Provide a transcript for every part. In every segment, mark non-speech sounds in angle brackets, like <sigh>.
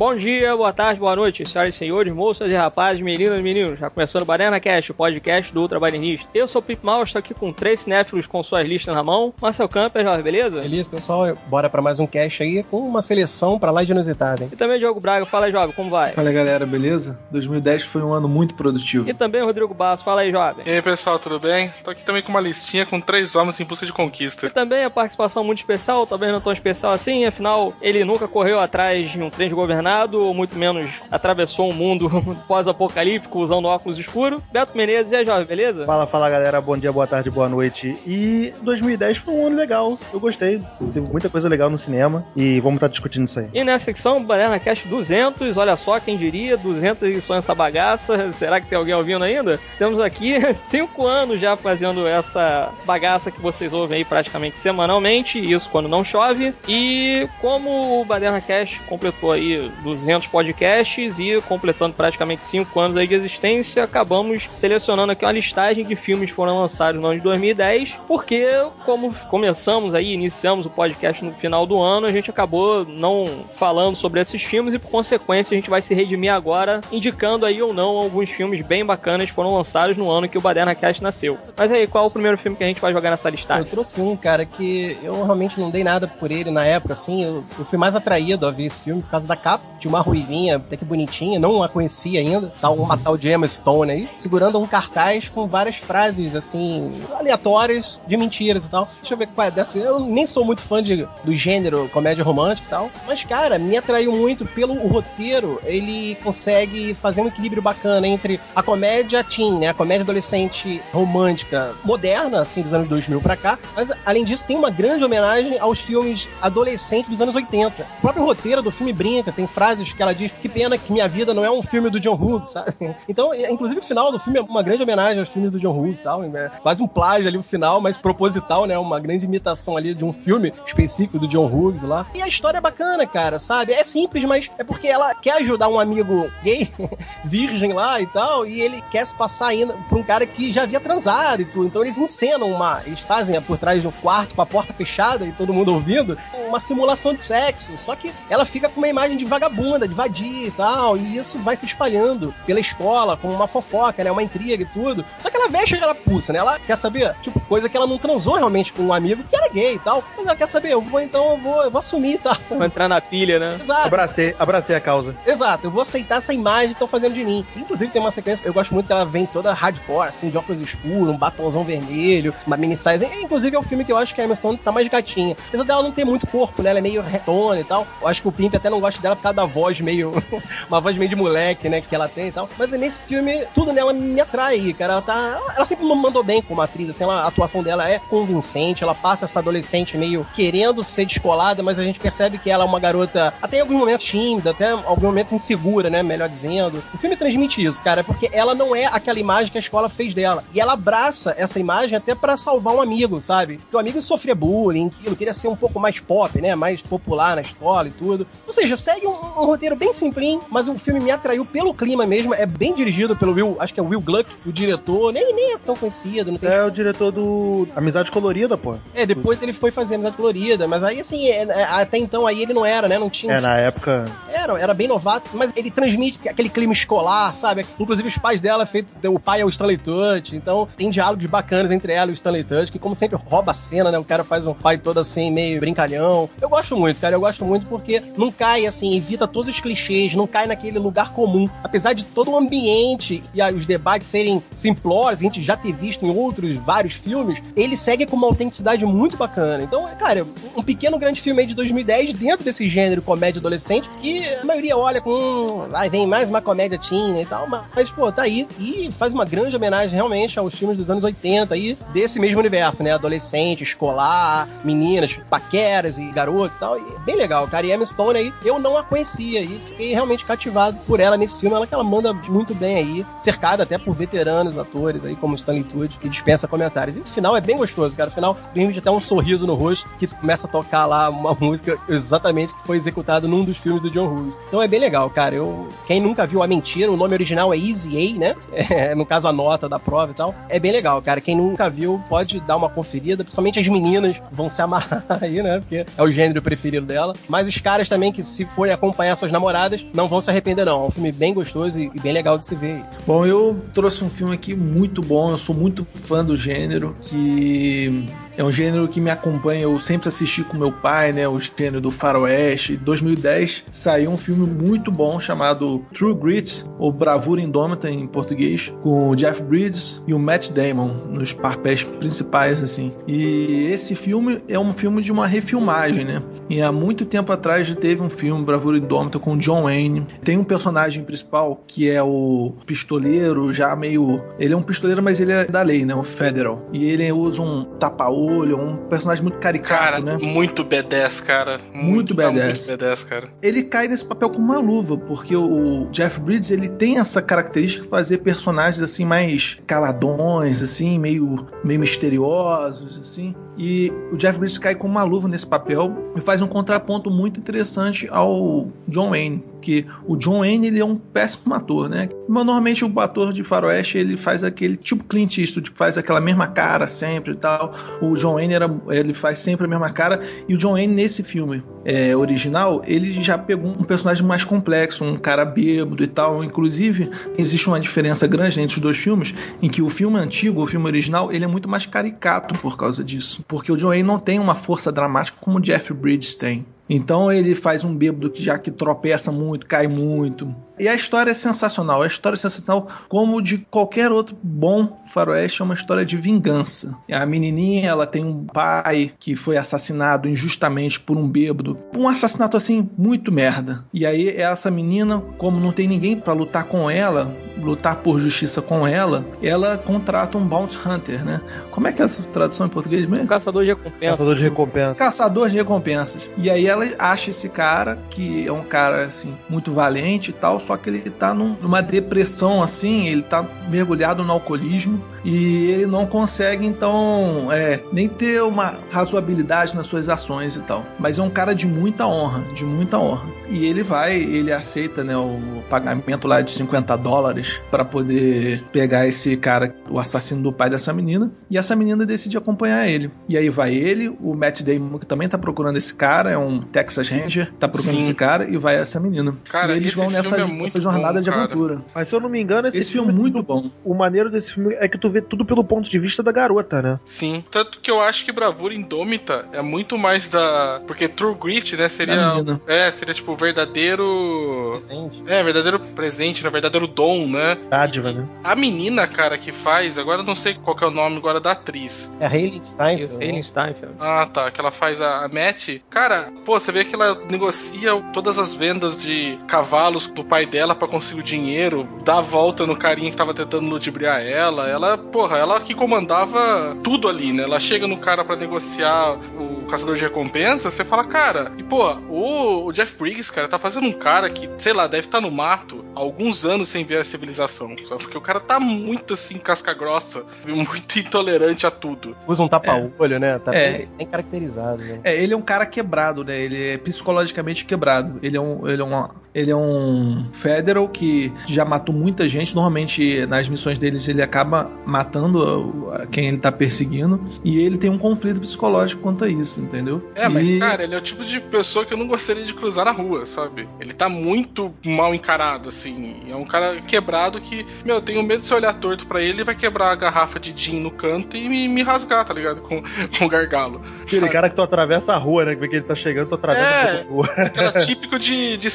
Bom dia, boa tarde, boa noite, senhoras e senhores, moças e rapazes, meninas e meninos. Já começando o Banana Cast, o podcast do Ultra Bananista. Eu sou o Pip Mal, estou aqui com três cinéfilos com suas listas na mão. Marcel Camper, Jorge, beleza? Beleza, pessoal. Bora para mais um cast aí com uma seleção para lá de inusitada, hein? E também Diogo Braga. Fala aí, Jovem, como vai? Fala aí, galera, beleza? 2010 foi um ano muito produtivo. E também Rodrigo Basso. Fala aí, Jovem. E aí, pessoal, tudo bem? Tô aqui também com uma listinha com três homens em busca de conquista. E também a participação muito especial, talvez não tão especial assim, afinal, ele nunca correu atrás de um trem governado, ou muito menos atravessou um mundo <laughs> pós-apocalíptico usando óculos escuros. Beto Menezes e aí, Jovem, beleza? Fala, fala galera, bom dia, boa tarde, boa noite. E 2010 foi um ano legal, eu gostei, teve muita coisa legal no cinema e vamos estar discutindo isso aí. E nessa secção, Banana Cast 200, olha só quem diria, 200 edições essa bagaça. Será que tem alguém ouvindo ainda? Temos aqui <laughs> 5 anos já fazendo essa bagaça que vocês ouvem aí praticamente semanalmente, isso quando não chove. E como o Baderna Cast completou aí 200 podcasts e completando praticamente 5 anos aí de existência, acabamos selecionando aqui uma listagem de filmes que foram lançados no ano de 2010, porque como começamos aí, iniciamos o podcast no final do ano, a gente acabou não falando sobre esses filmes e por consequência a gente vai se redimir agora, indicando aí ou não alguns filmes bem bacanas que foram lançados no ano que o Baderna Cast nasceu. Mas aí, qual é o primeiro filme que a gente vai jogar nessa listagem? Eu trouxe um, cara, que eu realmente não dei nada por ele na época, assim, eu, eu fui mais atraído a ver esse filme por causa da capa, de uma ruivinha, até que bonitinha, não a conhecia ainda, tá uma tal de Emma Stone aí, segurando um cartaz com várias frases, assim, aleatórias, de mentiras e tal. Deixa eu ver qual é dessa. Eu nem sou muito fã de, do gênero comédia romântica e tal, mas, cara, me atraiu muito pelo roteiro, ele consegue fazer um equilíbrio bacana entre a comédia teen, né, a comédia adolescente romântica moderna, assim, dos anos 2000 pra cá, mas, além disso, tem uma grande homenagem aos filmes adolescentes dos anos 80. O próprio roteiro do filme brinca, tem frases que ela diz, que pena que minha vida não é um filme do John Hughes, sabe? Então, inclusive, o final do filme é uma grande homenagem aos filmes do John Hughes e tal, é quase um plágio ali o final, mas proposital, né, uma grande imitação ali de um filme específico do John Hughes lá. E a história é bacana, cara, sabe? É simples, mas é porque ela quer ajudar um amigo gay, <laughs> virgem lá e tal, e ele quer se passar ainda pra um cara que já havia transado e tudo. Então eles encenam uma. Eles fazem por trás do quarto com a porta fechada e todo mundo ouvindo, uma simulação de sexo. Só que ela fica com uma imagem de vagabunda, de vadia e tal, e isso vai se espalhando pela escola como uma fofoca, né? Uma intriga e tudo. Só que ela veste aquela pulsa, né? Ela quer saber, tipo, coisa que ela não transou realmente com um amigo que era gay e tal. Mas ela quer saber, eu vou então, eu vou, eu vou assumir e tal. Vou entrar na pilha, né? Exato. Abracei, abracei a causa. Exato, eu vou aceitar essa imagem que estão fazendo de mim. Inclusive tem uma sequência, eu gosto muito que ela vem toda hardcore, assim, de óculos escuros, um batonzão vermelho, uma mini size. Inclusive é o filme que eu acho que a Emma Stone tá mais gatinha. Apesar dela não ter muito corpo, né? Ela é meio retona e tal. Eu acho que o Pimp até não gosta dela por causa da voz meio. <laughs> uma voz meio de moleque, né? Que ela tem e tal. Mas nesse filme, tudo nela me atrai, cara. Ela tá. Ela sempre mandou bem como atriz, assim, ela, a atuação dela é convincente. Ela passa essa adolescente meio querendo ser descolada, mas a gente percebe que ela é uma garota, até em alguns momentos tímida, até em alguns momentos insegura, né? Melhor dizendo. O filme transmite isso, cara, porque ela não é aquela imagem que a escola fez dela. E ela abraça essa imagem até para salvar um amigo, sabe? Que o amigo sofria bullying, aquilo, queria ser um pouco mais pop, né? Mais popular na escola e tudo. Ou seja, segue um, um roteiro bem simplinho, mas o filme me atraiu pelo clima mesmo. É bem dirigido pelo Will, acho que é Will Gluck, o diretor. Nem, nem é tão conhecido, não tem. É o diretor do Amizade Colorida, pô. É, depois ele foi fazer Amizade Colorida, mas aí assim, é, é, até então aí ele não era, né? Não tinha. É, na época. Era, era bem novato, mas ele transmite aquele clima escolar, sabe? Inclusive os pais dela, feito, o pai é o Stanley Tucci, então tem diálogos bacanas entre ela e o Stanley Tucci, que como sempre rouba a cena, né? O cara faz um pai todo assim, meio brincalhão. Eu gosto muito, cara, eu gosto muito porque não cai assim, evita todos os clichês, não cai naquele lugar comum. Apesar de todo o ambiente e os debates serem simplórios, a gente já ter visto em outros vários filmes, ele segue com uma autenticidade muito bacana. Então, cara, um pequeno grande filme aí de 2010 dentro desse gênero comédia adolescente, que a maioria olha com. Vai, vem mais uma comédia teen e tal, mas, pô, tá aí. E faz uma grande homenagem realmente aos filmes dos anos 80 aí, desse mesmo universo, né? Adolescente, escolar, meninas, paqueras e garotos e tal. E bem legal, cara. E Emma Stone aí, eu não a conhecia e fiquei realmente cativado por ela nesse filme. Ela que ela manda muito bem aí, cercada até por veteranos atores aí, como Stanley Tucci, que dispensa comentários. E o final é bem gostoso, cara. O final permite até um sorriso no rosto, que começa a tocar lá uma <laughs> música exatamente que foi executada num dos filmes do John Hughes. Então é bem legal, cara. Eu, quem nunca viu A Mentira, o nome original é Easy A, né? <laughs> É, no caso, a nota da prova e tal. É bem legal, cara. Quem nunca viu pode dar uma conferida, principalmente as meninas vão se amarrar <laughs> aí, né? Porque é o gênero preferido dela. Mas os caras também que se forem acompanhar acompanhar suas namoradas, não vão se arrepender não. É um filme bem gostoso e bem legal de se ver. Bom, eu trouxe um filme aqui muito bom, eu sou muito fã do gênero, que é um gênero que me acompanha, eu sempre assisti com meu pai, né? O gênero do faroeste. Em 2010 saiu um filme muito bom chamado True Grit, ou Bravura Indômita em português, com o Jeff Bridges e o Matt Damon nos papéis principais, assim. E esse filme é um filme de uma refilmagem, né? E há muito tempo atrás já teve um filme, Bravura Indômita, com John Wayne. Tem um personagem principal que é o pistoleiro, já meio. Ele é um pistoleiro, mas ele é da lei, né? O Federal. E ele usa um tapa-olho, um personagem muito caricato, Cara, né? muito B10, cara. Muito tá B10. Muito B10, cara. ele cai nesse papel com uma luva, porque o Jeff Bridges ele tem essa característica de fazer personagens assim mais caladões, assim, meio, meio misteriosos, assim. E o Jeff Bridges cai com uma luva nesse papel e faz um contraponto muito interessante ao John Wayne, que o John Wayne ele é um péssimo ator, né? Mas normalmente o ator de faroeste ele faz aquele tipo Clint Eastwood, que faz aquela mesma cara sempre e tal. O John Wayne era, ele faz sempre a mesma cara e o John Wayne nesse filme é, original ele já pegou um personagem mais complexo, um cara bêbado e tal. Inclusive existe uma diferença grande entre os dois filmes, em que o filme antigo, o filme original, ele é muito mais caricato por causa disso, porque o John Wayne não tem uma força dramática como o Jeff Bridges tem. Então ele faz um bêbado que já que tropeça muito, cai muito. E a história é sensacional. A história é sensacional como de qualquer outro bom faroeste, é uma história de vingança. A menininha, ela tem um pai que foi assassinado injustamente por um bêbado. Um assassinato assim muito merda. E aí essa menina, como não tem ninguém para lutar com ela, lutar por justiça com ela, ela contrata um bounty hunter, né? Como é que é essa tradução em português Um mesmo? caçador de recompensa. Caçador de recompensa. caçador de recompensas. E aí ela acha esse cara, que é um cara assim, muito valente e tal, só que ele tá num- numa depressão assim, ele tá mergulhado no alcoolismo e ele não consegue então é, nem ter uma razoabilidade nas suas ações e tal. Mas é um cara de muita honra, de muita honra. E ele vai, ele aceita né, o pagamento lá de 50 dólares para poder pegar esse cara, o assassino do pai dessa menina, e essa menina decide acompanhar ele. E aí vai ele, o Matt Damon que também tá procurando esse cara, é um Texas Ranger, tá procurando Sim. esse cara e vai essa menina. Cara, e eles esse vão filme nessa, é muito nessa jornada bom, de aventura. Mas se eu não me engano, esse, Esse filme é muito bom. O maneiro desse filme é que tu vê tudo pelo ponto de vista da garota, né? Sim. Tanto que eu acho que Bravura Indômita é muito mais da. Porque True Grit, né? Seria. É, seria tipo verdadeiro. Presente. É, verdadeiro presente, né? Verdadeiro dom, né? Dádiva, né? A menina, cara, que faz, agora eu não sei qual que é o nome agora da atriz. É a Hayley Steinfeld. né? Alien Steinfeld. Ah, tá. Que ela faz a, a Matt. Cara, pô, você vê que ela negocia todas as vendas de cavalos do pai dela pra conseguir o dinheiro, dá a volta no carinha que tava tentando ludibriar ela. Ela, porra, ela que comandava tudo ali, né? Ela chega no cara pra negociar o caçador de recompensa, você fala, cara, e pô, o, o Jeff Briggs, cara, tá fazendo um cara que, sei lá, deve estar no mato há alguns anos sem ver a civilização, sabe? Porque o cara tá muito assim, casca grossa, muito <laughs> intolerante a tudo. Usa um tapa-olho, né? Tá É. bem, bem caracterizado, né? É, ele é um cara quebrado, né? Ele é psicologicamente quebrado. Ele é um, ele é um, ele é um federal que já matou muita gente. Normalmente nas missões deles ele acaba matando quem ele tá perseguindo e ele tem um conflito psicológico quanto a isso, entendeu? É, mas, E- cara, ele é o tipo de pessoa que eu não gostaria de cruzar na rua, sabe? Ele tá muito mal encarado, assim. É um cara quebrado que, meu, eu tenho medo de se eu olhar torto pra ele, ele vai quebrar a garrafa de gin no canto e me, me rasgar, tá ligado? Com, <laughs> com o gargalo. Aquele cara que tu atravessa a rua, né? Que vê que ele tá chegando, tu atravessa É. a rua. Aquela típico de, de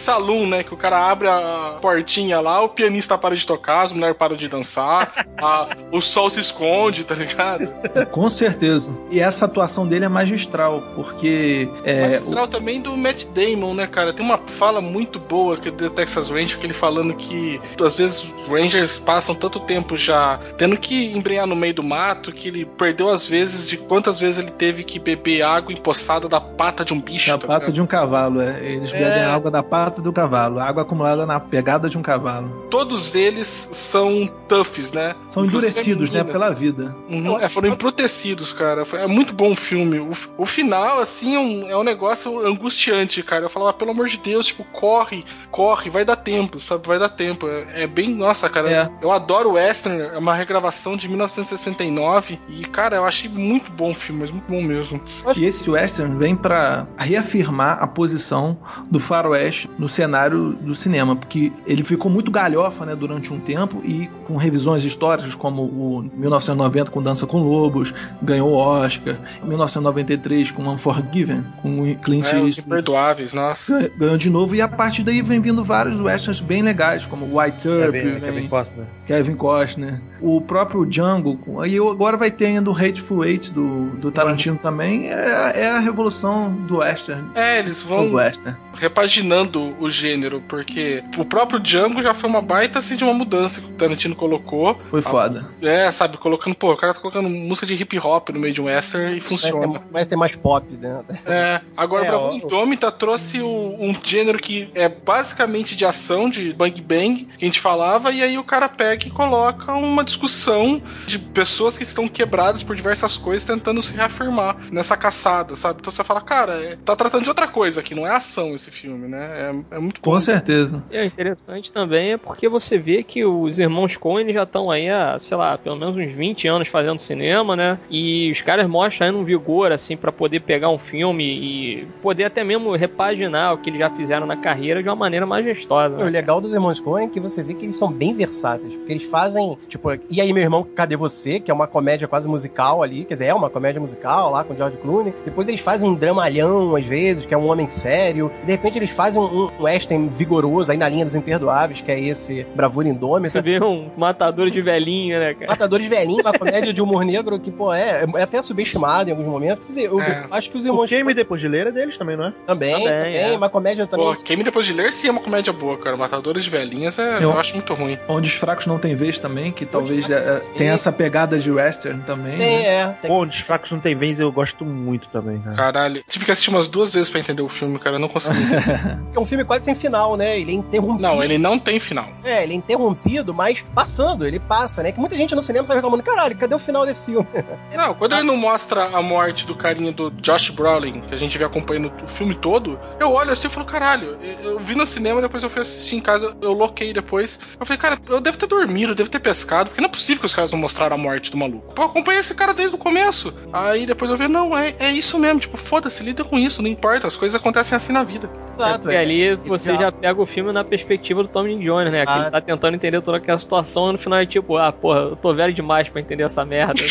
né? Que o cara abre a portinha lá, o pianista para de tocar, as mulheres param de dançar, <laughs> a- o sol se esconde, tá ligado? Com certeza. E essa atuação dele é magistral, porque é, magistral também do Matt Damon, né, cara? Tem uma fala muito boa que do Texas Ranger, que ele falando que às vezes os Rangers passam tanto tempo já tendo que embrenhar no meio do mato que ele perdeu as vezes de quantas vezes ele teve que beber água empoçada da pata de um bicho. da tá pata ligado? de um cavalo, é. Eles É. bebem a água da pata do cavalo. Cavalo. Água acumulada na pegada de um cavalo. Todos eles são toughs, né? São endurecidos, né? Pela vida. Uhum, é, foram embrutecidos, cara. É muito bom o filme. O, o final, assim, é um, é um negócio angustiante, cara. Eu falava, pelo amor de Deus, tipo, corre, corre, vai dar tempo, sabe? Vai dar tempo. É, é bem. Nossa, cara. É. Eu adoro o Western, é uma regravação de 1969. E, cara, eu achei muito bom o filme, mas muito bom mesmo. E esse western vem pra reafirmar a posição do faroeste no cenário do cinema, porque ele ficou muito galhofa, né, durante um tempo e com revisões históricas como o 1990 com Dança com Lobos, ganhou o Oscar, 1993 com Unforgiven, com o Clint É, Eastwood, imperdoáveis, nossa. ganhou- de novo e a partir daí vem vindo vários westerns bem legais, como White Earp, Kevin, Kevin Costner. Kevin Costner, o próprio Django, e agora vai ter ainda o Hateful Eight do, do Tarantino também, é, é a revolução do western, É, eles do vão western. Repaginando o gênero, porque o próprio Django já foi uma baita assim de uma mudança que o Tarantino colocou. Foi foda. É, sabe, colocando, pô, o cara tá colocando música de hip hop no meio de um western e Mas funciona. tem, mas tem mais pop dentro. É, agora É, pra ó, Indômita trouxe o- um gênero que é basicamente de ação, de bang bang, que a gente falava, e aí o cara pega e coloca uma discussão de pessoas que estão quebradas por diversas coisas tentando se reafirmar nessa caçada, sabe? Então você fala, cara, é- tá tratando de outra coisa aqui, não é ação esse filme, né? É, é muito Com bom. certeza. E é interessante também é porque você vê que os irmãos Coen já estão aí há, sei lá, pelo menos uns 20 anos fazendo cinema, né? E os caras mostram aí um vigor, assim, pra poder pegar um filme e poder até mesmo repaginar o que eles já fizeram na carreira de uma maneira majestosa. O né? legal dos Irmãos Coen é que você vê que eles são bem versáteis. Porque eles fazem, tipo, E aí, meu irmão, cadê você? Que é uma comédia quase musical ali. Quer dizer, é uma comédia musical lá com o George Clooney. Depois eles fazem um dramalhão, às vezes, que é um homem sério. E de repente eles fazem um, um western vigoroso aí na linha dos imperdoáveis, que é esse Bravura Você Indômita. vê um matador de velhinha, né, cara? Matadores Velhinho, uma comédia de humor negro que, pô, é, é até subestimado em alguns momentos. Quer dizer, eu É. acho que os O irmãos Jamie Coen depois de ler é deles também, não é? também, Também, também, é. uma comédia também. Pô, Quem me depois de ler sim é uma comédia boa, cara. Matadores de Velhinhas é, Eu- eu acho muito ruim. Onde os fracos não têm vez também, que talvez é, têm tenha essa pegada de western também. Tem, né? é. Tem- Bom, os fracos não tem vez, eu gosto muito também, cara. Caralho. Tive que assistir umas duas vezes pra entender o filme, cara. Eu não consegui. <laughs> É um filme quase sem final, né? Ele é interrompido. não, ele não tem final. É, ele é interrompido, mas passando, ele passa, né? Que muita gente no cinema tá reclamando, caralho, cadê o final desse filme? <laughs> Não, quando ele não mostra a morte do carinha do Josh Brolin, que a gente vê acompanhando o filme todo, eu olho assim e falo, caralho, eu eu vi no cinema, depois eu fui assistir em casa, eu loquei depois. Eu falei, cara, eu devo ter dormido, eu devo ter pescado, porque não é possível que os caras não mostraram a morte do maluco. Pô, eu acompanhei esse cara desde o começo. Aí depois eu vi, não, é, é isso mesmo, tipo, foda-se, lida com isso, não importa, as coisas acontecem assim na vida. Exato, Porque ali você Exato. já pega o filme na perspectiva do Tommy Jones, né? Que ele tá tentando entender toda aquela situação e no final é tipo, ah, porra, eu tô velho demais pra entender essa merda. <laughs>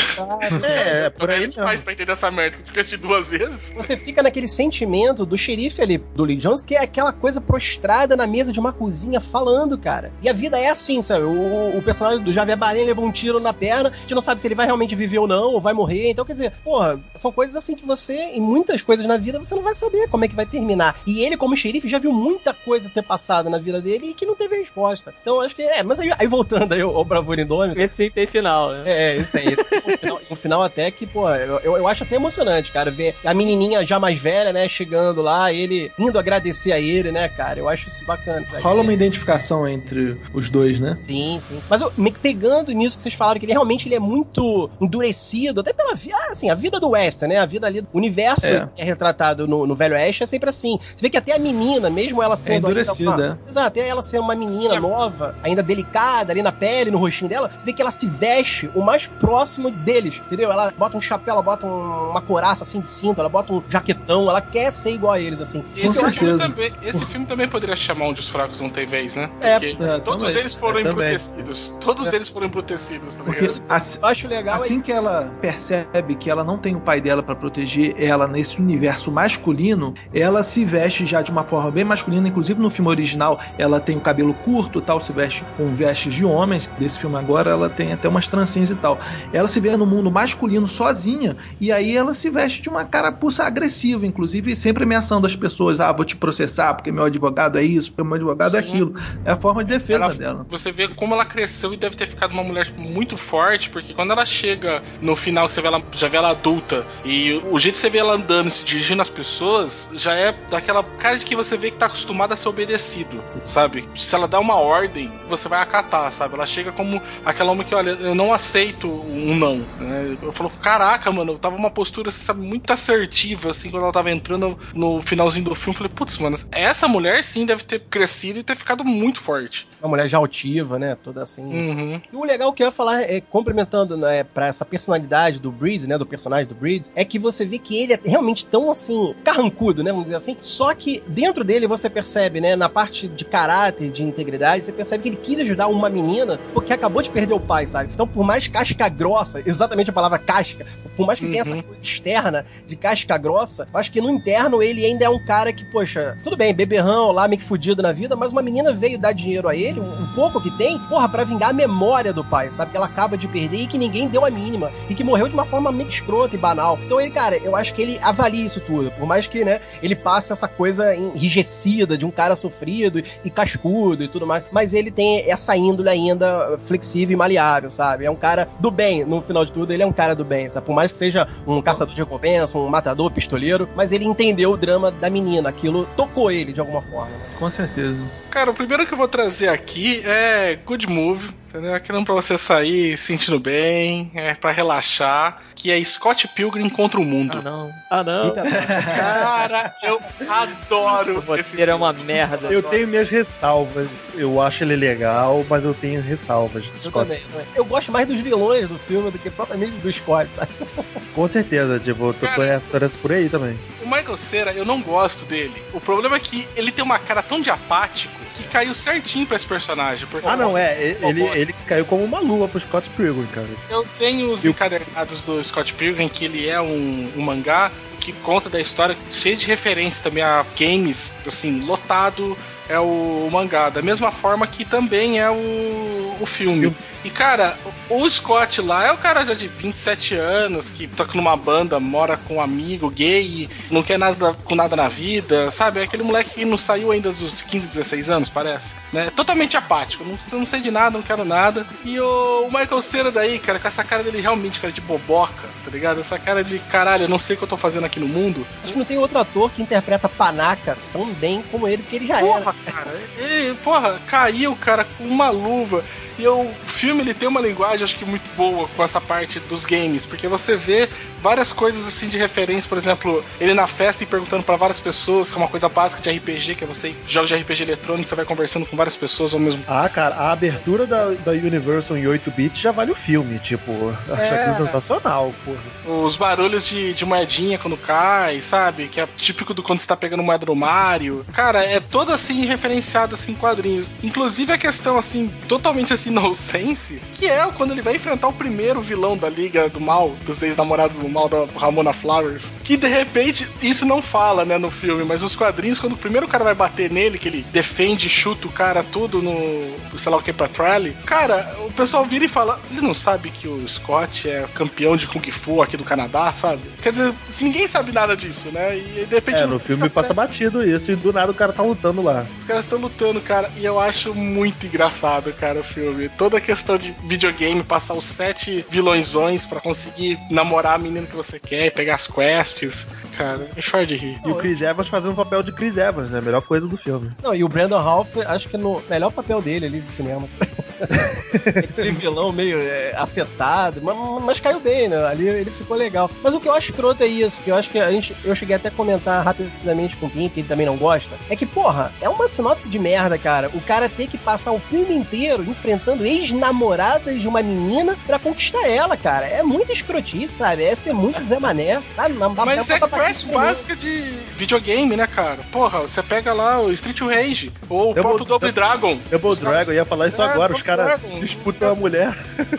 É, Tô velho demais pra entender essa merda, que eu assistir duas vezes. Você fica naquele sentimento do xerife ali, do Lee Jones, que é aquela coisa prostrada na mesa de uma cozinha falando, cara. E a vida é assim, sabe? O, o personagem do Javier Bardem levou um tiro na perna, a gente não sabe se ele vai realmente viver ou não, ou vai morrer. Então, quer dizer, porra, são coisas assim que você, em muitas coisas na vida, você não vai saber como é que vai terminar. E ele, como xerife, já viu muita coisa ter passado na vida dele e que não teve resposta. Então, acho que é. Mas aí, aí voltando aí ao, Bravura Indômito, Esse sim tem final, né? é, esse tem. Esse tem um, final, um final até que, pô, eu, eu, eu acho até emocionante, cara, ver a menininha já mais velha, né, chegando lá, ele indo agradecer a ele, né, cara. Eu acho isso bacana. sabe? Rola uma identificação entre os dois, né? Sim, sim. Mas eu, me pegando nisso que vocês falaram, que ele realmente ele é muito endurecido, até pela vida, assim, a vida do Western, né? A vida ali, o universo É. que é retratado no, no Velho Oeste é sempre assim. Você vê que até a menina, mesmo ela sendo. ainda endurecida, uma- Exato, até ela sendo uma menina Sim. nova, ainda delicada ali na pele, no rostinho dela, você vê que ela se veste o mais próximo deles, entendeu? Ela bota um chapéu, ela bota um- uma coraça assim de cinto, ela bota um jaquetão, ela quer ser igual a eles, assim. Esse, filme certeza. também, esse filme também poderia chamar onde os fracos não têm vez, né? É. Porque É, todos também. eles foram É, embrutecidos. Todos eles foram embrutecidos, tá Porque assim, Eu acho legal. assim é que ela percebe que ela não tem o pai dela pra proteger ela nesse universo masculino, ela se veste já de uma forma bem masculina. Inclusive no filme original, ela tem o cabelo curto, tal, se veste com vestes de homens. Desse filme agora, ela tem até umas trancinhas e tal. Ela se vê no mundo masculino sozinha e aí ela se veste de uma carapuça agressiva, inclusive sempre ameaçando as pessoas: "Ah, vou te processar porque meu advogado é isso, porque meu advogado é Sim. aquilo". É a forma de defesa Ela- dela. Você vê como ela cresceu e deve ter ficado uma mulher muito forte, porque quando ela chega no final, você vê ela, já vê ela adulta, e o jeito que você vê ela andando, se dirigindo às pessoas, já é daquela cara de que você vê que tá acostumada a ser obedecido, sabe? Se ela dá uma ordem, você vai acatar, sabe? Ela chega como aquela homem que, olha, eu não aceito um não. Né? Eu falo, caraca, mano, eu tava uma postura, assim, sabe, muito assertiva, assim, quando ela tava entrando no finalzinho do filme. Eu falei, putz, mano, essa mulher sim deve ter crescido e ter ficado muito forte. Uma mulher já altiva, né? Toda assim. Uhum. E o legal que eu ia falar, é, complementando né, pra essa personalidade do Breed, né? Do personagem do Breed, é que você vê que ele é realmente tão assim, carrancudo, né? Vamos dizer assim. Só que dentro dele você percebe, né? Na parte de caráter, de integridade, você percebe que ele quis ajudar uma menina porque acabou de perder o pai, sabe? Então, por mais casca grossa, exatamente a palavra casca, por mais que tenha essa Uhum. coisa externa de casca grossa, eu acho que no interno ele ainda é um cara que, poxa, tudo bem, beberrão lá, meio que fudido na vida, mas uma menina veio dar dinheiro a ele, um, um pouco que tem, porra, pra vingar a memória do pai, sabe? Que ela acaba de perder e que ninguém deu a mínima. E que morreu de uma forma meio escrota e banal. Então ele, cara, eu acho que ele avalia isso tudo. Por mais que, né, ele passe essa coisa enrijecida de um cara sofrido e cascudo e tudo mais. Mas ele tem essa índole ainda flexível e maleável, sabe? É um cara do bem, no final de tudo, ele é um cara do bem, sabe? Por mais que seja um caçador de recompensa, um matador, pistoleiro, mas ele entendeu o drama da menina. Aquilo tocou ele de alguma forma. né? Com certeza. Cara, o primeiro que eu vou trazer aqui é Good Move, entendeu? Aquilo pra você sair sentindo bem, é pra relaxar, que é Scott Pilgrim contra o mundo. Ah, não. Ah, não. Eita, Cara, eu adoro O esse roteiro é uma merda. Eu tenho minhas ressalvas. Eu acho ele legal, mas eu tenho ressalvas. eu Scott. também, também. Eu gosto mais dos vilões do filme do que propriamente do Scott, sabe? Com certeza, tipo, eu tô Cara. por aí também. O Michael Cera, eu não gosto dele. O problema é que ele tem uma cara tão de apático que caiu certinho pra esse personagem. porque- Ah, não, é. Ele, ele caiu como uma luva pro Scott Pilgrim, cara. Eu tenho os E o- encadernados do Scott Pilgrim, que ele é um, um mangá que conta da história, cheio de referência também a games, assim, lotado é o, mangá. Da mesma forma que também é o, o filme. E, cara, o Scott lá é o cara já de 27 anos, que toca numa banda, mora com um amigo gay, não quer nada com nada na vida, sabe? É aquele moleque que não saiu ainda dos 15, 16 anos, parece. Né? Totalmente apático, não, não sei de nada, não quero nada. E o, o Michael Cera daí, cara, com essa cara dele realmente, cara, de boboca, tá ligado? Essa cara de caralho, eu não sei o que eu tô fazendo aqui no mundo. Acho que não tem outro ator que interpreta Panaca tão bem como ele, porque ele já era. Porra, cara, ele, porra, caiu, cara, com uma luva. E o filme ele tem uma linguagem, acho que muito boa com essa parte dos games, porque você vê várias coisas assim de referência, por exemplo, ele na festa e perguntando pra várias pessoas, que é uma coisa básica de RPG, que é você joga de RPG eletrônico, você vai conversando com várias pessoas ao mesmo tempo. Ah, cara, a abertura da, da Universal em 8 bits já vale o filme, tipo, <laughs> acho É. sensacional, porra. Os barulhos de, de moedinha quando cai, sabe? Que é típico do quando você tá pegando moeda no Mario. Cara, é todo assim referenciado assim em quadrinhos. Inclusive a questão assim, totalmente assim <laughs> nonsense, que é quando ele vai enfrentar o primeiro vilão da Liga do Mal, dos ex-namorados do mal da Ramona Flowers. Que de repente, isso não fala, né, no filme, mas os quadrinhos, quando o primeiro cara vai bater nele, que ele defende, chuta o cara tudo no, sei lá o que, pra Trally, cara, o pessoal vira e fala, ele não sabe que o Scott é campeão de Kung Fu aqui do Canadá, sabe? Quer dizer, ninguém sabe nada disso, né? E de repente É, no filme passa aparece- batido isso e do nada o cara tá lutando lá. os caras estão lutando, cara, e eu acho muito engraçado, cara, o filme. Toda a questão de videogame, passar os sete vilõesões pra conseguir namorar a menina que você quer, pegar as quests. Cara, é choro de rir. E o Chris Evans fazendo o papel de Chris Evans, né? Melhor coisa do filme. Não, e o Brandon Ralph, acho que no melhor papel dele ali de cinema. <laughs> Aquele vilão meio é, afetado, mas, mas caiu bem, né? Ali ele ficou legal. Mas o que eu acho escroto é isso, que eu acho que a gente, eu cheguei até a comentar rapidamente com o Pim, que ele também não gosta, é que, porra, é uma sinopse de merda, cara. O cara ter que passar o filme inteiro enfrentando ex-namoradas de uma menina pra conquistar ela, cara. É muita escrotice, sabe? É ser muito Zé Mané, sabe? Mas, Mas é pra- básica de videogame, né, cara? Porra, você pega lá o Street Rage, ou o Double- próprio Double Dragon. Double caras- Dragon, eu ia falar isso É, agora, os caras Dragon, disputam a mulher. <laughs>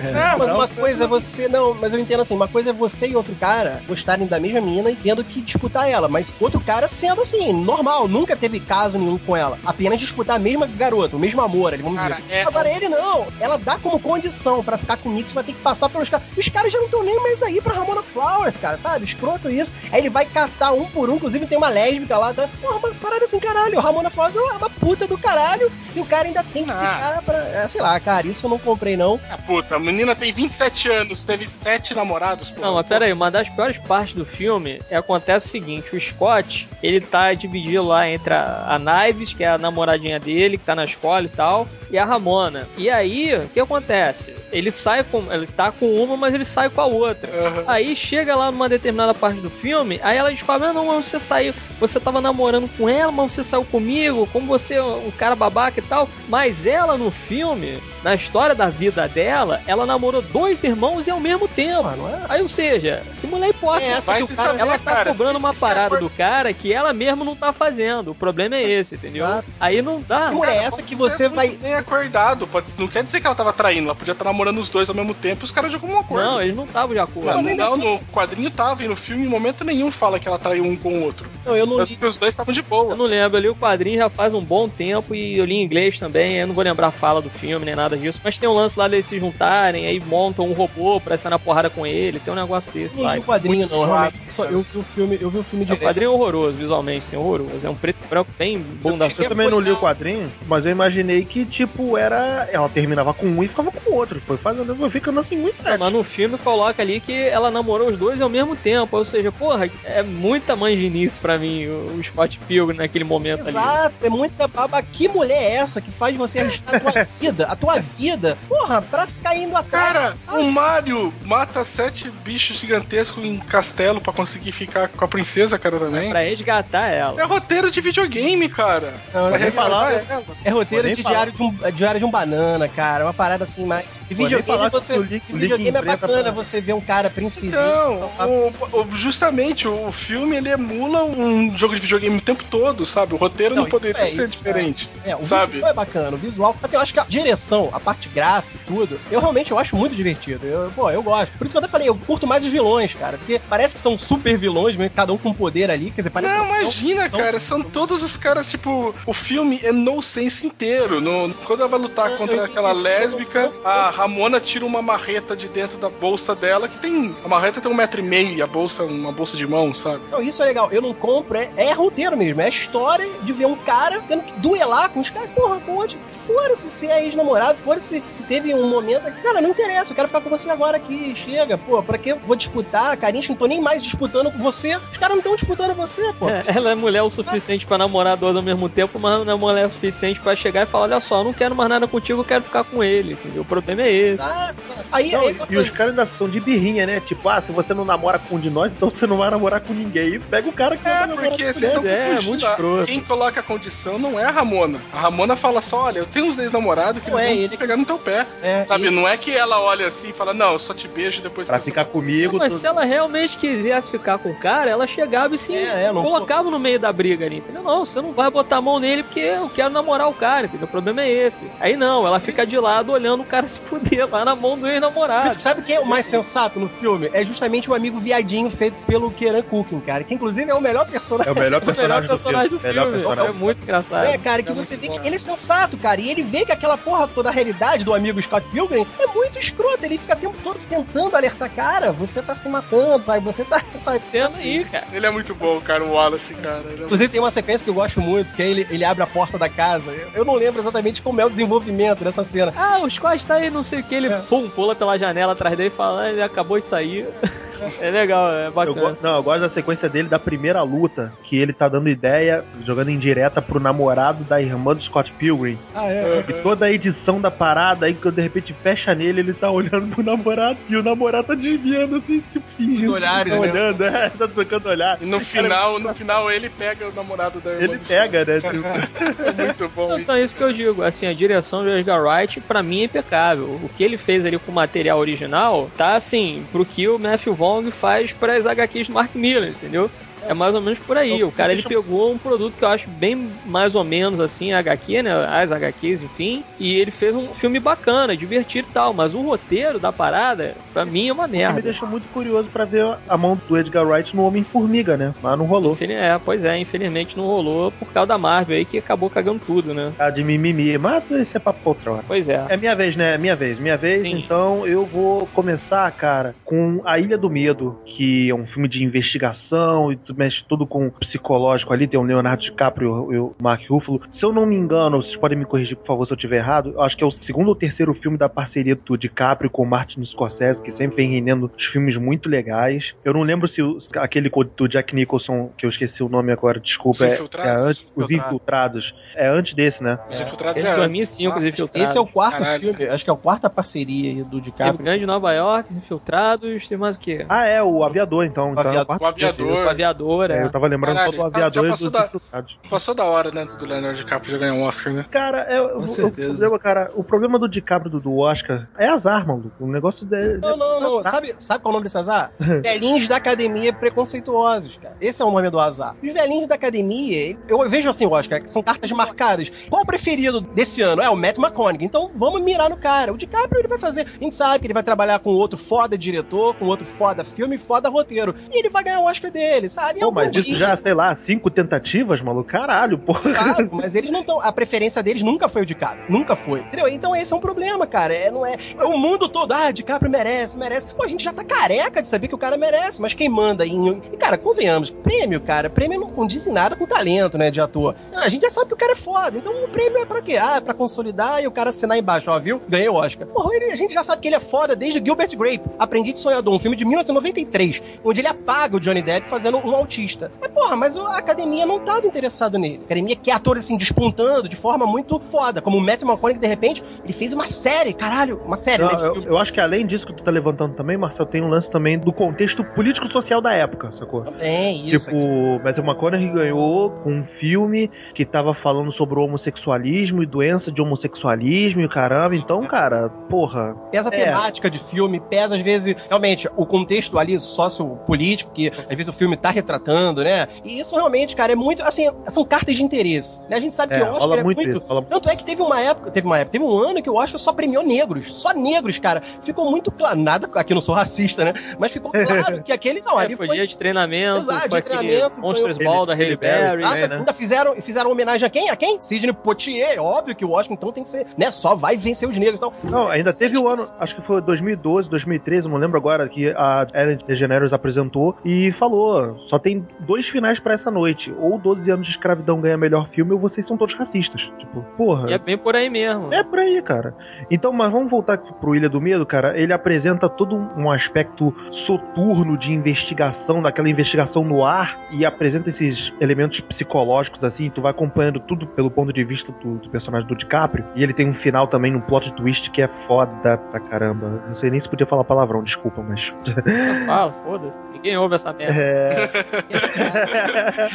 É, Mas não, uma coisa é você. Não, mas eu entendo assim: uma coisa é você e outro cara gostarem da mesma menina e tendo que disputar ela. Mas outro cara sendo assim, normal, nunca teve caso nenhum com ela. Apenas disputar a mesma garota, o mesmo amor, ali, vamos Cara, dizer. é- Agora ele não. Ela dá como condição pra ficar comigo, você vai ter que passar pelos caras. Os caras já não estão nem mais aí pra Ramona Flowers, cara, sabe? Escroto isso. Aí ele vai catar um por um, inclusive tem uma lésbica lá, tá? Porra, mas parada assim, caralho. Ramona Flowers é uma puta do caralho e o cara ainda tem que Ah. ficar pra. É, sei lá, cara, isso eu não comprei não. Ah, puta, a menina tem 27 anos, teve sete namorados, pô. Não, mas pera aí, uma das piores partes do filme é acontece o seguinte, o Scott, ele tá dividido lá entre a, a Knives, que é a namoradinha dele, que tá na escola e tal, e a Ramona. E aí, o que acontece? Ele sai com. Ele tá com uma, mas ele sai com a outra. Aham. Aí chega lá numa determinada parte do filme, aí ela descobre, ah, não, mas você saiu, você tava namorando com ela, mas você saiu comigo, como você é um cara babaca e tal. Mas ela no filme, na história da vida dela, ela namorou dois irmãos e ao mesmo tempo. Ah, não é? Aí, ou seja, que mulher hipócrita. É essa que o cara... saber. Ela tá cara, cobrando se- uma se parada do cara que ela mesma não tá fazendo. O problema é esse, entendeu? Exato. Aí não dá. Não é essa que você é vai... bem acordado. Pode, não quer dizer que ela tava traindo, ela podia estar namorando os dois ao mesmo tempo e os caras de algum acordo. Não, eles não estavam de acordo. Mas não, ainda não, assim- no quadrinho tava e no filme em momento nenhum fala que ela traiu um com o outro. Não, eu não li. os dois estavam de Eu boa. não lembro, eu li o quadrinho já faz um bom tempo e eu li em inglês também, eu não vou lembrar a fala do filme nem nada disso, mas tem um lance lá deles se juntarem, aí montam um robô pra sair na porrada com ele, tem um negócio desse Não lá. li o quadrinho, muito não. suave. Só, eu vi o filme, eu vi o filme É um de quadrinho horroroso, visualmente, sim, horroroso. É um preto e branco bem bunda cheguei Eu também não li o quadrinho, mas eu imaginei que, tipo, era. Ela terminava com um e ficava com o outro. Foi fazendo, foi ficando assim muito É, certo. mas no filme coloca ali que ela namorou os dois ao mesmo tempo. Ou seja, porra, é muita manjinice pra mim o Scott Pilgrim naquele momento ali. Exato, é muita baba. Que mulher é essa que faz você arriscar tua <laughs> vida? A tua vida, porra, pra ficar indo atrás. Cara, o Mario mata sete bichos gigantescos em castelo pra conseguir ficar com a princesa, cara, também. Pra resgatar ela. É roteiro de videogame, cara. Não, Pode é, nem falar, é, é, é roteiro de diário de, um, é diário de um banana, cara. Uma parada assim mais. E videogame você. o link- videogame é bacana pra- você ver um cara príncipezinho. Não, o- o- justamente o filme ele emula um jogo de videogame o tempo todo, sabe? O roteiro não, Não, poderia é, ser diferente. É, o sabe? visual é bacana, o visual. Assim, eu acho que a direção, a parte gráfica e tudo, eu realmente eu acho muito divertido. Eu, pô, eu gosto. Por isso que eu até falei, eu curto mais os vilões, cara. Porque parece que são super vilões, mesmo, cada um com poder ali. Quer dizer, parece Não, são- imagina, são- cara, são todos os caras, tipo, o filme é no sense inteiro. No, quando ela vai lutar Eu- contra eu aquela entendi, lésbica, eu- eu- a Ramona tira uma marreta de dentro da bolsa dela, que tem. A marreta tem um metro e meio e a bolsa, uma bolsa de mão, sabe? Não, isso é legal. Eu não compro, é, é roteiro mesmo. É a história de ver um cara tendo que duelar com os caras. Porra, pode. Fora-se se é ex-namorado, fora-se se teve um momento. que, Cara, não interessa, eu quero ficar com você agora aqui. Chega, pô, pra que eu vou disputar? Carinhos que não tô nem mais disputando com você. Os caras não estão disputando você, pô. É, Ela é mulher o suficiente pra namorar dois ao mesmo tempo, mas não é mulher o suficiente pra chegar e falar: Olha só, eu não quero mais nada contigo, eu quero ficar com ele. Entendeu? O problema é esse. Sabe? Aí, Não, aí e, os caras ainda são de birrinha, né? Tipo, ah, se você não namora com um de nós, então você não vai namorar com ninguém. E pega o cara que É, não vai porque com vocês estão é, confundindo. muito a-. Quem coloca a condição não é a Ramona. A Ramona fala só: olha, eu tenho uns ex-namorados que Não eles é vão ele. pegar no teu pé. É, Sabe? e- Não é que ela olha assim e fala: não, eu só te beijo depois Pra que você ficar comigo, Mas tudo. se ela realmente quisesse ficar com o cara, ela chegava e se É, é, não- colocava no meio da briga ali, entendeu? Não, você não vai botar a mão nele porque eu quero namorar o cara, entendeu? O problema é esse. Aí não, ela fica de lado olhando o cara <laughs> se fuder lá na mão do ex-namorado. isso que sabe quem é o mais sensato no filme? É justamente o amigo viadinho feito pelo Kieran Culkin, cara. Que inclusive é o melhor personagem. É o melhor O melhor personagem do personagem filme. do Melhor filme. É personagem. muito engraçado. É, cara, que É você vê bom. que ele é sensato, cara. E ele vê que aquela porra toda, a realidade do amigo Scott Pilgrim é muito escrota. Ele fica o tempo todo tentando alertar, cara, você tá se matando, sabe? Você tá, <laughs> sabe? Tendo aí, cara. Ele é muito bom, cara, o Wallace, cara. É Inclusive tem uma sequência que eu gosto muito, que é ele, ele abre a porta da casa. Eu- Eu não lembro exatamente como é o desenvolvimento dessa cena. Ah, o Scott tá aí, não sei o que, ele É. pum, pula pela janela atrás dele e fala, ah, ele acabou de sair. <laughs> É legal, é Eu, bacana. go- não, eu gosto da sequência dele da primeira luta, que ele tá dando ideia, jogando em direta pro namorado da irmã do Scott Pilgrim. Ah, é. E toda a edição da parada, aí quando de repente fecha nele, ele tá olhando pro namorado e o namorado tá desviando assim, tipo, fingindo. olhares, tá né? olhando, é, tá trocando olhar. E no final, no final ele pega o namorado da irmã Ele do pega, né? <laughs> Tipo, É muito bom isso. Então é isso que eu digo, assim, a direção do Edgar Wright, pra mim, é impecável. O que ele fez ali com o material original, tá assim, pro que o Matthew Vaughn faz para as HQs do Mark Miller, entendeu? É mais ou menos por aí. O cara ele pegou um produto que eu acho bem mais ou menos assim, HQ, né? As HQs, enfim. E ele fez um filme bacana, divertido e tal. Mas o roteiro da parada, pra mim, é uma me merda. deixa muito curioso pra ver a mão do Edgar Wright no Homem-Formiga, né? Mas não rolou. É, pois é, infelizmente não rolou por causa da Marvel aí que acabou cagando tudo, né? Tá de mimimi, mas isso é pra outra. Pois é. É minha vez, né? É minha vez. Minha vez, Sim. então eu vou começar, cara, com A Ilha do Medo, que é um filme de investigação e mexe tudo com o psicológico ali, tem o Leonardo DiCaprio e o Mark Ruffalo. Se eu não me engano, vocês podem me corrigir, por favor, se eu estiver errado, eu acho que é o segundo ou terceiro filme da parceria do DiCaprio com o Martin Scorsese, que sempre vem rendendo os filmes muito legais. Eu não lembro se o, aquele do Jack Nicholson, que eu esqueci o nome agora, desculpa, é, é antes, Os Infiltrados. É antes desse, né? Os Infiltrados é é antes. 2005, os Nossa, Infiltrados. Esse é o quarto Caralho. filme, acho que é a quarta parceria do Rio DiCaprio. Grande, Nova York, Infiltrados, tem mais o quê? Ah, é, o Aviador, então. então é Aviador. O Aviador. O Aviador, É, é. eu tava lembrando Caralho, só do já- já Aviador e passou da-. Passou da hora, né, do Leonardo DiCaprio já ganhar um Oscar, né? Cara, é, o, o certeza. problema, cara, o problema do DiCaprio do, do Oscar é azar, maluco. O negócio dele. Não, não, não. Sabe, sabe qual é o nome desse azar? <laughs> velhinhos da academia preconceituosos, cara. Esse é o nome do azar. Os velhinhos da academia, eu vejo assim, Oscar, que são cartas marcadas. Qual o preferido desse ano? É o Matt McConaughey. Então vamos mirar no cara. O DiCaprio ele vai fazer. A gente sabe que ele vai trabalhar com outro foda diretor, com outro foda filme, foda roteiro. E ele vai ganhar o Oscar dele, sabe? Pô, Algum mas isso dia- já, sei lá, cinco tentativas, maluco? Caralho, porra. Exato, <laughs> mas eles não estão. A preferência deles nunca foi o DiCaprio. Nunca foi. Entendeu? Então esse é um problema, cara. É, não é, é o mundo todo, ah, DiCaprio merece, merece. Pô, a gente já tá careca de saber que o cara merece, mas quem manda em. E, cara, convenhamos, prêmio, cara, prêmio não condiz em nada com talento, né, de ator. A gente já sabe que o cara é foda. Então o prêmio é pra quê? Ah, é pra consolidar e o cara assinar embaixo, ó, viu? Ganhei o Oscar. Porra, ele- a gente já sabe que ele é foda desde Gilbert Grape, Aprendiz de Sonhador, um filme de 1993, onde ele apaga o Johnny Depp fazendo um autista. Mas, porra, mas a academia não tava interessado nele. A academia quer atores assim, despontando de forma muito foda, como o Matthew McConaughey, de repente, ele fez uma série, caralho, uma série, Não, né? eu, eu acho que além disso que tu tá levantando também, Marcel, tem um lance também do contexto político-social da época, sacou? Também, isso. tipo, o Matthew McConaughey ganhou com um filme que tava falando sobre o homossexualismo e doença de homossexualismo e caramba. Então, cara, porra. Pesa a É. temática de filme, pesa às vezes, realmente, o contexto ali sociopolítico que às vezes o filme tá retratando, né? E isso realmente, cara, é muito, assim, são cartas de interesse. Né? A gente sabe É, que o Oscar é muito muito. isso. Tanto é que teve uma época, teve uma época, teve um ano que o Oscar só premiou negros, só negros, cara. Ficou muito claro, nada, aqui eu não sou racista, né? Mas ficou claro <laughs> que aquele não, É, ali foi, foi dia de treinamento, Exato, foi de treinamento, foi Monsters o- Ball da Halle Berry. Exato, né, ainda fizeram, fizeram homenagem a quem? A quem? Sidney Poitier. Óbvio que o Oscar então tem que ser, né? Só vai vencer os negros. Então, Não, você- ainda você teve o sente ano, acho que foi 2012, 2013, não lembro agora, que a Ellen DeGeneres apresentou e falou: só tem dois finais pra essa noite. Ou 12 anos de escravidão ganha melhor filme, ou vocês são todos racistas. Tipo, porra. E é bem por aí mesmo. É por aí, cara. Então, mas vamos voltar aqui pro Ilha do Medo, cara. Ele apresenta todo um aspecto soturno de investigação, daquela investigação no ar, e apresenta esses elementos psicológicos, assim. Tu vai acompanhando tudo pelo ponto de vista do, do personagem do DiCaprio. E ele tem um final também, um plot twist que é foda pra caramba. Não sei nem se podia falar palavrão, desculpa, mas. Fala, foda-se. Ninguém ouve essa merda. É.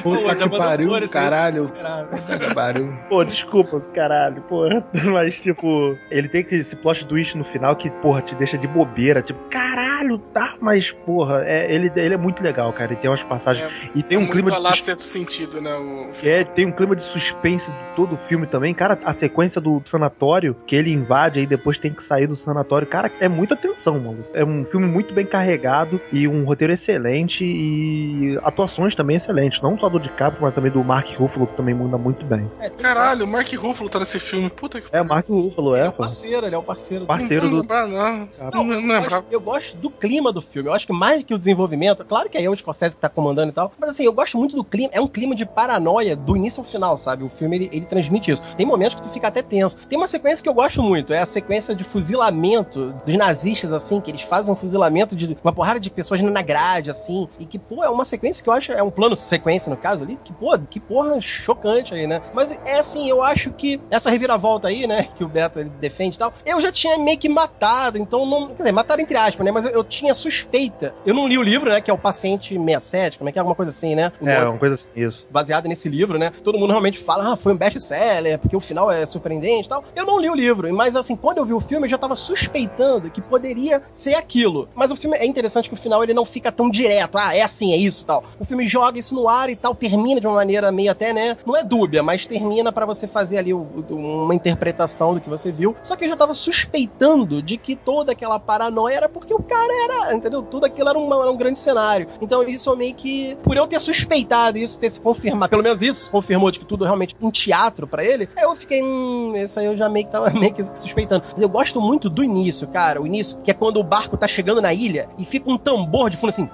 Puta que pariu, flores, caralho. Puta que pariu. Pô, desculpa, caralho, porra. <laughs> Mas, tipo, ele tem esse esse plot twist no final que, porra, te deixa de bobeira. Tipo, caralho, tá, mas, porra, é, ele, ele é muito legal, cara. Ele tem umas passagens. e tem um muito clima de lá sus- sentido, né? O... é, tem um clima de suspense de todo o filme também. Cara, a sequência do sanatório, que ele invade aí depois tem que sair do sanatório. Cara, é muita tensão, mano. É um filme muito bem carregado e um roteiro excelente e atuações também excelentes. Não só do DiCaprio, mas também do Mark Ruffalo, que também manda muito bem. É, Caralho, o Mark Ruffalo tá nesse filme. Puta que É, o Mark Ruffalo, Ele é é, o parceiro, ele é o parceiro. Parceiro não, do. lembrar, não. Não, Não, não eu, gosto, eu gosto do clima do filme. Eu acho que mais que o desenvolvimento, claro que aí é o Scorsese que tá comandando e tal, mas assim, eu gosto muito do clima. É um clima de paranoia do início ao final, sabe? O filme ele, ele transmite isso. Tem momentos que tu fica até tenso. Tem uma sequência que eu gosto muito, é a sequência de fuzilamento dos nazistas, assim, que eles fazem um fuzilamento de uma porrada de pessoas na grade, assim, e que, pô, é uma sequência que eu acho, é um plano sequência no caso ali, que, pô, que porra chocante aí, né? Mas é assim, eu acho que essa reviravolta aí, né, <laughs> que o Beto ele defende e tal, eu já tinha meio que matado, então não. Quer dizer, matado entre aspas, né? Mas eu, eu tinha suspeita. Eu não li o livro, né, que é o Paciente 67, como é que é? Alguma coisa assim, né? O É, uma coisa assim, isso. baseado nesse livro, né? Todo mundo realmente fala, ah, foi um best-seller, porque o final é surpreendente e tal. Eu não li o livro, mas assim, quando eu vi o filme, eu já tava suspeitando que poderia ser aquilo. Mas o filme é interessante que o final ele não fica tão direto, ah, é assim, é isso tal. O filme joga isso no ar e tal, termina de uma maneira meio até, né? Não é dúbia, mas termina pra você fazer ali uma interpretação do que você viu. Só que eu já tava suspeitando de que toda aquela paranoia era porque o cara era, entendeu? Tudo aquilo era, uma- era um grande cenário. Então isso eu meio que, por eu ter suspeitado isso, ter se confirmado, pelo menos isso confirmou de que tudo realmente um teatro pra ele, aí eu fiquei, hum, esse aí eu já meio que tava <laughs> meio que suspeitando. Mas eu gosto muito do início, cara, o início, que é quando o barco tá chegando na ilha e fica um tambor de fundo assim,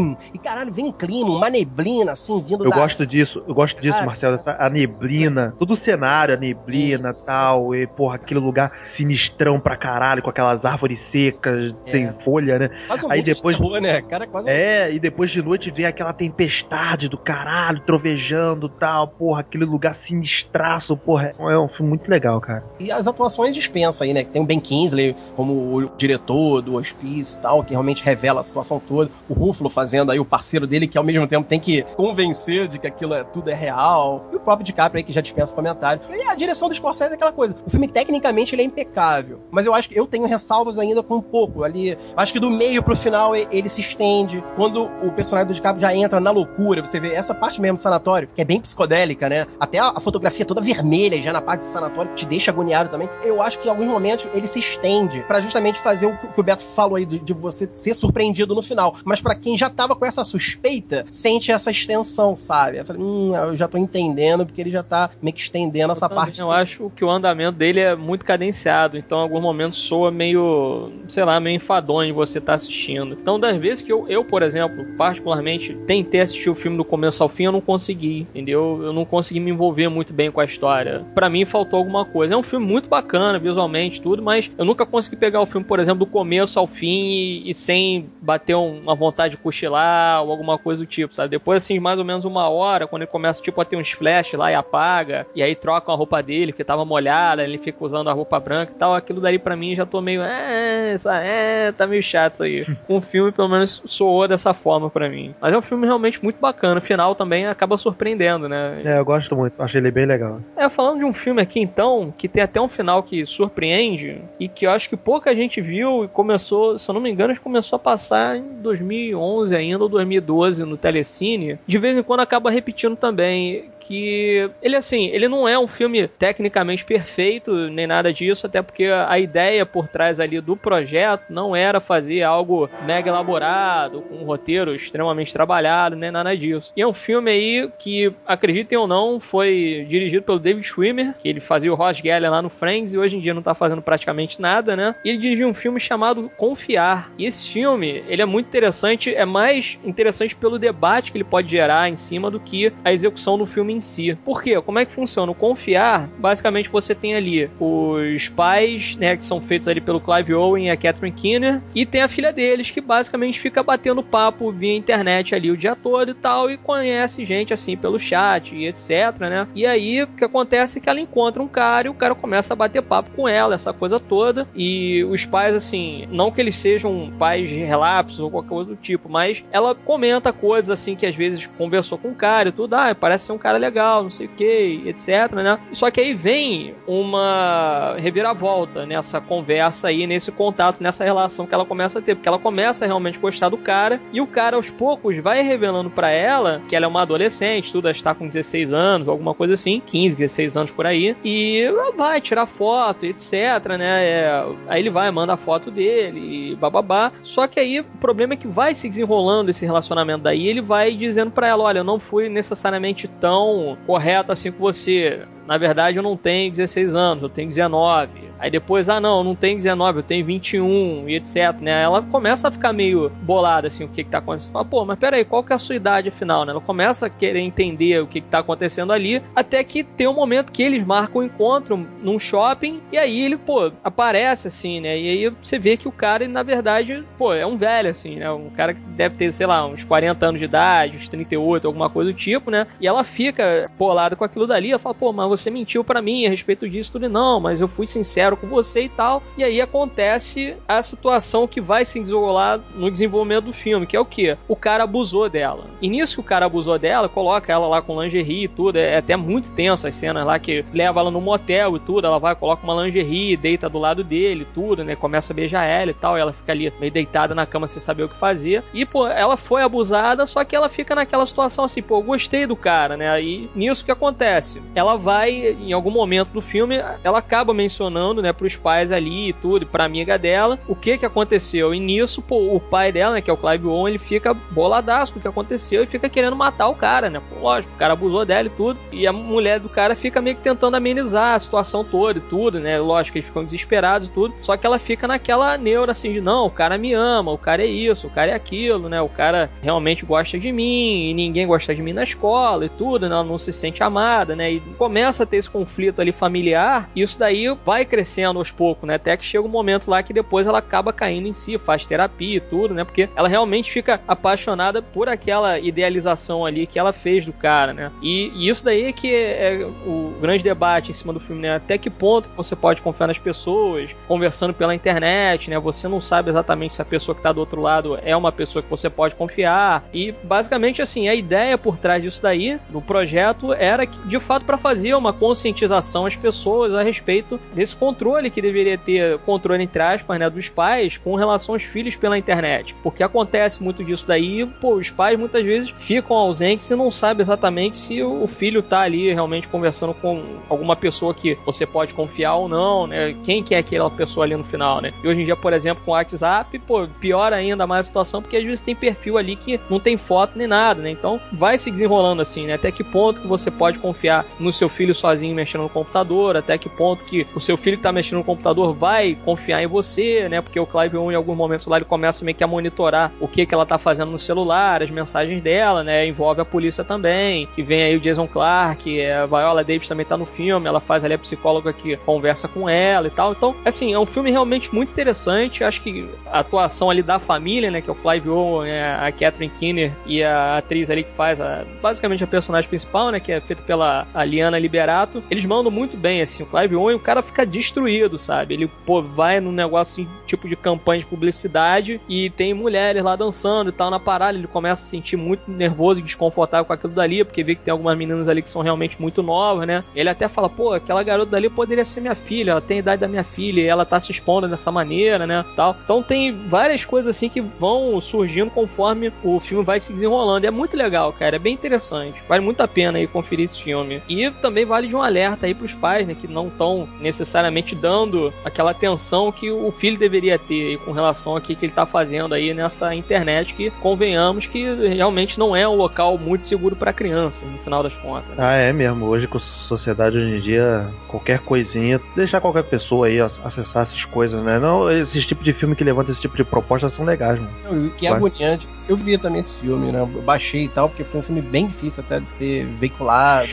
tum. E caralho, vem um clima, uma neblina, assim, vindo Eu da. gosto disso, eu gosto disso, Marcelo. isso- essa- A neblina, todo o cenário, a neblina sim, tal, e porra, aquele lugar sinistrão pra caralho, com aquelas árvores secas, É. sem folha, né? Quase um Aí monte de depois- terror, né? Cara, quase um- É, e depois de noite vem aquela tempestade do caralho, trovejando tal, porra, aquele lugar sinistraço, porra. É um filme muito legal, cara. E as atuações dispensa aí, né? Que tem o Ben Kingsley como o diretor do hospício e tal, que realmente revela a situação toda. O Ruffalo fazendo aí o parceiro dele, que ao mesmo tempo tem que convencer de que aquilo é, tudo é real. E o próprio DiCaprio aí, que já dispensa comentário. E a direção do Scorsese é aquela coisa. O filme, tecnicamente, ele é impecável. Mas eu acho que eu tenho ressalvas ainda com um pouco ali. Acho que do meio pro final ele se estende. Quando o personagem do DiCaprio já entra na loucura, você vê essa parte mesmo do sanatório, que é bem psicodélica, né? Até a, a fotografia toda vermelha já na parte do sanatório, te deixa agoniado também. Eu acho que em alguns momentos ele se estende pra justamente fazer o que, o Beto falou aí, de, de você ser surpreendido no final. Mas pra quem já tava com essa suspeita, sente essa extensão, sabe? Eu falei, hum, eu já tô entendendo, porque ele já tá meio que estendendo essa Eu também, parte. Eu acho que o andamento dele é muito cadenciado, então em alguns momentos soa meio, sei lá, meio enfadonho você estar assistindo. Então, das vezes que eu, eu, por exemplo, particularmente, tentei assistir o filme do começo ao fim, eu não consegui, entendeu? Eu não consegui me envolver muito bem com a história. Pra mim, faltou alguma coisa. É um filme muito bacana, visualmente, tudo, mas eu nunca consegui pegar o filme, por exemplo, do começo ao fim e, e sem bater um- uma vontade de cochilar ou alguma coisa do tipo, sabe? Depois, assim, mais ou menos uma hora, quando ele começa, tipo, a ter uns flashes lá e apaga, e aí trocam a roupa dele, que tava molhada, ele fica usando a roupa branca e tal, aquilo dali pra mim já tô meio, é, é, tá meio chato isso aí. Com <laughs> o filme, pelo menos, soou dessa forma pra mim. Mas é um filme realmente muito bacana, o final também acaba surpreendendo, né? É, eu gosto muito, achei ele bem legal. É, falando de um filme aqui então, que tem até um final que surpreende e que eu acho que pouca gente viu e começou, se eu não me engano, começou a passar em 2011 ainda ou 2012 no Telecine. De vez em quando acaba repetindo também que ele assim, ele não é um filme tecnicamente perfeito nem nada disso, até porque a ideia por trás ali do projeto não era fazer algo mega elaborado, com um roteiro extremamente trabalhado, nem nada disso. E é um filme aí que, acreditem ou não, foi dirigido pelo David Schwimmer, que ele fazia o Ross Geller lá no Friends e hoje em dia não tá fazendo praticamente nada, né? E ele dirigiu um filme chamado Confiar. E esse filme, ele é muito interessante, é mais interessante pelo debate que ele pode gerar em cima do que a execução do filme em si. Por quê? Como é que funciona? O Confiar, basicamente você tem ali os pais, né, que são feitos ali pelo Clive Owen e a Catherine Keener, e tem a filha deles, que basicamente fica batendo papo via internet ali o dia todo e tal, e conhece gente assim pelo chat e etc, né? E aí o que acontece é que ela encontra um cara e o cara começa a bater papo com ela, essa coisa toda, e os pais, assim, não que eles sejam pais de relapsos ou qualquer do tipo, mas ela comenta coisas assim que às vezes conversou com o cara e tudo, ah, parece ser um cara legal, não sei o que, etc, né? Só que aí vem uma reviravolta nessa conversa aí, nesse contato, nessa relação que ela começa a ter, porque ela começa a realmente gostar do cara e o cara aos poucos vai revelando pra ela que ela é uma adolescente, tudo, está com 16 anos, alguma coisa assim, 15, 16 anos por aí, e ela vai tirar foto, etc, né? É, aí ele vai, manda a foto dele e bababá. Só que aí o problema é que vai se desenrolando esse relacionamento daí, ele vai dizendo pra ela, olha, eu não fui necessariamente tão correto assim com você. Na verdade, eu não tenho 16 anos, eu tenho 19. Aí depois, ah não, eu não tenho 19, eu tenho 21 e etc, né? Ela começa a ficar meio bolada, assim, o que que tá acontecendo. Fala, pô, mas peraí, qual que é a sua idade afinal, né? Ela começa a querer entender o que que tá acontecendo ali, até que tem um momento que eles marcam um encontro num shopping, e aí ele, pô, aparece, assim, né? E aí você vê que o cara, na verdade, pô, é um velho, assim, né? Um cara que deve ter, sei lá, uns 40 anos de idade, uns 38, alguma coisa do tipo, né? E ela fica bolada com aquilo dali, ela fala, pô, mas você mentiu para mim a respeito disso, tudo, não, mas eu fui sincero com você e tal. E aí acontece a situação que vai se desenrolar no desenvolvimento do filme, que é o que? O cara abusou dela. E nisso que o cara abusou dela, coloca ela lá com lingerie e tudo, é até muito tenso as cenas lá que leva ela no motel e tudo, ela vai, coloca uma lingerie, deita do lado dele, tudo, né? Começa a beijar ela e tal, e ela fica ali meio deitada na cama sem saber o que fazer. E, pô, ela foi abusada, só que ela fica naquela situação assim, pô, eu gostei do cara, né? E nisso que acontece? Ela vai, em algum momento do filme, ela acaba mencionando, né, pros pais ali e tudo, e pra amiga dela, o que que aconteceu. E nisso, pô, o pai dela, né, que é o Clive Owen, ele fica boladaço com o que aconteceu e fica querendo matar o cara, né? Pô, lógico, o cara abusou dela e tudo. E a mulher do cara fica meio que tentando amenizar a situação toda e tudo, né? Lógico, eles ficam desesperados e tudo. Só que ela fica naquela neura assim de não, o cara me ama, o cara é isso, o cara é aquilo, né? O cara realmente gosta de mim e ninguém gosta de mim na escola e tudo, né? Ela não se sente amada, né? E começa a ter esse conflito ali familiar e isso daí vai crescendo aos poucos, né? Até que chega um momento lá que depois ela acaba caindo em si, faz terapia e tudo, né? Porque ela realmente fica apaixonada por aquela idealização ali que ela fez do cara, né? E, e isso daí é que é, é o grande debate em cima do filme, né? Até que ponto você pode confiar nas pessoas, conversando pela internet, né? Você não sabe exatamente se a pessoa que está do outro lado é uma pessoa que você pode confiar. E basicamente assim, a ideia por trás disso daí, do projeto, era que, de fato para fazer uma conscientização às pessoas a respeito desse controle que deveria ter, controle entre aspas, né, dos pais com relação aos filhos pela internet. Porque acontece muito disso daí, pô, os pais muitas vezes ficam ausentes e não sabem exatamente se o filho tá ali realmente conversando com alguma pessoa que você pode confiar ou não, né? Quem que é aquela pessoa ali no final, né? E hoje em dia, por exemplo, com o WhatsApp, pô, pior ainda mais a situação, porque às vezes tem perfil ali que não tem foto nem nada, né? Então vai se desenrolando assim, né? Até que ponto que você pode confiar no seu filho sozinho mexendo no computador, até que ponto que o seu filho que tá mexendo no computador vai confiar em você, né? Porque o Clive Owen, em alguns momentos lá, ele começa meio que a monitorar o que que ela tá fazendo no celular, as mensagens dela, né? Envolve a polícia também, que vem aí o Jason Clark, a Viola Davis também tá no filme, ela faz ali a psicóloga que conversa com ela e tal. Então, assim, é um filme realmente muito interessante. Acho que a atuação ali da família, né? Que é o Clive Owen, a Catherine Keener e a atriz ali que faz a, basicamente a personagem principal, né? Que é feita pela Liana Liberato. Eles mandam muito bem, assim. O Clive Owen, o cara fica destruído, sabe? Ele, pô, vai num negócio assim, tipo de campanha de publicidade e tem mulheres lá dançando e tal na parada. Ele começa a se sentir muito nervoso e desconfortável com aquilo dali, porque vê que tem algumas meninas ali que são realmente muito novas, né? Ele até fala, pô, aquela garota dali poderia ser minha filha, ela tem a idade da minha filha e ela tá se expondo dessa maneira, né? Tal. Então tem várias coisas assim que vão surgindo conforme o filme vai se desenrolando. É muito legal, cara. É bem interessante. Vale muito a pena aí conferir esse filme. E também vale de um alerta aí pros pais, né? Que não estão necessariamente dando aquela atenção que o filho deveria ter com relação a que ele tá fazendo aí nessa internet que convenhamos que realmente não é um local muito seguro para criança, no final das contas. Né? Ah, é mesmo. Hoje com a sociedade hoje em dia, qualquer coisinha, deixar qualquer pessoa aí acessar essas coisas, né? Não, esses tipos de filme que levantam esse tipo de proposta são legais, mano. Que é agoniante. Eu vi também esse filme, né? Eu baixei e tal, porque foi um filme bem difícil até de ser veiculado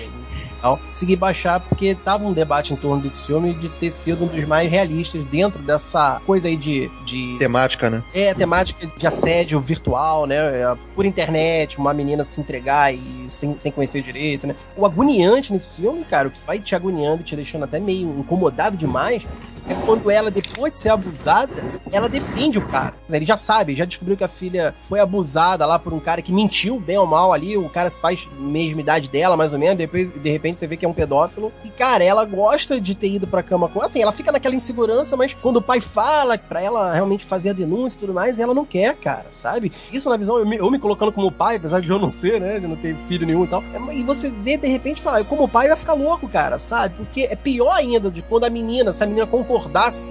tal. Consegui baixar porque tava um debate em torno desse filme de ter sido um dos mais realistas dentro dessa coisa aí de. de... Temática, né? É, temática de assédio virtual, né? É, por internet, uma menina se entregar e sem, sem conhecer direito, né? O agoniante nesse filme, cara, o que vai te agoniando e te deixando até meio incomodado demais, é quando ela, depois de ser abusada, ela defende o cara. Ele já sabe, já descobriu que a filha foi abusada lá por um cara que mentiu, bem ou mal ali, o cara se faz mesma idade dela, mais ou menos, depois, de repente você vê que é um pedófilo. E, cara, ela gosta de ter ido pra cama com. Assim, ela fica naquela insegurança, mas quando o pai fala pra ela realmente fazer a denúncia e tudo mais, ela não quer, cara, sabe? Isso na visão, eu me, eu me colocando como pai, apesar de eu não ser, né? De não ter filho nenhum e tal. É, e você vê, de repente, falar, como pai vai ficar louco, cara, sabe? Porque é pior ainda de quando a menina, se a menina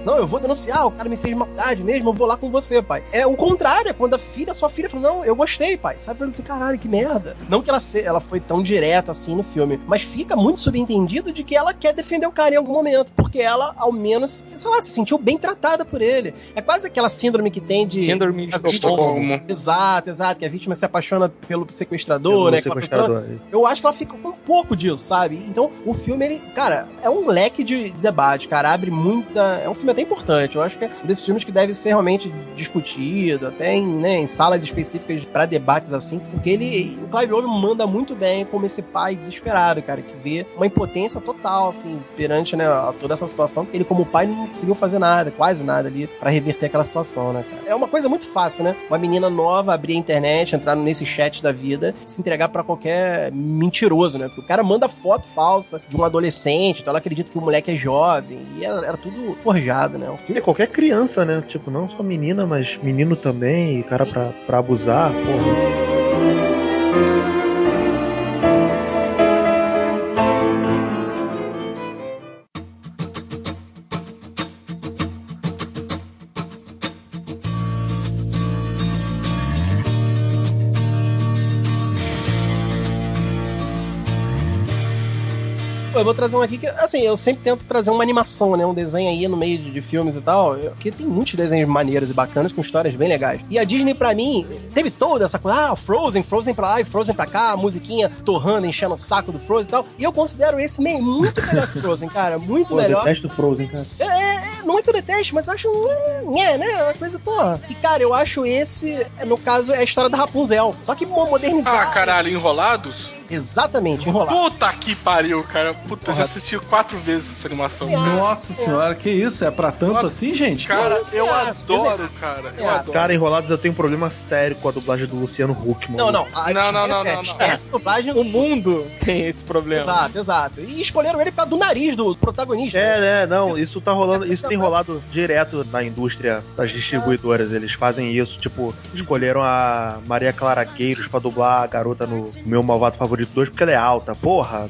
não, eu vou denunciar, o cara me fez maldade mesmo, eu vou lá com você, pai. É o contrário, é quando a filha, sua filha fala, não, eu gostei, pai, sabe? Eu falei, caralho, que merda. Não que ela, se, ela foi tão direta assim no filme, mas fica muito subentendido de que ela quer defender o cara em algum momento, porque ela, ao menos, sei lá, se sentiu bem tratada por ele. É quase aquela síndrome que tem de. Síndrome de vítima. Exato, exato, que a vítima se apaixona pelo sequestrador, pelo né? Sequestrador. Eu acho que ela fica com um pouco disso, sabe? Então, o filme, ele, cara, é um leque de debate, cara, abre É um filme até importante. Eu acho que é um desses filmes que deve ser realmente discutido, até em, né, em salas específicas para debates assim, porque ele. O Clive Owen manda muito bem como esse pai desesperado, cara, que vê uma impotência total, assim, perante né, toda essa situação, ele, como pai, não conseguiu fazer nada, quase nada ali, para reverter aquela situação, né, cara? É uma coisa muito fácil, né? Uma menina nova abrir a internet, entrar nesse chat da vida, se entregar para qualquer mentiroso, né? Porque o cara manda foto falsa de um adolescente, então ela acredita que o moleque é jovem, e era, era tudo forjado, né? O. É qualquer criança, né? Tipo, não só menina, mas menino também, e cara pra, pra abusar, porra. Vou trazer um aqui que, assim, eu sempre tento trazer uma animação, né? Um desenho aí no meio de, de filmes e tal. Porque tem muitos desenhos maneiros e bacanas com histórias bem legais. E a Disney, pra mim, teve toda essa coisa, ah, Frozen, Frozen pra lá e Frozen pra cá, a musiquinha torrando, enchendo o saco do Frozen e tal. E eu considero esse meio muito melhor que Frozen, cara. Muito <laughs> Pô, melhor. detesto Frozen, cara. É, é, não é que eu deteste, mas eu acho. É, né? Uma coisa, porra. E, cara, eu acho esse, no caso, é a história da Rapunzel. Só que modernizada. Ah, caralho, enrolados? Exatamente, enrolado. Puta que pariu, cara. Puta, eu já assisti quatro vezes essa animação. Sim. Nossa senhora, que isso? É pra tanto assim, gente? Cara, eu acha, adoro, cara. Eu adoro. Cara, Enrolados eu tenho um problema sério com a dublagem do Luciano Huck, mano. Não, não. A, Não, não, não, não, é, não. Esquece a dublagem. O mundo tem esse problema. Exato, exato. E escolheram ele causa do nariz do protagonista. É, é, não, isso tá rolando, isso tem rolado direto na indústria das distribuidoras. Eles fazem isso, tipo, escolheram a Maria Clara Queiros pra dublar a garota no Meu Malvado Favorito 2 porque ela é alta. Porra,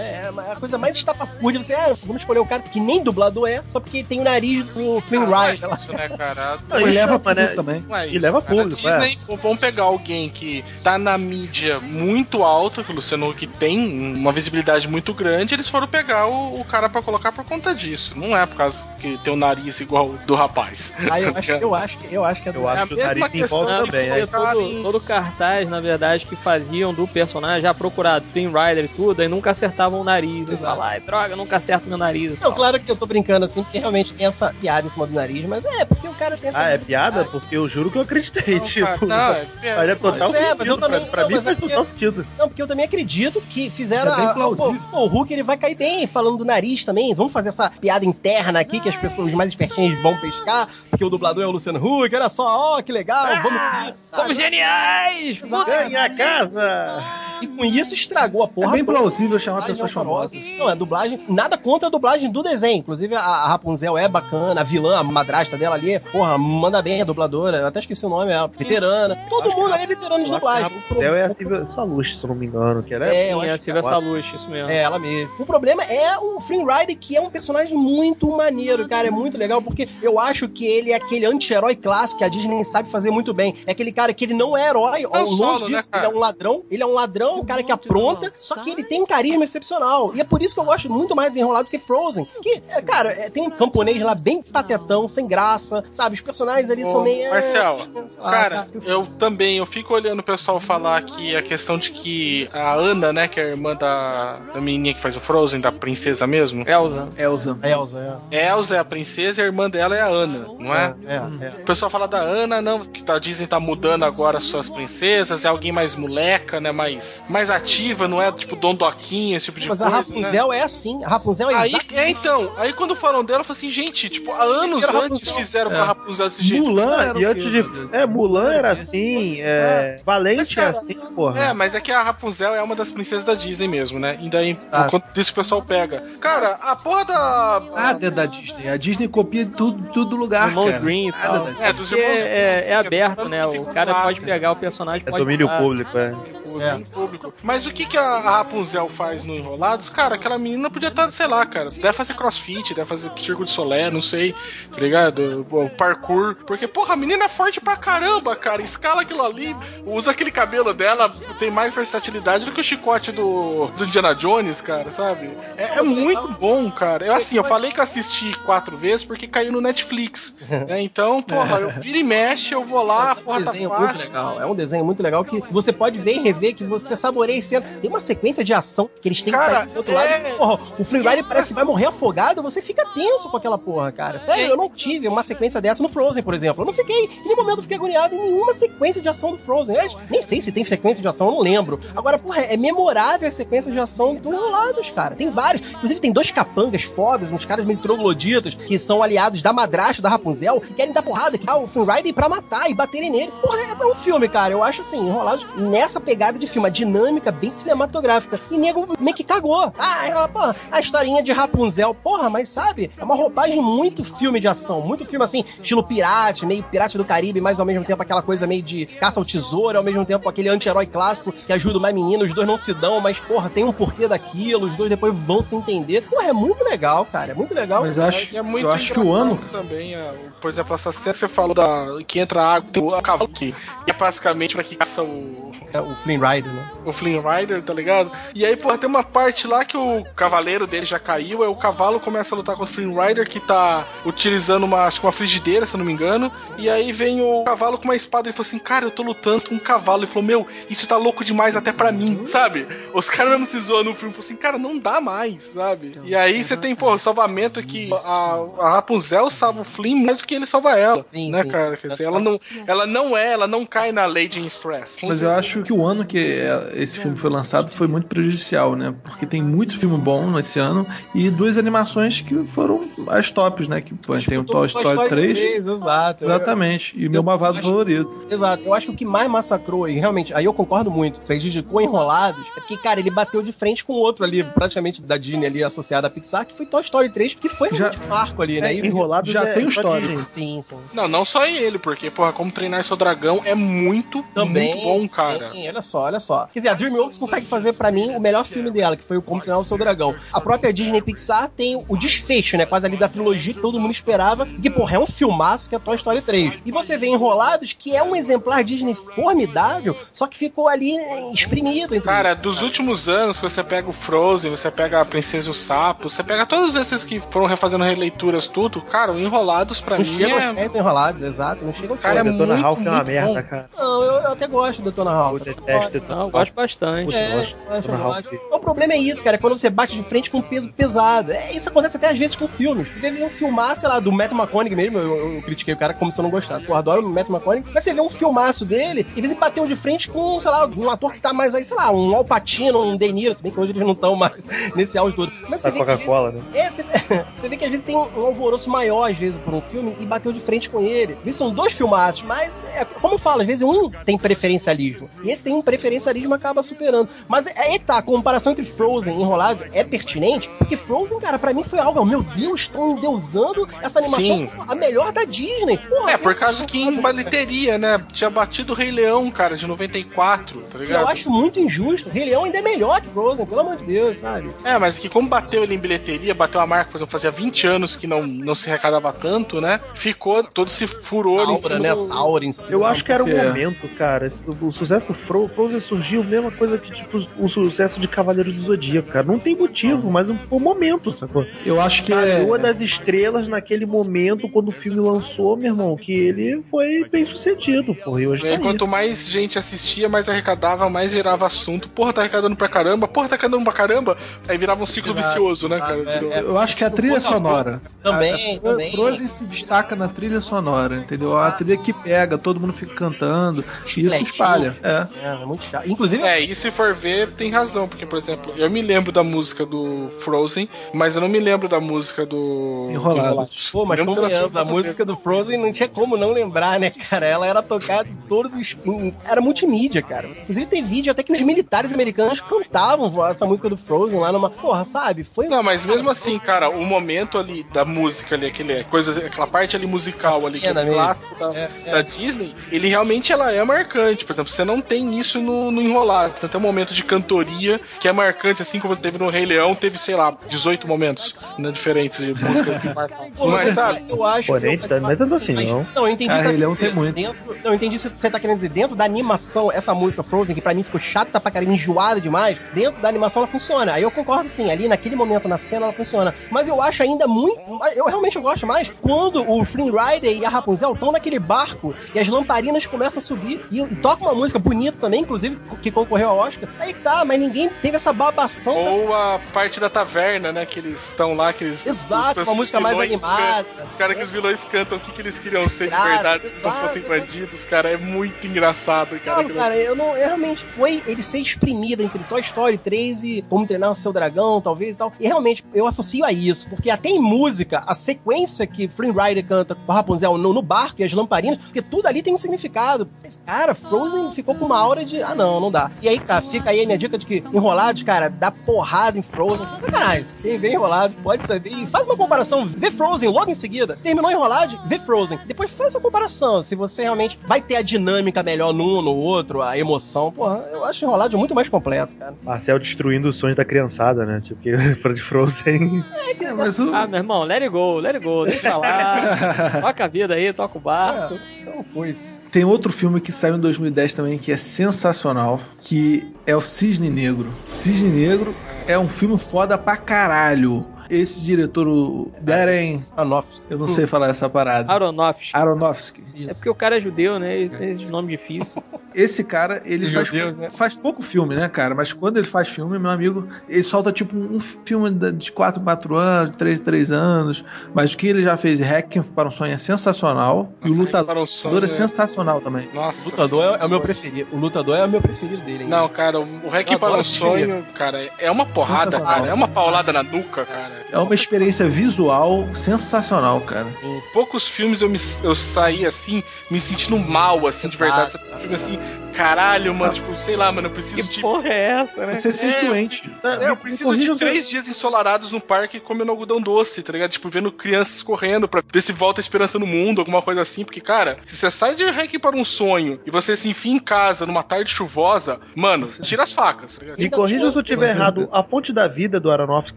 É, é a coisa mais estapafúrdia. Você, ah, vamos escolher o cara que nem dublador é, só porque tem o nariz do Flynn Ah, é Rider isso, né, cara? Não, Ele e leva chama, né? público também. Não é E leva cara. público, é. Disney, Vamos pegar alguém que tá na mídia muito alta, que o Luciano Huck tem uma visibilidade muito grande, eles foram pegar o, o cara pra colocar por conta disso. Não é por causa que tem o nariz igual do rapaz. Aí eu acho, eu acho, que- eu acho que é do eu a acho que o mesma nariz questão envolve Não, também, né? todo, todo cartaz, na verdade, que faziam do personagem, já procurado Twin Rider e tudo, aí nunca acertavam o nariz. E Exato. fala, ai, droga, nunca acerto meu nariz. e Não, tal. claro que eu tô brincando assim, porque realmente tem essa piada em cima do nariz, mas é, porque o cara tem essa. Ah, é piada? Porque eu juro que eu acreditei, Não, tipo. cara, não, é, <laughs> é, Faria total Mas é, sentido. mas eu também- pra, pra não, mim mas é faz porque- total sentido. Não, porque eu também acredito que fizeram. É a- pô, pô, o Hulk ele vai cair bem falando do nariz também. Vamos fazer essa piada interna aqui que as pessoas mais espertinhas vão pescar, porque o dublador é o Luciano Huck. Olha só, ó, que legal. vamos. sabe? Somos geniais! Ganha a casa! E com isso estragou a É porra. bem toda. plausível chamar pessoas famosas. Não, é dublagem. Nada contra a dublagem do desenho. Inclusive, a, a Rapunzel é bacana, a vilã, a madrasta dela ali, porra, manda bem a dubladora. Eu até esqueci o nome, é veterana. Todo mundo ali é veterano de dublagem. Rapunzel é a Silvia Salus, se eu não me engano, que ela é. É, eu Sim, a Silvia é. Isso mesmo. É, ela mesmo. O problema é o Flynn Rider, que é um personagem muito maneiro, cara. É muito legal, porque eu acho que ele é aquele anti-herói clássico que a Disney sabe fazer muito bem. É aquele cara que ele não é herói, É o ao longe Solo, né, disso. cara? ele é um ladrão, ele é um ladrão, um cara que apronta, só que ele tem um carisma excepcional. E é por isso que eu gosto muito mais do Enrolado que Frozen. Que, é, cara, é, tem um camponês lá bem patetão, sem graça, sabe? Os personagens ali são Ô, meio. é, Marcel, lá, Cara, eu também, eu fico olhando o pessoal falar que a questão de que a Ana, né, que é a irmã da, da menininha que faz o Frozen, da princesa mesmo, Elza. Elza. A Elsa, Elsa é a princesa e a irmã dela é a Ana, não é? É. É, é. O pessoal fala da Ana, não, que a Disney tá mudando agora as suas princesas, é alguém mais moleca, né, mais, mais ativa, não é tipo Dondoquinha, esse tipo de Mas a coisa, né? Rapunzel é assim. A Rapunzel é Aí, exatamente é então, aí quando falam dela, eu falei assim, gente, tipo, há anos Esqueceram a antes Rapunzel. fizeram pra É. Rapunzel desse jeito. Mulan era E antes de. É, Mulan era assim, é. Valente Mas, é cara, assim, porra. É, mas é que a Rapunzel é uma das princesas da Disney mesmo, né? E daí, Ah. por conta disso, o pessoal pega. Cara, a porra da. Nada é da Disney. A Disney copia tudo, tudo do lugar, Irmãos cara. Green e Nada tal. da Disney. É, dos Porque irmãos é, é, Grimm, é aberto, né? é O cara pode pegar o personagem, É pode domínio mudar. público, é. O É. domínio público. Mas o que, que a a Rapunzel faz no Enrolados? Cara, aquela menina podia estar, sei lá, cara. Deve fazer crossfit, deve fazer circo de solé, não sei, tá ligado? O parkour. Porque, porra, a menina é forte pra caramba, cara. Escala aquilo ali, usa aquele cabelo dela, tem mais versatilidade do que o chicote do, do Indiana Jones, cara, sabe? É, é muito bom, cara. Eu, assim, eu falei que eu assisti quatro vezes porque caiu no Netflix. Né? Então, porra, eu vira e mexe, eu vou lá, é um porra, tá desenho muito legal. É um desenho muito legal que você pode ver e rever, que você saboreia cena. Tem uma sequência de ação que eles têm que Cara, sair do outro é- lado. Porra, o Free Rider parece que vai morrer afogado, você fica tenso com aquela porra, cara. Sério, É. eu não tive uma sequência dessa no Frozen, por exemplo. Eu não fiquei, em nenhum momento eu fiquei agoniado em nenhuma sequência de ação do Frozen. Aliás, nem sei se tem sequência de ação, eu não lembro. Agora, porra, é memorável a sequência de ação do Enrolados, cara. Tem vários. Inclusive, tem dois capangas fodas, uns caras meio trogloditas, que são aliados da madrasta da Rapunzel, que querem dar porrada, que ah, o Free Rider pra matar e baterem nele. Porra, é um filme, cara. Eu acho assim, Enrolados nessa pegada de filme, a dinâmica bem cinematográfica. E nego meio que cagou. Ah, ela, pô, a historinha de Rapunzel. Porra, mas sabe? É uma roupagem muito filme de ação. Muito filme assim, estilo pirate, meio pirate do Caribe, mas ao mesmo tempo aquela coisa meio de caça ao tesouro, ao mesmo tempo aquele anti-herói clássico que ajuda mais menino. Os dois não se dão, mas, porra, tem um porquê daquilo. Os dois depois vão se entender. Porra, é muito legal, cara. É muito legal. Mas acho, É muito eu acho que o ano. também, é, por exemplo, essa cena que você falou da que entra água, tem o cavalo aqui, e é basicamente pra que caça o É o Flynn Rider, né? o Flynn Rider, tá ligado? E aí, porra, tem uma parte lá que o cavaleiro dele já caiu, aí o cavalo começa a lutar com o Flynn Rider, que tá utilizando uma, acho que uma frigideira, se eu não me engano. E aí vem o cavalo com uma espada e falou assim: Cara, eu tô lutando com um cavalo. Ele falou: Meu, isso tá louco demais até pra mim, sabe? Os caras mesmo se zoando no filme, falou assim: Cara, não dá mais, sabe? E aí você tem, pô, o salvamento que a, a Rapunzel salva o Flynn mais do que ele salva ela, Sim, né, sim. cara? Quer dizer, ela não, ela não é, ela não cai na Lady in Stress. Mas eu acho que o ano que é, esse filme foi lançado foi muito prejudicial, né? Porque tem muito filme bom nesse ano e duas animações que foram as tops, né? Que pô, tem o Toy Story 3. exato. Eu- Exatamente. E meu malvado acho- favorito. Exato. Eu acho que o que mais massacrou, e realmente, aí eu concordo muito, prejudicou enrolados, é porque, cara, ele bateu de frente com outro ali, praticamente da Disney ali, associado à Pixar, que foi Toy Story 3, que foi Já- um marco ali, né? É, E- enrolado já tem o histórico. Disney. Sim, sim. Não, não só ele, porque, porra, como treinar seu dragão é muito, Também. muito bom, cara. Sim, olha só, olha só. Quer dizer, a DreamWorks consegue fazer pra mim o melhor filme dela, que foi o Como Treinar o Seu Dragão. A própria Disney Pixar tem o desfecho, né? Quase ali da trilogia que todo mundo esperava. Que, porra, é um filmaço que é Toy Story 3. E você vê Enrolados, que é um exemplar Disney formidável, só que ficou ali eh, exprimido. entre- Cara, dos últimos anos, que você pega o Frozen, você pega a Princesa e o Sapo, você pega todos esses que foram refazendo releituras, tudo, cara, o Enrolados pra Não mim chegam aos é... pés do Enrolados, exato. Não chegam aos Cara, pés. é Detona muito, Ralph é uma muito merda, bom. cara. Não, eu, eu até gosto do Detona Ralph. Eu detesto Não, eu gosto bastante. É, eu eu eu. O problema é isso, cara, é quando você bate de frente com um peso pesado. É, isso acontece até às vezes com filmes. Você vê um filmar, sei lá, do Matthew McConaughey mesmo, eu, eu critiquei o cara como se eu não gostasse. Pô, adoro o Matthew McConaughey, mas você vê um filmaço dele, e ele bateu de frente com, sei lá, um ator que tá mais aí, sei lá, um Al Pacino, um De Niro, se bem que hoje eles não estão mais <laughs> nesse auge todo. Mas você A vê que às vezes Coca-Cola, né? é, você, <laughs> você vê que às vezes tem um, um alvoroço maior, às vezes, por um filme e bateu de frente com ele. Vezes são dois filmaços, mas, é, como eu falo, às vezes um tem preferencialismo. E esse tem um preferencialismo e acaba superando. Mas é aí que tá, a comparação entre Frozen e Enrolados é pertinente, porque Frozen, cara, pra mim foi algo, meu Deus, estão endeusando essa animação Sim. a melhor da Disney. Porra, É, por causa que em bilheteria, né? Tinha batido o Rei Leão, cara, de 94, tá ligado? eu acho muito injusto. Rei Leão ainda é melhor que Frozen, pelo amor de Deus, sabe? É, mas que como bateu ele em bilheteria, bateu a marca, por exemplo, fazia 20 anos que não, não se arrecadava tanto, né? Ficou todo esse furor em Aura, cima né? do... Essa aura em si. Eu acho que era o É. momento, cara. O, o sucesso do Fro Frozen surgiu, mesma coisa que tipo, o sucesso de Cavaleiro do Zodíaco, cara. Não tem motivo, mas um, foi um momento, sacou? Eu acho que Cara, é. Lua das Estrelas, naquele momento, quando o filme lançou, meu irmão, que ele foi bem sucedido, porra. E hoje E aí, tá quanto mais gente assistia, mais arrecadava, mais gerava assunto. Porra, tá arrecadando pra caramba, porra, tá arrecadando pra caramba. Aí virava um ciclo Exato, vicioso, né, cara? é, Virou- é. Eu acho que a trilha a sonora. Também, a, também. Frozen se destaca na trilha sonora, entendeu? A trilha que pega, todo mundo fica cantando. E isso espalha. É. É, é muito chato. Inclusive, É, e se for ver, tem razão, porque, por exemplo, eu me lembro da música do Frozen, mas eu não me lembro da música do. Enrolados. Pô, mas como tenho lembro, a assunto música do Frozen não tinha como não lembrar, né, cara? Ela era tocada em todos os. Era multimídia, cara. Inclusive tem vídeo até que os militares americanos cantavam essa música do Frozen lá numa. Porra, sabe? Foi. Não, mas mesmo assim, cara, o momento ali da música ali, aquele, coisa, aquela parte ali musical A ali, que é clássico da, É, é. da Disney, ele realmente ela é marcante. Por exemplo, você não tem isso no, no Enrolado. Você tem um momento de cantoria que é marcante, assim como teve no Rei Leão, teve, sei lá, 18 momentos né, diferentes de música <laughs> que marcam. Pô, Mas, sabe? eu acho Porém, que tá- não é tanto assim, mas- não. Não, eu entendi Ah, isso que Rei Leão você tá tem muito. Dentro, não, eu entendi isso que você tá querendo dizer. Dentro da animação, essa música Frozen, que pra mim ficou chata pra caramba, enjoada demais, dentro da animação ela funciona. Aí eu concordo sim, ali naquele momento na cena ela funciona. Mas eu acho ainda muito. Eu realmente gosto mais quando o Flynn Rider e a Rapunzel estão naquele barco e as lamparinas começam a subir e, e toca uma música bonita também, inclusive, que concorreu ao Oscar. Aí tá, mas ninguém teve essa babação. dessa- Ou a parte da taverna, né? Que eles estão lá, que eles. Exato, os- uma música mais animada. cantam. Cara que os vilões cantam o que, que eles queriam ser de verdade, se não fossem bandidos, cara. É muito engraçado, cara. Aquilo- cara, eu não. Eu realmente foi ele ser exprimido entre Toy Story 3 e Como Treinar o Seu Dragão, talvez e tal. E realmente, eu associo a isso, porque até em música, a sequência que Flynn Rider canta com Rapunzel no, no barco e as lamparinas, porque tudo ali tem um significado. Cara, Frozen ficou com uma aura de. Ah, não, não dá. E aí tá, fica aí a minha dica de que enrolados, cara, dá porrada em Frozen, sem sacanagem. Quem vê enrolado pode saber. E faz uma comparação, vê Frozen logo em seguida. Terminou enrolado, vê Frozen. Depois faz essa comparação. Se você realmente vai ter a dinâmica melhor num no outro, a emoção, porra, eu acho enrolado muito mais completo, cara. Marcel destruindo os sonhos da criançada, né? Tipo, que <laughs> de Frozen. É que, Ah, meu irmão, let it go, let it go, deixa pra <laughs> toca a vida aí, toca o barco. então foi isso. tem outro filme que saiu em 2010 também que é sensacional, que é o Cisne Negro. Cisne Negro é um filme foda pra caralho. Esse diretor, o Darren. Aronofsky. Eu não sei falar essa parada. Aronofsky. Aronofsky. É porque o cara é judeu, né? Ele tem esse nome difícil. <laughs> Esse cara, ele Esse faz, judeu, né? faz pouco filme, né, cara? Mas quando ele faz filme, meu amigo, ele solta tipo um filme de 4 em 4 anos, de 3 em 3 anos. Mas o que ele já fez, Hacking para um Sonho, é sensacional. e o Nossa, Lutador um sonho é é- sensacional também. Nossa. O lutador é, é o meu preferido. O lutador é o meu preferido dele. hein? Não, cara, o Eu para um sonho, cara, é uma porrada, cara. É uma paulada na nuca, cara. É uma experiência visual sensacional, cara. Poucos filmes eu, me, eu saí assim, me sentindo mal, assim, de verdade. Exato. Um filme assim, caralho, mano, tipo, sei lá, mano, eu preciso Que de. porra é essa, né? Você se sente É. doente. É, eu preciso de três dias ensolarados no parque comendo algodão doce, tá ligado? Tipo, vendo crianças correndo pra ver se volta a esperança no mundo, alguma coisa assim. Porque, cara, se você sai de Rec para um sonho e você se enfia em casa numa tarde chuvosa, mano, tira as facas, tá? Me corrija se eu tiver errado. A Fonte da Vida do Aronofsky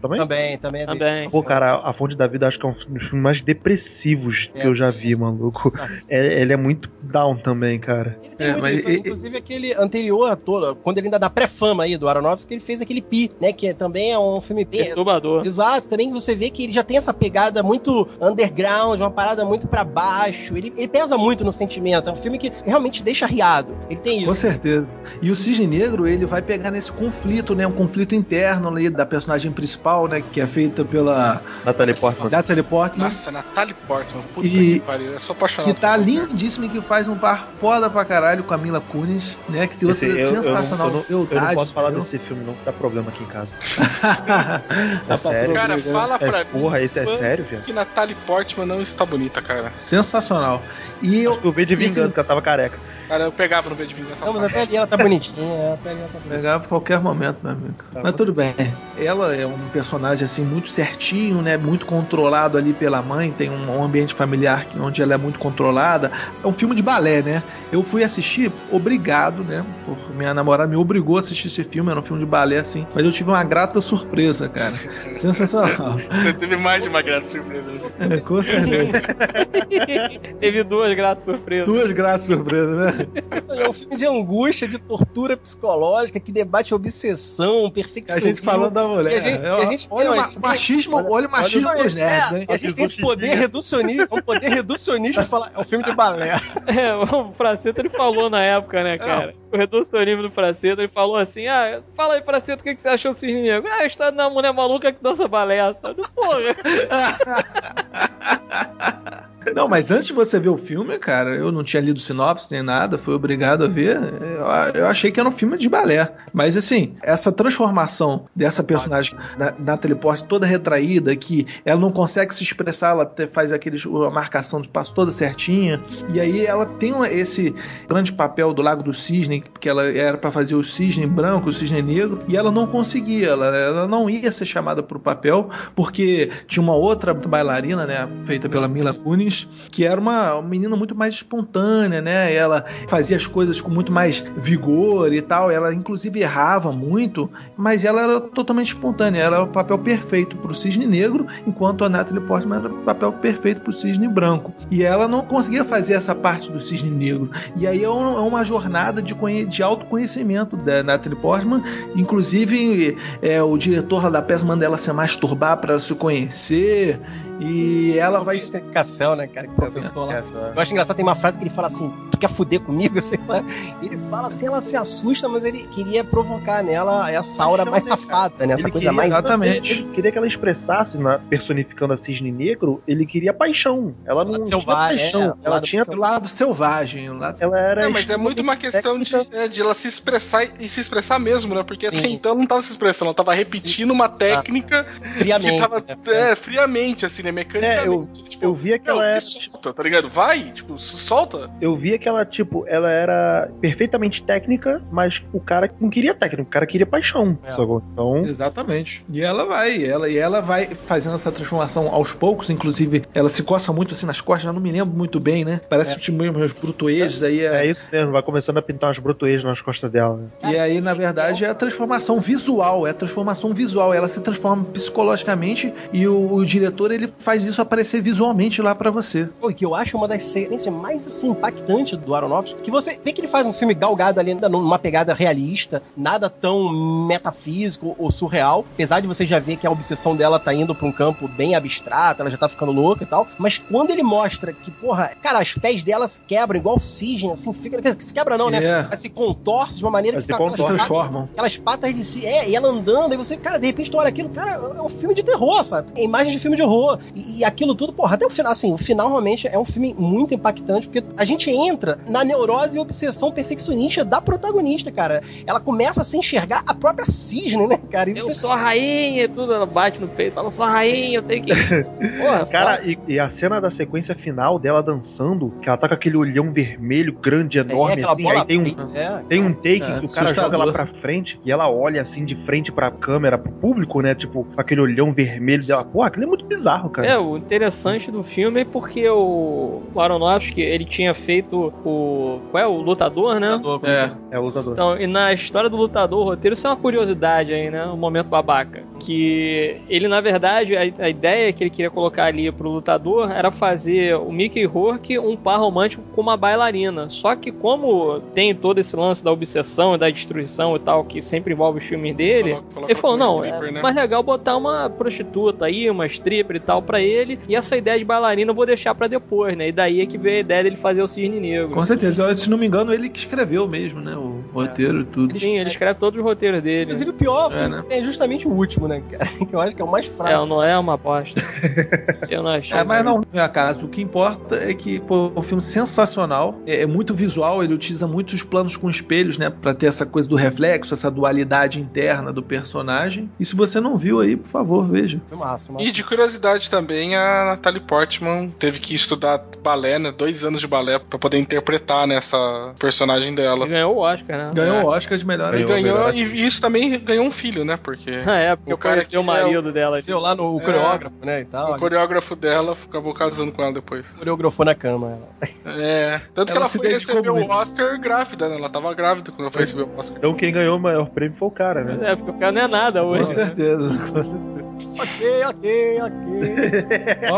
também? Também, também é. Também. Pô, cara, a Fonte da Vida acho que é um dos filmes mais depressivos É. que eu já vi, maluco. É- ele é muito down também, cara. Ele tem É, mas isso. e- Inclusive aquele anterior a todo, quando ele ainda dá pré-fama aí do Aronofsky, ele fez aquele Pi, né? Que é- também é um filme bem. Perturbador. Exato, também você vê que ele já tem essa pegada muito underground, uma parada muito pra baixo. Ele, ele pesa muito no sentimento. É um filme que realmente deixa riado. Ele tem Com isso. certeza. E o Cisne Negro, ele vai pegar nesse conflito, né? Um conflito interno ali da personagem principal, né? Que é feita pela Natalie Portman. Natalie Portman. Nossa, Natalie Portman, puta E- que pariu, eu sou apaixonado. Que tá lindíssimo e que faz um par foda pra caralho com a Mila Kunis, né? Que tem outra Esse- eu- eu não- sensacional eu não- Eu não posso falar entendeu? desse filme, não, que dá problema aqui em casa. Dá <laughs> pra sério? Cara, fala pra É, mim porra, esse é sério, velho? que Natalie Portman não está bonita, cara. Sensacional. E eu Eu vi de vingança que ela tava careca. Cara, eu pegava no B de vingança. Não, mas até ali ela tá bonitinha. Até ali ela tá bonitinha. Pegava a qualquer momento, meu amigo. Tá Mas bom. tudo bem. Ela é um personagem assim muito certinho, né? Muito controlado ali pela mãe. Tem um, ambiente familiar onde ela é muito controlada. É um filme de balé, né? Eu fui assistir, obrigado, né? Por minha namorada me obrigou a assistir esse filme. Era um filme de balé assim. Mas eu tive uma grata surpresa, cara. <laughs> Sensacional. Você teve mais de uma grande surpresa. É, com certeza. <laughs> Teve duas gratas surpresas. Duas gratas surpresas, né? É um filme de angústia, de tortura psicológica, que debate obsessão, A perfeccionismo. gente falando da mulher. A gente- É, a gente- olha, não, o a machismo, olha, o machismo Olha, dos nerds, é, hein? A gente tem esse poder reducionista, um poder reducionista de falar, é um filme de balé. <laughs> É, o Fraceta ele falou na época, né, cara? O reducionismo do Fraceta, ele falou assim: Ah, fala aí, Fraceta, o que, que você achou do Cisne Negro? Ah, a história da mulher maluca que dança balé, sabe? Porra. <laughs> Não, mas antes de você ver o filme, cara, eu não tinha lido sinopse nem nada, fui obrigado a ver. Eu, eu achei que era um filme de balé. Mas assim, essa transformação dessa personagem na, na teleporte toda retraída, que ela não consegue se expressar, ela faz aqueles, a marcação de passo toda certinha. E aí ela tem esse grande papel do Lago do Cisne, que ela era pra fazer o cisne branco, o cisne negro, e ela não conseguia, ela, ela não ia ser chamada pro papel, porque tinha uma outra bailarina, né, feita pela Mila Kunis, que era uma, uma menina muito mais espontânea, né? Ela fazia as coisas com muito mais vigor e tal. Ela, inclusive, errava muito, mas ela era totalmente espontânea. Era o papel perfeito pro cisne negro, enquanto a Natalie Portman era o papel perfeito pro cisne branco. E ela não conseguia fazer essa parte do cisne negro. E aí é, é uma jornada de, de autoconhecimento da Natalie Portman. Inclusive, é, o diretor da peça manda ela se masturbar para se conhecer. E ela vai Cassel, né, cara? Que professor lá. Eu acho engraçado, tem uma frase que ele fala assim: Tu quer fuder comigo? <laughs> Você sabe? Ele fala assim, ela se assusta, mas ele queria provocar nela essa aura mais safada, né? Essa Ele coisa queria- mais. Exatamente. Ele queria que ela expressasse, na, personificando a cisne negro, ele queria paixão. Ela não Lado tinha selvagem, paixão. é, ela lado tinha. o lado selvagem, o lado Ela era. Não, mas é muito uma questão de, é, de ela se expressar e se expressar mesmo, né? Porque até Sim. então ela não tava se expressando, ela tava repetindo uma técnica friamente. que tava né? é, friamente, assim, né? Mecanicamente. tipo, Eu via que ela era. se solta, tá ligado? Vai, tipo, se solta. Eu via que ela, tipo, ela era perfeitamente técnica, mas o cara não queria técnica, o cara queria paixão. É. sacou? Então. Exatamente. E ela vai, ela e ela vai fazendo essa transformação aos poucos, inclusive ela se coça muito assim nas costas, já não me lembro muito bem, né? Parece que tinha meus brutoejos aí É é, isso mesmo, vai começando a pintar umas brotoeiras nas costas dela. né? e aí na verdade é a transformação visual, é a transformação visual, ela se transforma psicologicamente e o, o diretor ele faz isso aparecer visualmente lá pra você. Pô, que eu acho uma das sequências mais assim, impactantes do Aronofsky, que você vê que ele faz um filme galgado ali ainda numa pegada realista, nada tão metafísico ou surreal, apesar de você já ver que a obsessão dela tá indo pra um campo bem abstrato, ela já tá ficando louca e tal, mas quando ele mostra que, porra, cara, os pés dela se quebram igual cisne, assim, fica, se quebra não, né? É. Mas se contorce de uma maneira Mas que fica Se aquelas patas- transformam. aquelas patas de si, é, e ela andando, e você, cara, de repente tu olha aquilo, cara, é um filme de terror, sabe? É imagem de filme de horror. E, e aquilo tudo, porra, até o final, assim, o final realmente é um filme muito impactante, porque a gente entra na neurose e obsessão perfeccionista da protagonista, cara. Ela começa a se enxergar a própria cisne, né, cara? E Eu você. sou a rainha e tudo, ela bate no peito, fala, eu sou a rainha, eu tenho que. <laughs> Porra, Cara, e, e a cena da sequência final dela dançando, que ela tá com aquele olhão vermelho grande, enorme, é, assim, bola aí tem um, é. Tem um take É, que o cara joga lá pra frente e ela olha assim de frente pra câmera, pro público, né? Tipo, com aquele olhão vermelho dela. Pô, aquilo é muito bizarro, cara. É, o interessante do filme é porque o o Aronofsky, ele tinha feito o... Qual é? O Lutador, né? É. É, o lutador. Então, e na história do lutador, o roteiro, isso é uma curiosidade aí, né? Um momento babaca. Que ele, na verdade, a, a ideia que ele queria colocar ali pro lutador era fazer o Mickey Rourke um par romântico com uma bailarina. Só que como tem todo esse lance da obsessão e da destruição e tal, que sempre envolve os filmes dele, Coloca- coloca ele falou, não, stripper, é né? mais legal botar uma prostituta aí, uma stripper e tal pra ele, e essa ideia de bailarina eu vou deixar pra depois, né? E daí é que veio a ideia dele fazer o Cisne Negro. Com certeza. Se não me engano, ele que escreveu mesmo, né? O roteiro e tudo. Sim, ele escreve todos os roteiros dele. Inclusive, o pior É, né? é justamente o último, né, cara? <laughs> Que eu acho que é o mais É, fraco. o Noé é uma aposta. <laughs> Eu não achei. É, mas não é acaso. O que importa é que pô, é um filme sensacional, é, é muito visual, ele utiliza muitos planos com espelhos, né, Pra ter essa coisa do reflexo, essa dualidade interna do personagem. E se você não viu aí, por favor, veja. Filmaço, filmaço. E de curiosidade também, a Natalie Portman teve que estudar balé, né? Dois anos de balé pra poder interpretar nessa personagem dela. Ele ganhou o Oscar, né? Ganhou É. o Oscar de melhor E Ganhou, melhor e isso também ganhou um filho, né? Porque <laughs> É, porque O cara o que é marido dela. Seu lá no o É. coreógrafo, né, e tal. o coreógrafo dela acabou casando com ela depois. coreografou na cama. ela. É. Tanto que Ela ela se foi receber o. Oscar grávida, né? Ela tava grávida quando ela foi receber o Oscar. Então quem ganhou o maior prêmio foi o cara, né? É, porque o cara não é nada Com hoje. né? certeza, com certeza. <laughs> ok, ok, ok.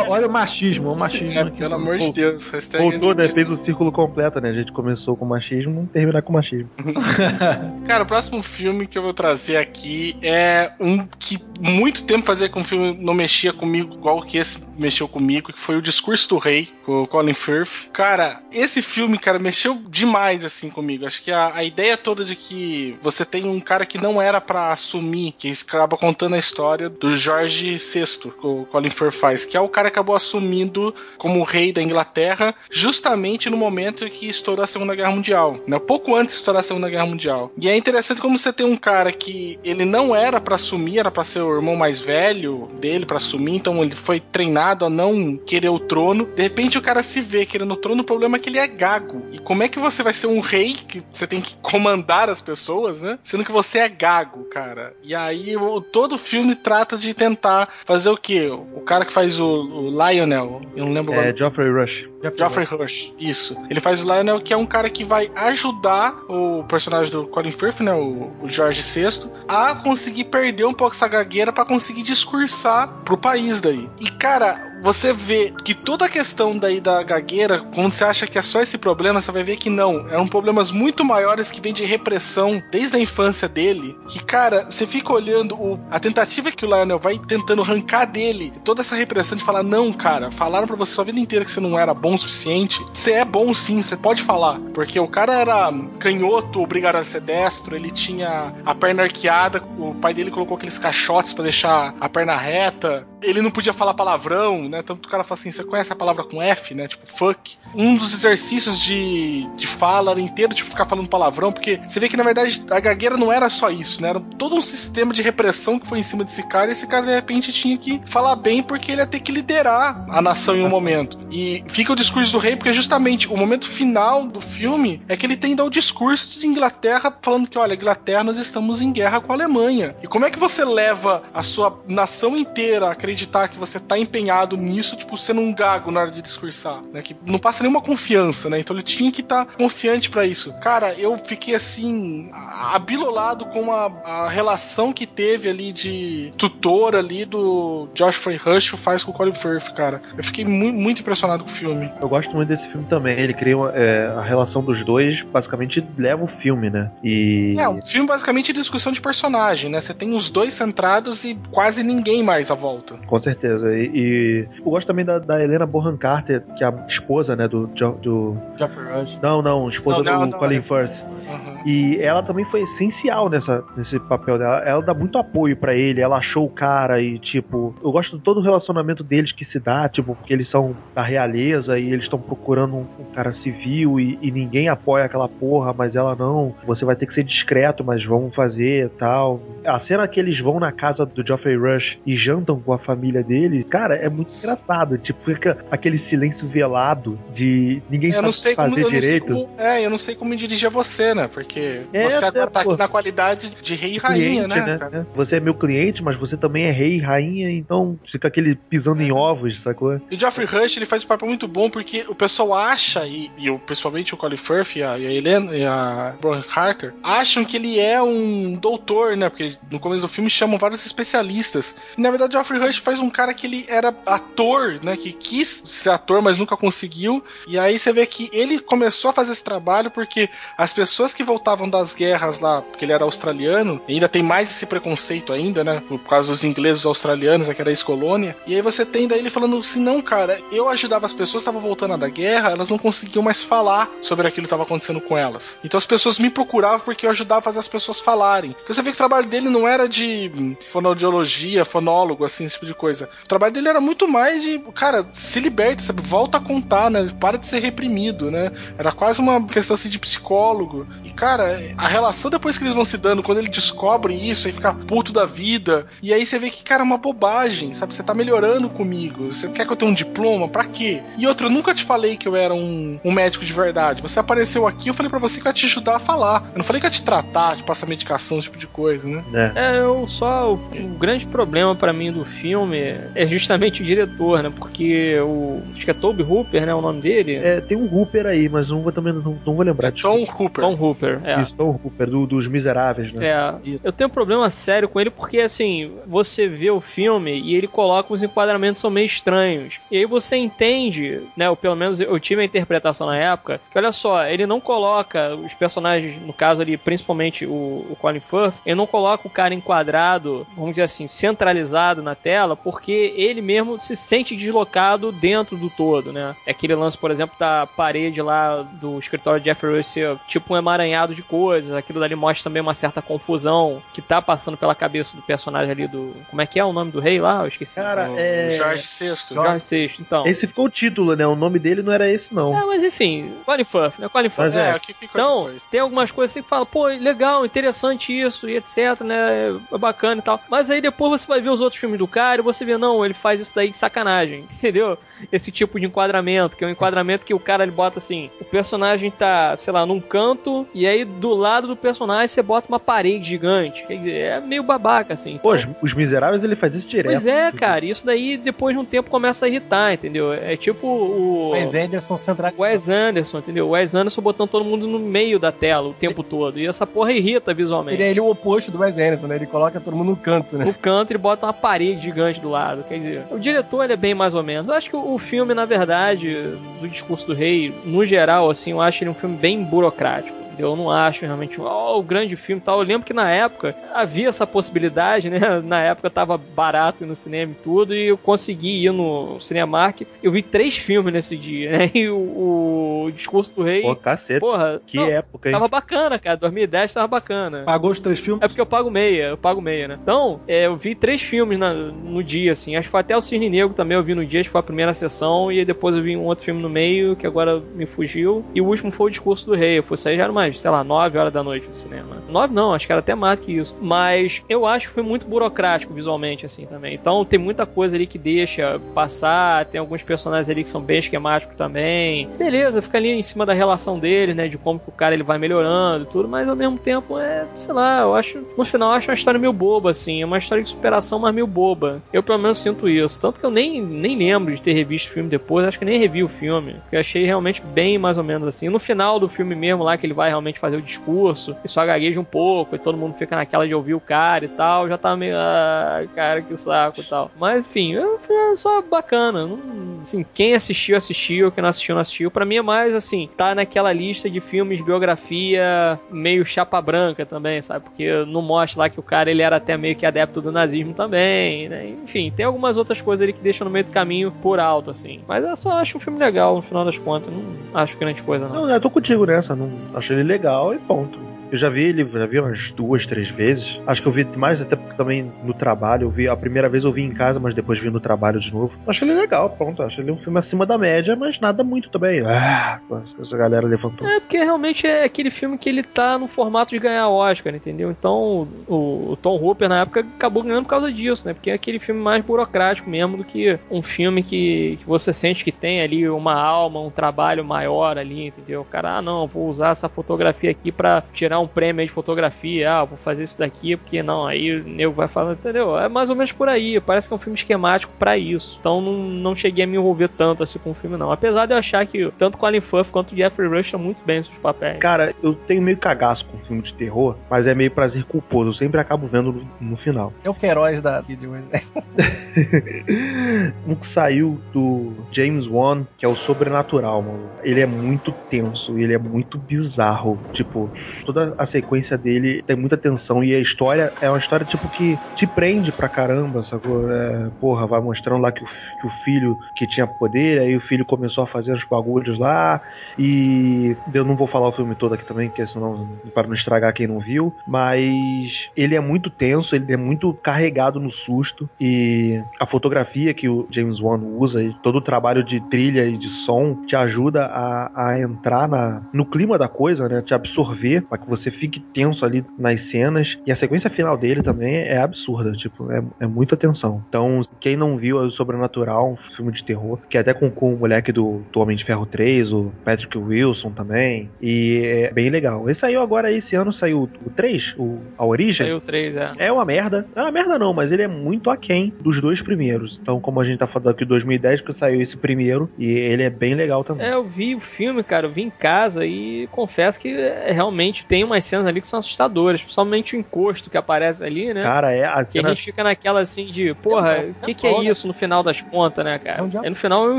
Olha o machismo, o machismo É, aqui. pelo amor de Deus. Hashtag Voltou, né? Fez o círculo completo, né? A gente começou com machismo, terminar com machismo. <laughs> Cara, o próximo filme que eu vou trazer aqui é um que muito tempo fazia que um filme não mexia comigo, igual que esse mexeu comigo, que foi o Discurso do Rei, com o Colin Firth. Cara, esse filme, cara, mexeu demais, assim, comigo. Acho que a, a ideia toda de que você tem um cara que não era pra assumir, que acaba contando a história do Jorge VI, que o Colin Firth faz, que é o cara que acabou assumindo como rei da Inglaterra, justamente no momento em que estourou a Segunda Guerra Mundial, né? Pouco antes de estourar a Segunda Guerra Mundial. E é interessante como você tem um cara que ele não era pra assumir, era pra ser o irmão mais velho dele pra assumir, então ele foi treinado a não querer o trono. De repente o cara se vê querendo o trono, o problema é que ele é gago. E como é que você vai ser um rei que você tem que comandar as pessoas, né? Sendo que você é gago, cara. E aí todo o filme trata de tentar fazer o quê? O cara que faz o, o Lionel, eu não lembro o É nome. Geoffrey Rush. Geoffrey Rush, isso. Ele faz o Lionel, que é um cara que vai ajudar o personagem do Colin Firth, né, o, o Jorge VI, a conseguir perder um pouco essa gagueira pra conseguir discursar pro país daí. E, cara, você vê que toda a questão daí da gagueira, quando você acha que é só esse problema, você vai ver que não. Eram problemas muito maiores que vêm de repressão desde a infância dele. Que, cara, você fica olhando o- a tentativa que o Lionel vai tentando arrancar dele, toda essa repressão de falar, não, cara, falaram pra você sua vida inteira que você não era bom o suficiente. Você é bom sim, você pode falar. Porque o cara era canhoto, obrigado a ser destro, ele tinha a perna arqueada, o pai dele colocou aqueles caixotes pra deixar a perna reta. Ele não podia falar palavrão, né? Tanto o cara fala assim: você conhece a palavra com F, né? Tipo, fuck. Um dos exercícios de, de fala inteiro, tipo, ficar falando palavrão, porque você vê que na verdade a gagueira não era só isso, né? Era todo um sistema de repressão que foi em cima desse cara, e esse cara de repente tinha que falar bem porque ele ia ter que liderar a nação em um momento. E fica o discurso do rei, porque justamente o momento final do filme é que ele tem dar o discurso de Inglaterra falando que, olha, Inglaterra, nós estamos em guerra com a Alemanha. E como é que você leva a sua nação inteira a acreditar que você tá empenhado nisso, tipo, sendo um gago na hora de discursar, né? Que não passa nenhuma confiança, né? Então ele tinha que estar tá confiante para isso. Cara, eu fiquei assim, abilolado com a, a relação que teve ali de tutor ali do Josh Frey Rush faz com o Colin Firth, cara. Eu fiquei muito, muito impressionado com o filme. Eu gosto muito desse filme também. Ele cria uma, é, a relação dos dois, basicamente leva o filme, né? E. É, um filme basicamente de discussão de personagem, né? Você tem os dois centrados e quase ninguém mais à volta. Com certeza. E, e eu gosto também da, da, Helena Bonham Carter, que é a esposa, né, do. do... Jeffrey Rush. Não, não, esposa não, do não, Colin Firth. Uhum. E ela também foi essencial nessa, nesse papel dela. Ela dá muito apoio para ele, ela achou o cara e, tipo, eu gosto de todo o relacionamento deles que se dá, tipo, porque eles são da realeza e eles estão procurando um, um, cara civil e, e, ninguém apoia aquela porra, mas ela não. Você vai ter que ser discreto, mas vamos fazer tal. A cena que eles vão na casa do Geoffrey Rush e jantam com a família dele, cara, é muito engraçado. Tipo, fica aquele silêncio velado de ninguém eu sabe fazer direito. Como, é, eu não sei como dirigir a você, né? Porque é, você agora tá aqui na qualidade de rei e rainha, cliente, né? né? Você é meu cliente, mas você também é rei e rainha, então fica aquele pisando em ovos, sacou? E o Geoffrey Rush, ele faz um papel muito bom porque o pessoal acha, e, e o, pessoalmente o Colin Firth e a, e a Helena e a Brian Carter, acham que ele é um doutor, né? Porque no começo do filme chamam vários especialistas. E, na verdade, o Geoffrey Rush faz um cara que ele era ator, né? Que quis ser ator, mas nunca conseguiu. E aí você vê que ele começou a fazer esse trabalho porque as pessoas que voltavam das guerras lá, porque ele era australiano, ainda tem mais esse preconceito ainda, né? Por causa dos ingleses australianos, aqui era ex-colônia. E aí você tem daí ele falando assim: não, cara, eu ajudava as pessoas, estavam voltando da guerra, elas não conseguiam mais falar sobre aquilo que estava acontecendo com elas. Então as pessoas me procuravam porque eu ajudava a fazer as pessoas falarem. Então você vê que o trabalho dele não era de fonoaudiologia, fonólogo, assim, esse tipo de coisa. O trabalho dele era muito mais de, cara, se liberta, sabe? Volta a contar, né? Para de ser reprimido, né? Era quase uma questão assim de psicólogo. E, cara, a relação depois que eles vão se dando, quando ele descobre isso, aí fica puto da vida. E aí você vê que, cara, é uma bobagem, sabe? Você tá melhorando comigo. Você quer que eu tenha um diploma? Pra quê? E outro, eu nunca te falei que eu era um, um médico de verdade. Você apareceu aqui, eu falei para você que eu ia te ajudar a falar. Eu não falei que eu ia te tratar, te passar medicação, esse tipo de coisa, né? É, é eu só. O, o grande problema para mim do filme é justamente o diretor, né? Porque o. Acho que é Toby Hooper, né? O nome dele. É, tem um Hooper aí, mas não vou também não, não vou lembrar. É Tom Hooper. Tom Hooper, é. Isso, Tom Hooper, do, dos Miseráveis, né? É. Eu tenho um problema sério com ele porque, assim, você vê o filme e ele coloca os enquadramentos são meio estranhos. E aí você entende, né? Ou pelo menos eu tive a interpretação na época, que olha só, ele não coloca os personagens, no caso ali, principalmente o, o Colin Firth, ele não coloca o cara enquadrado, vamos dizer assim, centralizado na tela, porque ele mesmo se sente deslocado dentro do todo, né? É aquele lance, por exemplo, da parede lá do escritório de Jeffrey Rush ser tipo um emaranhado de coisas, aquilo dali mostra também uma certa confusão que tá passando pela cabeça do personagem ali do. Como é que é o nome do rei lá? Eu esqueci. Cara, o... é. Jorge VI. Jorge VI, então. Esse ficou o título, né? O nome dele não era esse, não. É, mas enfim, Colin Firth, né? Colin Firth. É, é, então, depois. tem algumas coisas assim que fala, pô, legal, interessante isso e etc, né? É bacana e tal. Mas aí depois você vai ver os outros filmes do cara e você vê, não, ele faz isso daí de sacanagem, <laughs> entendeu? Esse tipo de enquadramento, que é um enquadramento que o cara ele bota assim, o personagem tá, sei lá, num canto e aí do lado do personagem você bota uma parede gigante. Quer dizer, é meio babaca, assim. Então... Pô, os miseráveis ele faz isso direto. Pois é, cara, isso daí depois de um tempo começa a irritar, entendeu? É tipo o. Wes Anderson centralizado. Wes Anderson, entendeu? Wes Anderson botando todo mundo no meio da tela o tempo todo. E essa porra irrita visualmente. Seria ele o oposto do Wes Anderson, né? Ele coloca todo mundo no canto, né? No canto ele bota uma parede gigante do lado. Quer dizer, o diretor ele é bem mais ou menos. Eu acho que o filme, na verdade, do discurso do rei, no geral, assim, eu acho ele um filme bem burocrático. Eu não acho realmente oh, o grande filme tal. Eu lembro que na época havia essa possibilidade, né? <laughs> Na época tava barato no cinema e tudo, e eu consegui ir no Cinemark. Eu vi três filmes nesse dia, né? <laughs> E o, o Discurso do Rei. Pô, cacete. Porra, que não, época, hein? Tava bacana, cara. 2010 tava bacana. Pagou os três filmes? É porque eu pago meia, eu pago meia, né? Então, é, eu vi três filmes na, no dia, assim. Acho que foi até o Cisne Negro também eu vi no dia, acho que foi a primeira sessão, e depois eu vi um outro filme no meio, que agora me fugiu. E o último foi o Discurso do Rei. Eu fui sair já numa umas, sei lá, 9 horas da noite no cinema. 9 não, acho que era até mais que isso. Mas eu acho que foi muito burocrático visualmente, assim, também. Então tem muita coisa ali que deixa passar, tem alguns personagens ali que são bem esquemáticos também. Beleza, fica ali em cima da relação deles, né, de como que o cara ele vai melhorando e tudo, mas ao mesmo tempo é, sei lá, eu acho, no final eu acho uma história meio boba, assim, é uma história de superação, mas meio boba. Eu pelo menos sinto isso. Tanto que eu nem, nem lembro de ter revisto o filme depois, acho que nem revi o filme. Eu achei realmente bem mais ou menos assim. No final do filme mesmo, lá que ele vai realmente fazer o discurso, e só gagueja um pouco, e todo mundo fica naquela de ouvir o cara e tal, já tá meio, ah, cara, que saco e tal. Mas enfim, é só bacana. Não, assim, quem assistiu, assistiu, quem não assistiu, não assistiu. Pra mim é mais assim, tá naquela lista de filmes biografia meio chapa branca também, sabe? Porque não mostra lá que o cara ele era até meio que adepto do nazismo também, né? Enfim, tem algumas outras coisas ali que deixam no meio do caminho por alto, assim. Mas eu só acho um filme legal, no final das contas. Não acho grande coisa, não. Não, eu tô contigo nessa. Não achei legal e ponto. Eu já vi ele, já vi umas duas, três vezes. Acho que eu vi mais até porque também no trabalho. Eu vi a primeira vez eu vi em casa, mas depois vi no trabalho de novo. Acho ele legal, pronto. Acho ele um filme acima da média, mas nada muito também. Ah, essa galera levantou. É, porque realmente é aquele filme que ele tá no formato de ganhar Oscar, entendeu? Então o, Tom Hooper na época acabou ganhando por causa disso, né? Porque é aquele filme mais burocrático mesmo do que um filme que, que você sente que tem ali uma alma, um trabalho maior ali, entendeu? O cara, ah, não, vou usar essa fotografia aqui para tirar um prêmio de fotografia, ah, vou fazer isso daqui, porque não, aí o nego vai falando, entendeu? É mais ou menos por aí, parece que é um filme esquemático para isso. Então não, não cheguei a me envolver tanto assim com o filme, não. Apesar de eu achar que tanto Colin Firth quanto Jeffrey Rush estão muito bem nos seus papéis. Cara, eu tenho meio cagaço com filme de terror, mas é meio prazer culposo. Eu sempre acabo vendo no, no final. É o Queiroz da vida hoje. <laughs> um que saiu do James Wan, que é o Sobrenatural, mano. Ele é muito tenso, ele é muito bizarro. Tipo, toda a sequência dele tem muita tensão e a história é uma história tipo que te prende pra caramba, sacou? É, porra, vai mostrando lá que o, que o filho que tinha poder, aí o filho começou a fazer os bagulhos lá e eu não vou falar o filme todo aqui também, porque senão para não estragar quem não viu, mas ele é muito tenso, ele é muito carregado no susto e a fotografia que o James Wan usa e todo o trabalho de trilha e de som te ajuda a, a entrar na, no clima da coisa, né? Te absorver para que você fique tenso ali nas cenas. E a sequência final dele também é absurda, tipo, é, é muita tensão. Então, quem não viu é o Sobrenatural, um filme de terror, que é até com, com o moleque do, do Homem de Ferro 3, o Patrick Wilson também. E é bem legal. Ele saiu agora, esse ano saiu o 3, o, a origem. Saiu o 3, é. É uma merda. É uma merda não, mas ele é muito aquém dos dois primeiros. Então, como a gente tá falando aqui de 2010, que saiu esse primeiro, e ele é bem legal também. É, eu vi o filme, cara, eu vi em casa e confesso que é, realmente tem umas cenas ali que são assustadoras, principalmente o encosto que aparece ali, né? Cara, é. A que a gente fica naquela assim de, porra, o que, que é isso no final das contas, né, cara? É no final é um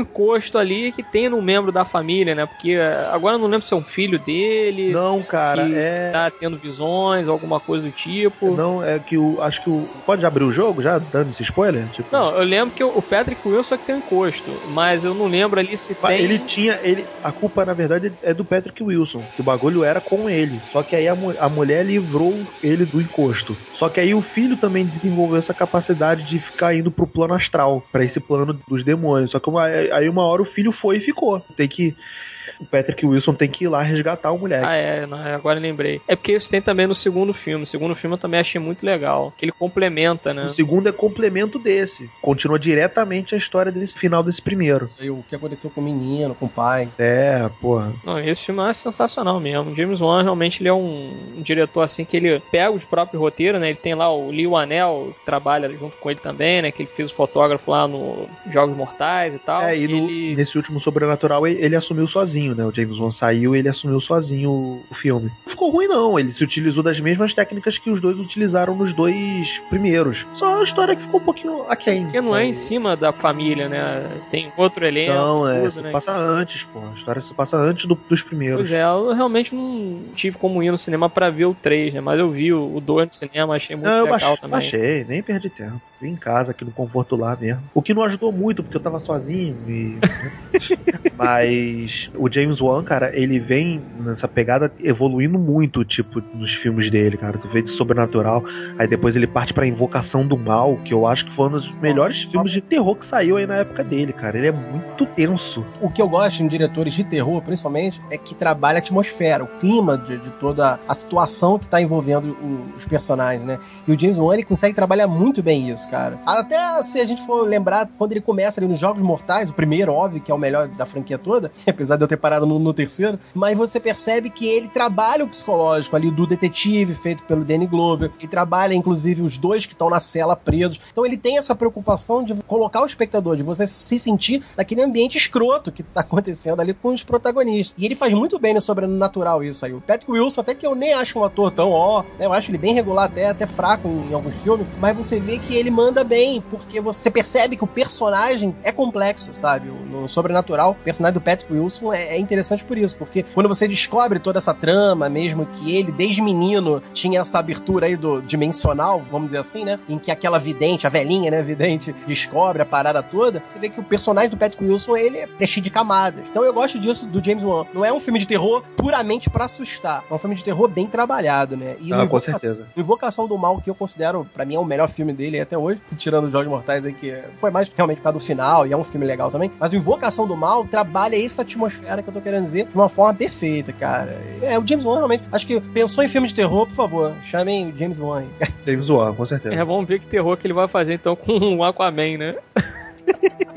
encosto ali que tem num membro da família, né? Porque agora eu não lembro se é um filho dele. Não, cara, que é. tá tendo visões, alguma coisa do tipo. Não, é que o. Acho que o. Pode abrir o jogo já, dando esse spoiler? Tipo... Não, eu lembro que o Patrick Wilson é que tem um encosto, mas eu não lembro ali se tem. Ele tinha. Ele, a culpa, na verdade, é do Patrick Wilson. Que o bagulho era com ele. Só que aí a, a mulher livrou ele do encosto. Só que aí o filho também desenvolveu essa capacidade de ficar indo pro plano astral, para esse plano dos demônios. Só que uma, aí uma hora o filho foi e ficou. Tem que o Patrick Wilson tem que ir lá resgatar o moleque. Ah, é, não, agora lembrei. É porque isso tem também no segundo filme. O segundo filme eu também achei muito legal. Que ele complementa, né? O segundo é complemento desse. Continua diretamente a história desse final desse primeiro. E o que aconteceu com o menino, com o pai. É, porra. Não, esse filme é sensacional mesmo. O James Wan realmente ele é um, um, diretor assim que ele pega os próprios roteiros, né? Ele tem lá o Lee Anel, que trabalha junto com ele também, né? Que ele fez o fotógrafo lá no Jogos Mortais e tal. É, e, no, ele... nesse último Sobrenatural ele, ele assumiu sozinho, né? O James Wan saiu e ele assumiu sozinho o, filme. Não ficou ruim, não. Ele se utilizou das mesmas técnicas que os dois utilizaram nos dois primeiros. Só a história que ficou um pouquinho aquém. Porque não é em cima da família, né? Tem outro elenco. Não, é. tudo, se né? passa antes, pô. A história se passa antes do- dos primeiros. Pois é, eu realmente não tive como ir no cinema pra ver o 3, né? Mas eu vi o 2 no cinema, achei muito Não, legal baixei, também. baixei, nem perdi tempo. Em casa, aqui no conforto lá mesmo. O que não ajudou muito, porque eu tava sozinho e... <laughs> Mas o James Wan, cara, ele vem nessa pegada evoluindo muito, tipo, nos filmes dele, cara. Tu vê de sobrenatural, aí depois ele parte pra Invocação do Mal, que eu acho que foi um dos melhores filmes de terror que saiu aí na época dele, cara. Ele é muito tenso. O que eu gosto em diretores de terror, principalmente, é que trabalha a atmosfera, o clima de, de toda a situação que tá envolvendo o- os personagens, né? E o James Wan, ele consegue trabalhar muito bem isso, cara. Até se a gente for lembrar, quando ele começa ali nos Jogos Mortais, o primeiro, óbvio, que é o melhor da franquia toda, <laughs> apesar de eu ter parado no, no terceiro, mas você percebe que ele trabalha o psicológico ali do detetive, feito pelo Danny Glover, e trabalha, inclusive, os dois que estão na cela presos. Então ele tem essa preocupação de colocar o espectador, de você se sentir naquele ambiente escroto que tá acontecendo ali com os protagonistas. E ele faz muito bem no sobrenatural isso aí. O Patrick Wilson, até que eu nem acho um ator tão ó, né? Eu acho ele bem regular, até, até fraco em, em alguns filmes, mas você vê que ele manda bem, porque você percebe que o personagem é complexo, sabe? O- No sobrenatural, o personagem do Patrick Wilson é, é interessante por isso, porque quando você descobre toda essa trama, mesmo que ele, desde menino, tinha essa abertura aí do dimensional, vamos dizer assim, né? Em que aquela vidente, a velhinha, né, vidente, descobre a parada toda, você vê que o personagem do Patrick Wilson, ele é cheio de camadas. Então eu gosto disso do James Wan. Não é um filme de terror puramente pra assustar. É um filme de terror bem trabalhado, né? E Ah, com certeza. Invocação do Mal, que eu considero, pra mim, é o melhor filme dele até hoje, tirando os Jogos Mortais aí, que foi mais realmente por causa do final, e é um filme legal também. Mas o Invocação do Mal trabalha essa atmosfera que eu tô querendo dizer de uma forma perfeita, cara. É, o James Wan realmente, acho que pensou em filme de terror, por favor, chamem o James Wan. aí. James Wan, com certeza. É, vamos ver que terror que ele vai fazer então com o Aquaman, né? <laughs>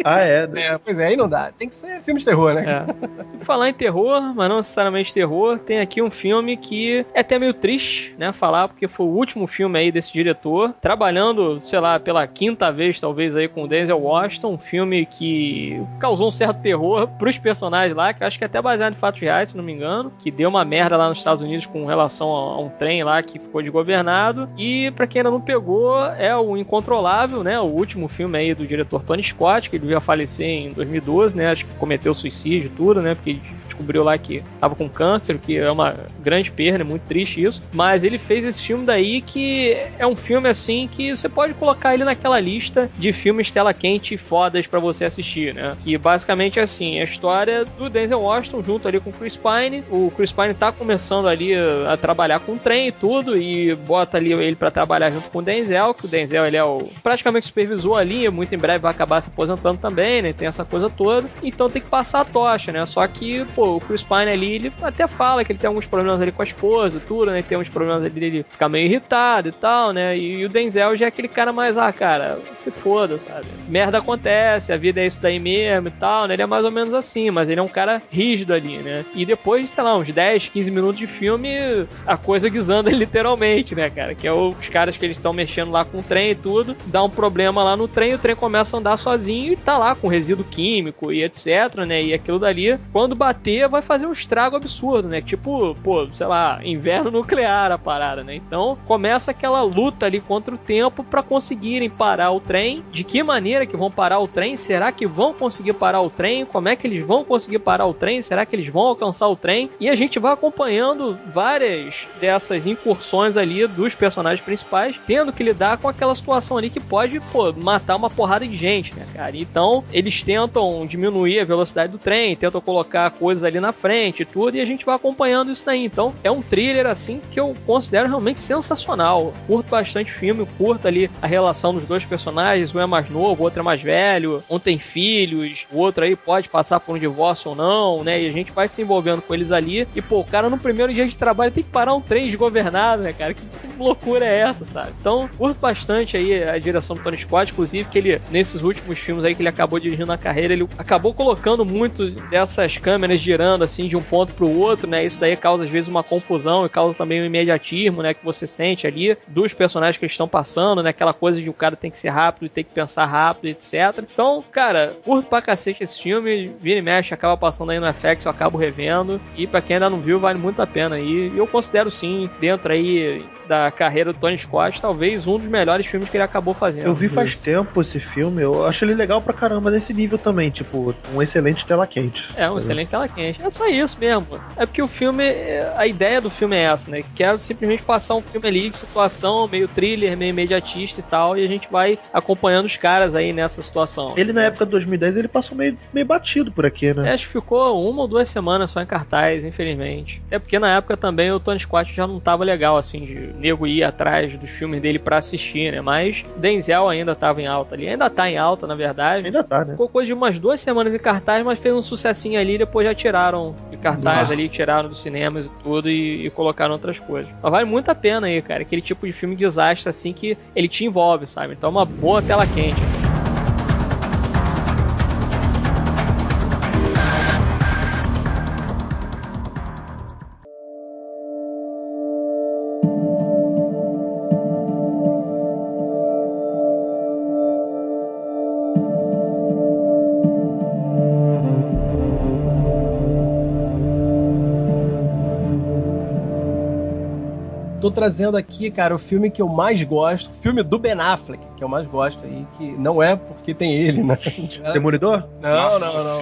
Ah, é. É, pois é, aí não dá. Tem que ser filme de terror, né? É. Falar em terror, mas não necessariamente terror, tem aqui um filme que é até meio triste, né? Falar, porque foi o último filme aí desse diretor, trabalhando, sei lá, pela quinta vez, talvez, aí com o Denzel Washington, um filme que causou um certo terror pros personagens lá, que eu acho que é até baseado em fatos reais, se não me engano, que deu uma merda lá nos Estados Unidos com relação a a um trem lá que ficou desgovernado. E pra quem ainda não pegou, é o Incontrolável, né? O último filme aí do diretor Tony Scott, que ele veio falecer em 2012, né? Acho que cometeu suicídio tudo, né? Porque descobriu lá que tava com câncer, o que é uma grande perda, é muito triste isso. Mas ele fez esse filme daí que é um filme assim que você pode colocar ele naquela lista de filmes tela quente fodas pra você assistir, né? Que basicamente é assim, a história do Denzel Washington junto ali com o Chris Pine. O Chris Pine tá começando ali a trabalhar com trem e tudo e bota ali ele pra trabalhar junto com o Denzel, que o Denzel ele é o praticamente supervisor ali, muito em breve vai acabar se aposentando também, né? Tem essa coisa toda. Então tem que passar a tocha, né? Só que, pô, o Chris Pine ali, ele até fala que ele tem alguns problemas ali com a esposa e tudo, né? Tem uns problemas ali dele ficar meio irritado e tal, né? E, o Denzel já é aquele cara mais, ah, cara, se foda, sabe? Merda acontece, a vida é isso daí mesmo e tal, né? Ele é mais ou menos assim, mas ele é um cara rígido ali, né? E depois de, sei lá, uns 10, 15 minutos de filme, a coisa guisando <laughs> literalmente, né, cara? Que é os caras que eles estão mexendo lá com o trem e tudo, dá um problema lá no trem, o trem começa a andar sozinho e tá lá com resíduo químico e etc, né? E aquilo dali, quando bater, vai fazer um estrago absurdo, né? Tipo, pô, sei lá, inverno nuclear a parada, né? Então começa aquela luta ali contra o tempo para conseguirem parar o trem. De que maneira que vão parar o trem? Será que vão conseguir parar o trem? Como é que eles vão conseguir parar o trem? Será que eles vão alcançar o trem? E a gente vai acompanhando várias dessas incursões ali dos personagens principais, tendo que lidar com aquela situação ali que pode, pô, matar uma porrada de gente, né, cara? Então, eles tentam diminuir a velocidade do trem, tentam colocar coisas ali na frente e tudo, e a gente vai acompanhando isso daí. Então, é um thriller, assim, que eu considero realmente sensacional. Curto bastante filme, curto ali a relação dos dois personagens, um é mais novo, o outro é mais velho, um tem filhos, o outro aí pode passar por um divórcio ou não, né? E a gente vai se envolvendo com eles ali. E, pô, o cara no primeiro dia de trabalho tem que parar um trem desgovernado, né, cara? Que loucura é essa, sabe? Então, curto bastante aí a direção do Tony Scott, inclusive, que ele, nesses últimos filmes aí que ele acabou dirigindo na carreira, ele acabou colocando muito dessas câmeras girando assim de um ponto pro outro, né? Isso daí causa às vezes uma confusão e causa também um imediatismo, né? Que você sente ali dos personagens que estão passando, né? Aquela coisa de o cara tem que ser rápido, tem que pensar rápido, etc. Então, cara, curto pra cacete esse filme, vira e mexe, acaba passando aí no FX, eu acabo revendo. E pra quem ainda não viu, vale muito a pena. E eu considero sim, dentro aí da carreira do Tony Scott, talvez um dos melhores filmes que ele acabou fazendo. Eu vi faz tempo esse filme, eu acho ele legal pra caramba nesse nível também, tipo, um excelente tela quente. É, um excelente tela quente. É só isso mesmo. É porque o filme, a ideia do filme é essa, né? Quer simplesmente passar um filme ali de situação, meio thriller, meio imediatista e tal, e a gente vai acompanhando os caras aí nessa situação. Ele na época de 2010 ele passou meio, meio batido por aqui, né? É, acho que ficou uma ou duas semanas só em cartaz, infelizmente. É porque na época também o Tony Scott já não tava legal, assim, de nego ir atrás dos filmes dele para assistir, né? Mas Denzel ainda tava em alta ali. Ainda tá em alta, na verdade. Ainda tá, né? Ficou coisa de umas duas semanas em cartaz, mas fez um sucessinho ali. Depois já tiraram de cartaz Ah. ali, tiraram dos cinemas e tudo e, e colocaram outras coisas. Mas vale muito a pena aí, cara. Aquele tipo de filme de desastre, assim, que ele te envolve, sabe? Então é uma boa tela quente, assim. Trazendo aqui, cara, o filme que eu mais gosto, o filme do Ben Affleck, que eu mais gosto aí, que não é porque tem ele, né? Demolidor? Não, Nossa não, não.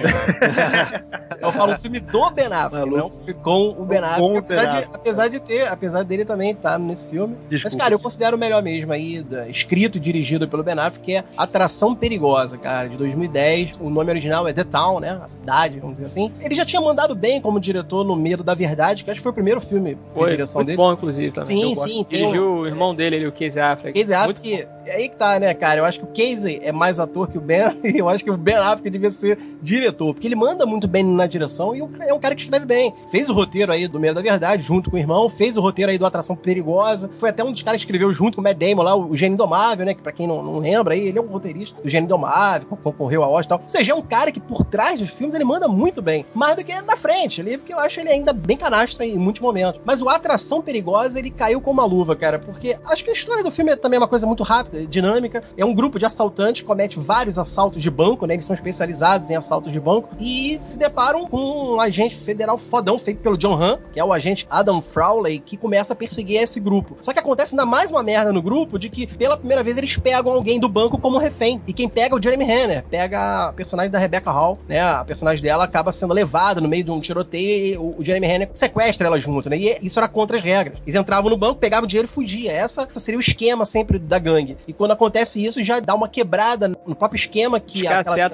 <laughs> eu falo o filme do Ben Affleck, não o filme com o Ben Affleck. Com apesar, Ben de, Affleck. apesar de ter, apesar dele também estar nesse filme. Mas, Desculpa. cara, eu considero o melhor mesmo aí, escrito e dirigido pelo Ben Affleck, que é Atração Perigosa, cara, de 2010. O nome original é The Town, né? A cidade, vamos dizer assim. Ele já tinha mandado bem como diretor no Medo da Verdade, que acho que foi o primeiro filme de Foi direção muito dele. bom, inclusive, também. Sim, que sim, Dirigiu um- o irmão dele, ele, o Casey Affleck. Casey Muito Affleck, é aí que tá, né, cara? Eu acho que o Casey é mais ator que o Ben, <laughs> e eu acho que o Ben Affleck devia ser diretor, porque ele manda muito bem na direção e é um cara que escreve bem. Fez o roteiro aí do Meio da Verdade, junto com o irmão, fez o roteiro aí do Atração Perigosa, foi até um dos caras que escreveu junto com o Matt Damon lá, o Gênio Indomável, né, que pra quem não, não lembra aí, ele é o roteirista do Gênio Indomável, que concorreu a Oscar e tal. Ou seja, é um cara que por trás dos filmes ele manda muito bem, mais do que na frente ali, porque eu acho ele ainda bem canastra em muitos momentos. Mas o Atração Perigosa, ele caiu com uma luva, cara, porque acho que a história do filme é também uma coisa muito rápida, dinâmica. É um grupo de assaltantes que comete vários assaltos de banco, né? Eles são especializados em assaltos de banco e se deparam com um agente federal fodão feito pelo John Hamm, que é o agente Adam Frawley, que começa a perseguir esse grupo. Só que acontece ainda mais uma merda no grupo de que pela primeira vez eles pegam alguém do banco como refém. E quem pega é o Jeremy Renner, pega a personagem da Rebecca Hall, né? A personagem dela acaba sendo levada no meio de um tiroteio e o Jeremy Renner sequestra ela junto, né? E isso era contra as regras. Eles entravam no banco, pegavam dinheiro e fugia. Essa seria o esquema sempre da gangue. E quando acontece isso, já dá uma quebrada no próprio esquema que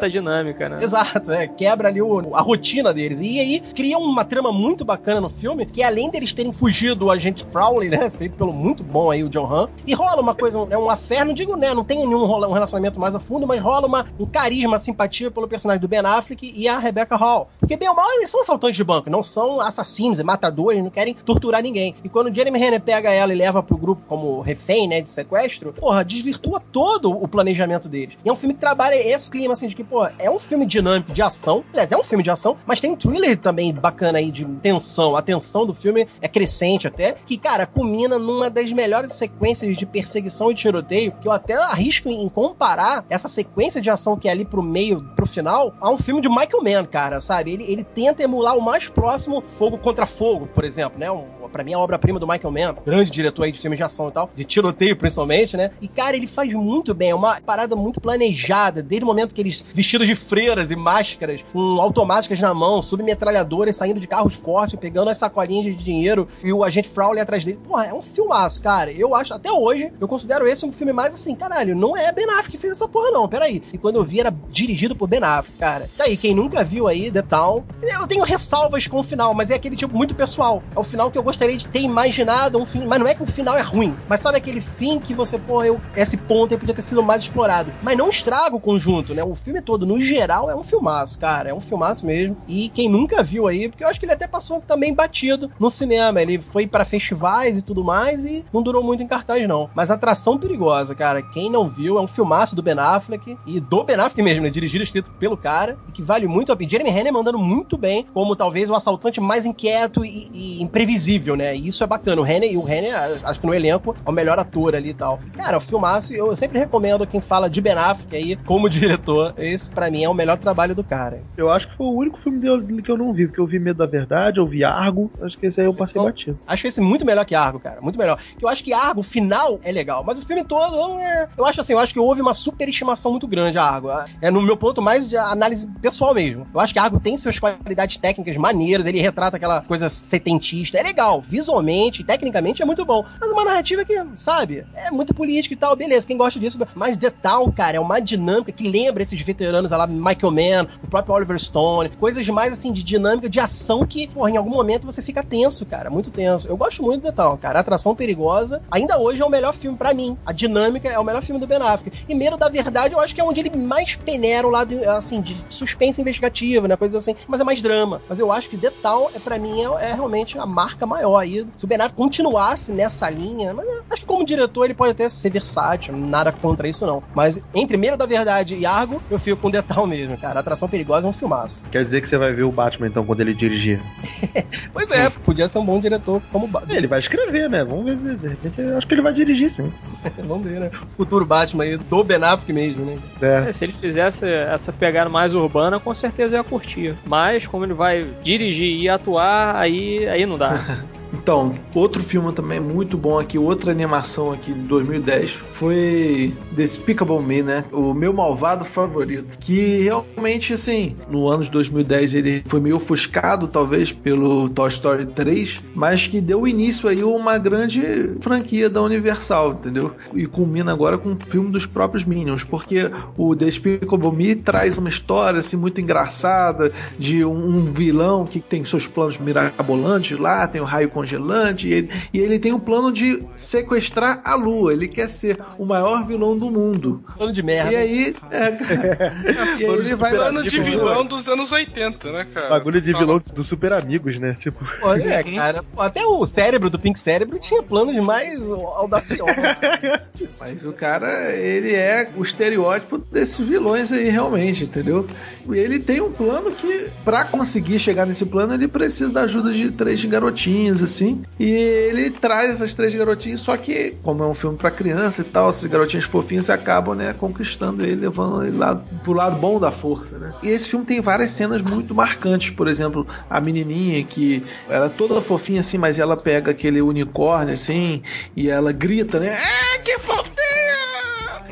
a dinâmica, né? Exato, é. Quebra ali o- a rotina deles. E aí cria uma trama muito bacana no filme, que além deles terem fugido do agente Crowley, né? Feito pelo muito bom aí o John Hamm. E rola uma coisa, é um affair, não digo, né? Não tem nenhum rola- um relacionamento mais a fundo, mas rola uma, um carisma, simpatia pelo personagem do Ben Affleck e a Rebecca Hall. Porque bem ou mal, eles são assaltantes de banco, não são assassinos e matadores, não querem torturar ninguém. E quando o Jeremy Renner pega ela e leva pro grupo como refém, né? De sequestro, porra, desvirtua todo o planejamento deles. E é um filme que trabalha esse clima, assim, de que, pô, é um filme dinâmico de ação. Aliás, é um filme de ação, mas tem um thriller também bacana aí de tensão. A tensão do filme é crescente até, que, cara, culmina numa das melhores sequências de perseguição e tiroteio, que eu até arrisco em comparar essa sequência de ação que é ali pro meio, pro final, a um filme de Michael Mann, cara, sabe? Ele, ele tenta emular o mais próximo Fogo contra Fogo, por exemplo, né? Um, pra mim, a obra-prima do Michael Mann, grande diretor aí de filmes de ação e tal, de tiroteio principalmente, né? E, cara, ele faz muito bem, é uma parada muito planejada, desde o momento que eles, vestidos de freiras e máscaras, com automáticas na mão, submetralhadoras, saindo de carros fortes, pegando as sacolinhas de dinheiro e o agente Frowley atrás dele. Porra, é um filmaço, cara. Eu acho, até hoje, eu considero esse um filme mais assim, caralho, não é Ben Affleck que fez essa porra, não, peraí. E quando eu vi, era dirigido por Ben Affleck, cara. Tá aí, quem nunca viu aí The Town, eu tenho ressalvas com o final, mas é aquele tipo muito pessoal. É o final que eu gostaria de ter imaginado um fim, mas não é que o final é ruim, mas sabe aquele fim que você, porra, eu, esse ponto aí podia ter sido mais explorado. Mas não estraga o conjunto, né? O filme todo, no geral, é um filmaço, cara. É um filmaço mesmo. E quem nunca viu aí, porque eu acho que ele até passou também batido no cinema. Ele foi pra festivais e tudo mais e não durou muito em cartaz, não. Mas Atração Perigosa, cara. Quem não viu, é um filmaço do Ben Affleck e do Ben Affleck mesmo, né? Dirigido e escrito pelo cara e que vale muito a pena. Jeremy Renner mandando muito bem, como talvez o assaltante mais inquieto e, e imprevisível nível, né? E isso é bacana. O Renner, e o Renner, acho que no elenco, é o melhor ator ali e tal. Cara, o filmaço, eu sempre recomendo quem fala de Ben Affleck aí, como <laughs> diretor. Esse, para mim, é o melhor trabalho do cara. Eu acho que foi o único filme dele que eu não vi, porque eu vi Medo da Verdade, eu vi Argo, acho que esse aí eu passei então, batido. Acho esse muito melhor que Argo, cara. Muito melhor. Eu acho que Argo, o final, é legal, mas o filme todo, eu, é... eu acho assim, eu acho que houve uma superestimação muito grande a Argo. É no meu ponto mais de análise pessoal mesmo. Eu acho que Argo tem suas qualidades técnicas maneiras, ele retrata aquela coisa setentista. É legal, visualmente, tecnicamente é muito bom. Mas uma narrativa que, sabe, é muito política e tal, beleza, quem gosta disso. Mas The Town, cara, é uma dinâmica que lembra esses veteranos lá, Michael Mann, o próprio Oliver Stone, coisas mais assim de dinâmica, de ação que, porra, em algum momento você fica tenso, cara, muito tenso. Eu gosto muito do The Town, cara. Atração Perigosa, ainda hoje é o melhor filme para mim. A dinâmica é o melhor filme do Ben Affleck. E Medo da Verdade, eu acho que é onde ele mais peneira o lado, assim, de suspense investigativo, né, coisa assim, mas é mais drama. Mas eu acho que The Town, é, para mim, é, é, realmente a marca maior aí. Se o Ben Affleck continuasse nessa linha, mas acho que como diretor ele pode até ser versátil, nada contra isso não. Mas entre Medo da Verdade e Argo, eu fico com Town mesmo, cara. A Atração Perigosa é um filmaço. Quer dizer que você vai ver o Batman, então, quando ele dirigir? <laughs> pois é, podia ser um bom diretor como Batman. Ele vai escrever, né? Vamos ver, de repente, acho que ele vai dirigir, sim. <laughs> Vamos ver, né? O futuro Batman aí, do Ben Affleck mesmo, né? É. É, se ele fizesse essa pegada mais urbana, com certeza ia curtir. Mas, como ele vai dirigir e atuar, aí, aí não dá. <laughs> Então, outro filme também muito bom aqui, outra animação aqui de 2010 foi Despicable Me, né? O meu malvado favorito. Que realmente, assim, no ano de 2010 ele foi meio ofuscado, talvez, pelo Toy Story 3, mas que deu início aí a uma grande franquia da Universal, entendeu? E culmina agora com o filme dos próprios Minions, porque o Despicable Me traz uma história, assim, muito engraçada de um vilão que tem seus planos mirabolantes lá, tem o raio congelante, e ele, e ele tem o um plano de sequestrar a Lua. Ele quer ser o maior vilão do mundo. Plano de merda. E aí. É, <laughs> e aí ele vai plano de vilão dos anos 80, né, cara? Bagulho de vilão dos super amigos, né? Tipo. Olha, é, cara. Até o cérebro do Pink Cérebro tinha planos mais audaciosos. <laughs> Mas o cara, ele é o estereótipo desses vilões aí, realmente, entendeu? Ele tem um plano que, para conseguir chegar nesse plano, ele precisa da ajuda de três garotinhas, assim. E ele traz essas três garotinhas, só que, como é um filme para criança e tal, essas garotinhas fofinhas acabam, né, conquistando ele, levando ele lá pro lado bom da força, né? E esse filme tem várias cenas muito marcantes, por exemplo, a menininha que ela é toda fofinha assim, mas ela pega aquele unicórnio assim e ela grita, né? É, que fofinha!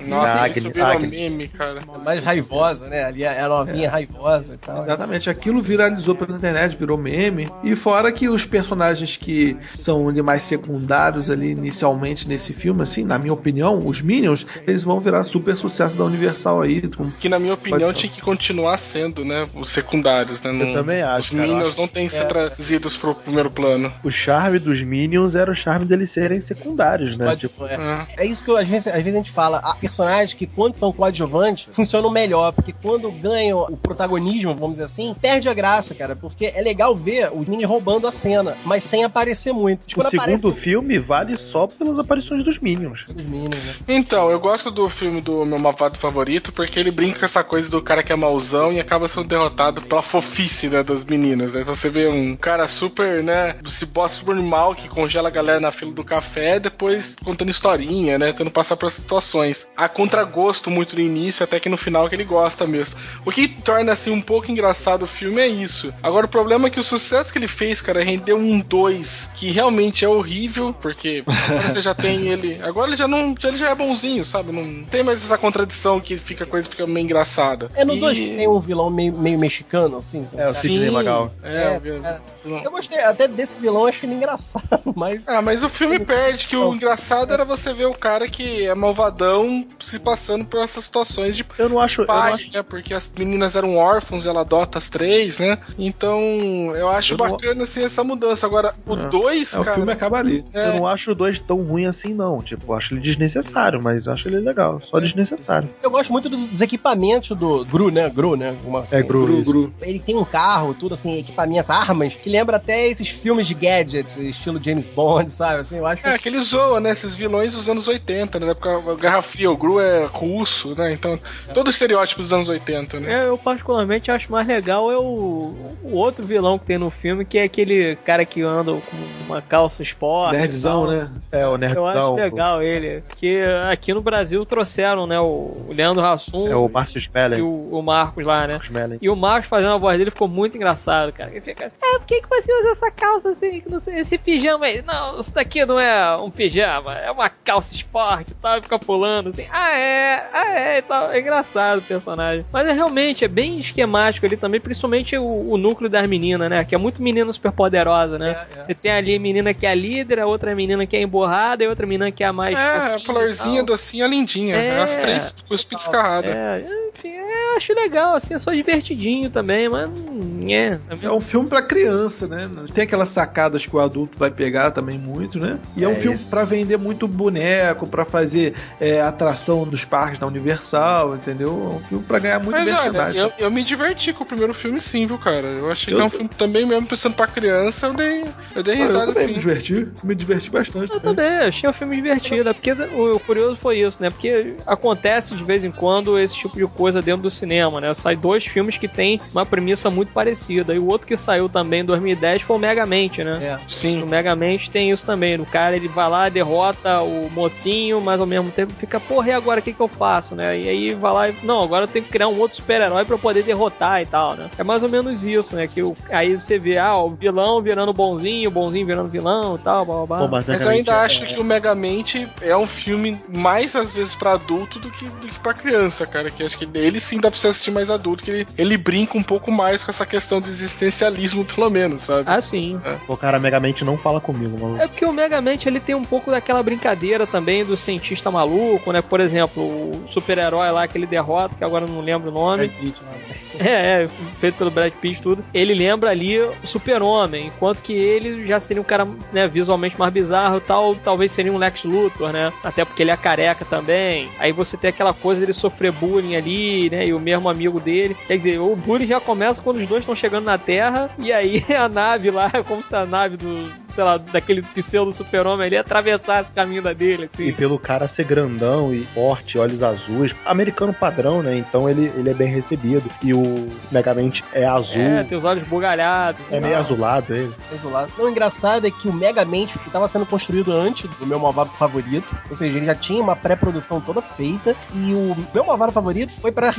Nossa, isso virou Agni. meme, cara. Mais raivosa, né? Ali é a novinha é. raivosa e tal. Exatamente, aquilo viralizou pela internet, virou meme. E fora que os personagens que são ali mais secundários ali inicialmente nesse filme, assim, na minha opinião, os Minions, eles vão virar super sucesso da Universal aí. Que na minha opinião Pode... tinha que continuar sendo, né? Os secundários, né? Não, Eu também acho. Os cara, Minions não têm que ser é. trazidos pro primeiro plano. O charme dos Minions era o charme deles serem secundários, né? Pode, tipo, é. é. isso que às vezes, às vezes a gente fala. A personagens que, quando são coadjuvantes, funcionam melhor. Porque quando ganham o protagonismo, vamos dizer assim, perde a graça, cara. Porque é legal ver os mini roubando a cena, mas sem aparecer muito. Tipo, o segundo aparece... filme vale só pelas aparições dos Minions. Dos Minions né? Então, eu gosto do filme do meu malvado favorito porque ele brinca com essa coisa do cara que é mauzão e acaba sendo derrotado pela fofice, né, das meninas. Né? Então você vê um cara super, né, se bosta super mal que congela a galera na fila do café, depois contando historinha, né, tentando passar por situações. A contra gosto muito no início, até que no final que ele gosta mesmo. O que torna assim um pouco engraçado o filme é isso. Agora o problema é que o sucesso que ele fez, cara, rendeu um 2 que realmente é horrível, porque <laughs> agora você já tem ele. Agora ele já não. Ele já é bonzinho, sabe? Não tem mais essa contradição que fica a coisa fica meio engraçada. É no 2 e... que tem um vilão meio, meio mexicano, assim. É, o Sidney Magal. É, é, é, eu gostei até desse vilão, achei ele engraçado, <laughs> mas. Ah, mas o filme perde, que o engraçado era você ver o cara que é malvadão se passando por essas situações de eu não acho, pai, eu não acho... né? Porque as meninas eram órfãos e ela adota as três, né? Então, eu acho eu bacana não... assim essa mudança. Agora, o 2, é, cara. O filme acaba ali. É... Eu não acho o 2 tão ruim assim, não. Tipo, eu acho ele desnecessário, mas eu acho ele legal. Só desnecessário. Eu gosto muito dos equipamentos do Gru, né? Gru, né? Uma, assim, é, Gru, Gru, Gru. Ele tem um carro, tudo assim, equipamentos, armas, que que lembra até esses filmes de gadgets, estilo James Bond, sabe? Assim, eu acho que... É, que ele zoa, né? Esses vilões dos anos 80, né? Porque a Guerra Fria, o Gru é russo, né? Então, todo o estereótipo dos anos 80, né? É, eu particularmente acho mais legal é o, o outro vilão que tem no filme, que é aquele cara que anda com uma calça esporte. Nerdzão, e né? É, o Eu Nerdzão. acho legal ele. Que aqui no Brasil trouxeram, né, o, o Leandro Hassum É o Márcio e Speller. o, o Marcos lá, né? Smelling. E o Marcos fazendo a voz dele ficou muito engraçado, cara. Ele fica, é, por que, você usa essa calça assim, esse pijama aí? Não, isso daqui não é um pijama, é uma calça esporte e tal, e fica pulando assim, ah é, ah é, e tal. É engraçado o personagem. Mas é realmente, é bem esquemático ali também, principalmente o, o núcleo das meninas, né? Que é muito menina super poderosa, né? É, é. Você tem ali a menina que é a líder, a outra menina que é emborrada e outra menina que é a mais. É, a florzinha, tal. docinha, lindinha. É. As três cuspidas escarradas. É, é, acho legal, assim, é só divertidinho também, mas. É, É um filme pra criança, né? Tem aquelas sacadas que o adulto vai pegar também muito, né? E é, um É filme pra vender muito boneco, pra fazer é, atração dos parques da Universal, entendeu? É um filme pra ganhar muito Mas olha, eu, eu me diverti com o primeiro filme sim, viu, cara? Eu achei Eu que é um filme também, mesmo pensando pra criança, eu dei, eu dei Ah, eu risada também assim. me diverti, me diverti bastante. Eu também. também, achei o filme divertido, é porque o, o curioso foi isso, né? Porque acontece de vez em quando esse tipo de coisa dentro do cinema, né? Sai dois filmes que tem uma premissa muito parecida. E o outro que saiu também em 2010 foi o Megamente, né? É. O Sim. Megamente tem isso também. O cara ele vai lá, derrota o mocinho, mas ao mesmo tempo fica, porra, e agora o que, que eu faço, né? E aí vai lá e, não, agora eu tenho que criar um outro super-herói pra eu poder derrotar e tal, né? É mais ou menos isso, né? Que o, aí você vê, ah, o vilão virando bonzinho, o bonzinho virando vilão e tal, blá blá blá. Pô, mas, Mas eu ainda é- acho que o Megamente é um filme mais às vezes pra adulto do que, do que pra criança, cara. Que acho que ele sim dá pra você assistir mais adulto, que ele, ele brinca um pouco mais com essa questão do existencialismo, pelo menos, sabe? Ah, sim. Pô, cara, Megamente não fala comigo, mano. É porque o Megamente ele tem um pouco daquela brincadeira também do cientista maluco, né? Por exemplo, o super-herói lá que ele derrota, que agora eu não lembro o nome. Brad Pitt, né? <laughs> É, é, feito pelo Brad Pitt e tudo. Ele lembra ali o Super-Homem, enquanto que ele já seria um cara, né, visualmente mais bizarro e tal, talvez seria um Lex Luthor, né? Até porque ele é careca também. Aí você tem aquela coisa dele sofrer bullying ali, né? E o mesmo amigo dele. Quer dizer, o bullying já começa quando os dois estão chegando na Terra e aí <laughs> a nave lá, é como se a nave do, sei lá, daquele pseudo Super-Homem ali atravessasse o caminho da dele, assim. E pelo cara ser grandão e forte, olhos azuis, americano padrão, né? Então ele, ele é bem recebido. E o Megamente é azul, É, é, tem os olhos bugalhados. meio Nossa. azulado ele. Exulado. O engraçado é que o Megamente estava sendo construído antes do meu malvado favorito, ou seja, ele já tinha uma pré-produção toda feita e o meu malvado favorito foi para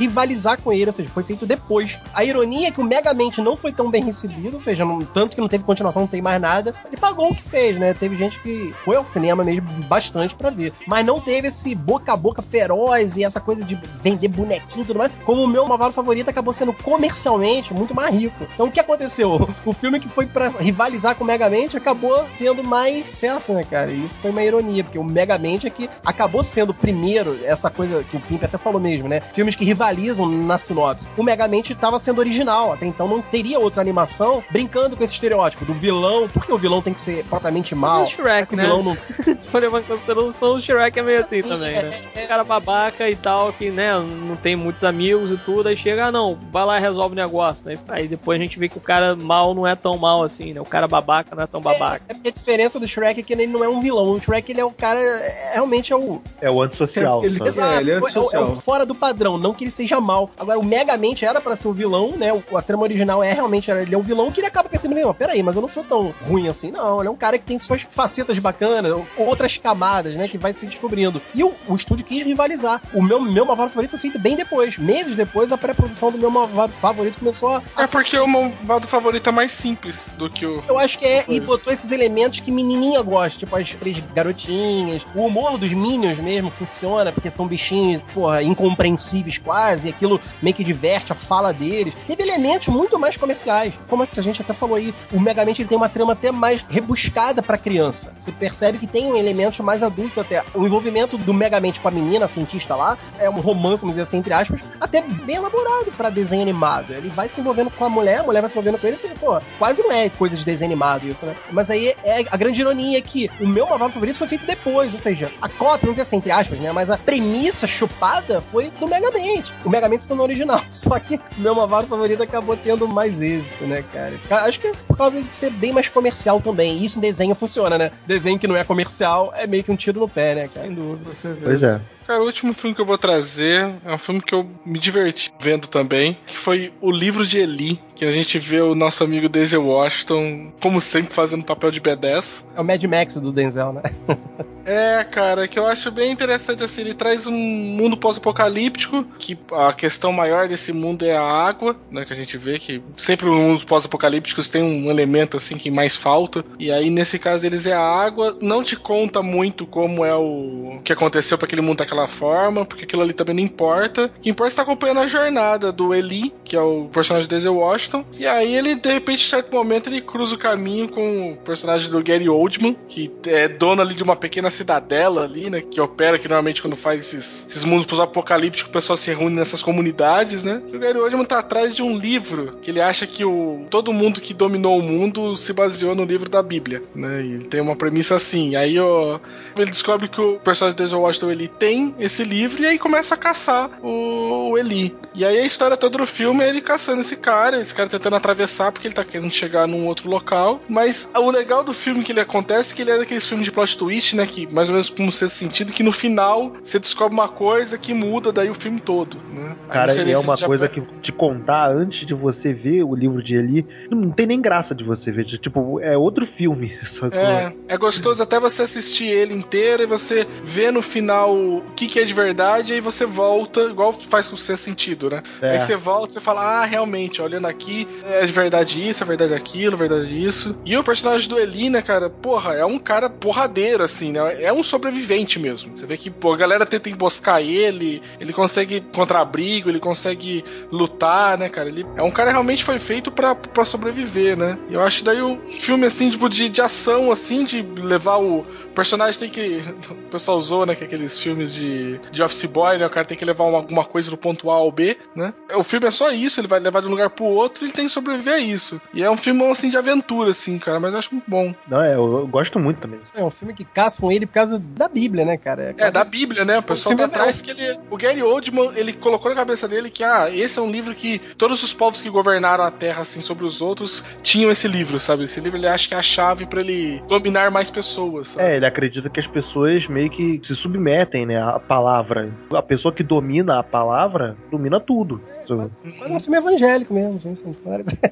com ele, ou seja, foi feito depois. A ironia é que o Megamente não foi tão bem recebido, ou seja, não- tanto que não teve continuação, não tem mais nada. Ele pagou o que fez, né? Teve gente que foi ao cinema mesmo bastante para ver, mas não teve esse boca a boca feroz e essa coisa de vender bonequinho e tudo mais, como o meu malvado favorito acabou sendo comercialmente muito mais rico. Então o que aconteceu? <laughs> O filme que foi pra rivalizar com o Megamente acabou tendo mais sucesso, né, cara? E isso foi uma ironia, porque o Megamente é que acabou sendo primeiro, essa coisa que o Pimp até falou mesmo, né? Filmes que rivalizam na sinopse. O Megamente estava sendo original, até então não teria outra animação brincando com esse estereótipo do vilão, porque o vilão tem que ser propriamente mal. O Shrek, O né? vilão não <laughs> Se for levar em consideração, o Shrek é meio assim, Assim, também, é- né? Um cara babaca e tal, que, né, não tem muitos amigos e tudo, aí chega, ah, não, vai lá e resolve o negócio, né? Aí depois a gente vê que o cara mal não é tão mal assim, né? O cara babaca não é tão babaca. É, é porque a diferença do Shrek é que ele não é um vilão. O Shrek, ele é o cara, é- realmente é o, É o antissocial. Ele-? Exato, É, ele é é, o- é antissocial. o fora do padrão, não que ele seja mal. Agora, o Megamente era pra ser o vilão, né? O, a trama original é realmente ele é o vilão que ele acaba pensando, "Não, peraí, mas eu não sou tão ruim assim, não. Ele é um cara que tem suas facetas bacanas, outras camadas, né? Que vai se descobrindo. E o, o estúdio quis rivalizar. O meu, meu malvado favorito foi feito bem depois. Meses depois, a pré-produção do meu malvado favorito começou a. É porque o malvado favorito é mais simples do que o. eu acho que é, e botou esses elementos que menininha gosta, tipo as três garotinhas. O humor dos Minions mesmo funciona, porque são bichinhos, porra, incompreensíveis quase, aquilo meio que diverte a fala deles. Teve elementos muito mais comerciais. Como a gente até falou aí, o Megamente ele tem uma trama até mais rebuscada pra criança. Você percebe que tem elementos mais adultos até. O envolvimento do Megamente com a menina, a cientista lá, é um romance, vamos dizer assim, entre aspas, até bem elaborado pra desenho animado. Ele vai se envolvendo com a mulher, a mulher vai se envolvendo com ele, assim, pô, quase não é coisa de desenho animado isso, né? Mas aí é a grande ironia que o meu Marvel favorito foi feito depois, ou seja, a cópia, vamos dizer assim, entre aspas, né? Mas a premissa chupada foi do Megamente. O Megamente se tornou original, <laughs> só que meu Marvel favorito acabou tendo mais êxito, né, cara? Acho que é por causa de ser bem mais comercial também. Isso em desenho funciona, né? Desenho que não é comercial é meio que um tiro no pé, né, cara? Sem dúvida. Pois é. Cara, o último filme que eu vou trazer é um filme que eu me diverti vendo também, que foi O Livro de Eli, que a gente vê o nosso amigo Denzel Washington, como sempre, fazendo papel de B10. É o Mad Max do Denzel, né? <laughs> É, cara, que eu acho bem interessante assim, ele traz um mundo pós-apocalíptico, que a questão maior desse mundo é a água, né, que a gente vê que sempre os mundos pós-apocalípticos tem um elemento assim que mais falta, e aí nesse caso eles é a água, não te conta muito como é o, o que aconteceu para aquele mundo daquela forma, porque aquilo ali também não importa. O que importa é estar acompanhando a jornada do Eli, que é o personagem de Denzel Washington, e aí ele de repente, em certo momento, ele cruza o caminho com o personagem do Gary Oldman, que é dono ali de uma pequena cidadela ali, né? Que opera que normalmente quando faz esses, esses mundos pós-apocalípticos, o pessoal se reúne nessas comunidades, né? E o Gary Oldman tá atrás de um livro que ele acha que o, todo mundo que dominou o mundo se baseou no livro da Bíblia, né? E tem uma premissa assim. Aí ó, ele descobre que o personagem de Denzel Washington ele tem esse livro e aí começa a caçar o, o Eli. E aí a história toda do filme é ele caçando esse cara, esse cara tentando atravessar porque ele tá querendo chegar num outro local. Mas o legal do filme que ele acontece é que ele é daqueles filmes de plot twist, né? Que mais ou menos como ser sentido, que no final você descobre uma coisa que muda daí o filme todo, né? Cara, é uma coisa que te contar antes de você ver o livro de Eli, não tem nem graça de você ver. Tipo, é outro filme. <laughs> É, é gostoso até você assistir ele inteiro e você vê no final que, que é de verdade, aí você volta, igual faz com ser sentido, né? É. Aí você volta e você fala, ah, realmente, olhando aqui, é de verdade isso, é verdade aquilo, é verdade isso. E o personagem do Eli, né, cara, porra, é um cara porradeiro, assim, né? É um sobrevivente mesmo. Você vê que pô, a galera tenta emboscar ele, ele consegue encontrar abrigo, ele consegue lutar, né, cara? Ele é um cara que realmente foi feito para sobreviver, né? E eu acho daí um filme, assim, tipo, de, de ação, assim, de levar o personagem tem que. O pessoal usou, né? Que é aqueles filmes de, de Office Boy, né? O cara tem que levar uma, alguma coisa do ponto A ao B, né? O filme é só isso, ele vai levar de um lugar pro outro e ele tem que sobreviver a isso. E é um filme, assim, de aventura, assim, cara, mas eu acho muito bom. Não, é, eu, eu gosto muito também. É um filme que caçam ele por causa da Bíblia, né, cara? É, é da Bíblia, né? O pessoal tá atrás que ele. O Gary Oldman, ele colocou na cabeça dele que, ah, esse é um livro que todos os povos que governaram a Terra, assim, sobre os outros, tinham esse livro, sabe? Esse livro ele acha que é a chave para ele dominar mais pessoas. Sabe? É, ele acredita que as pessoas meio que se submetem, né, à palavra. A pessoa que domina a palavra domina tudo. Quase, quase um filme evangélico mesmo, assim, são.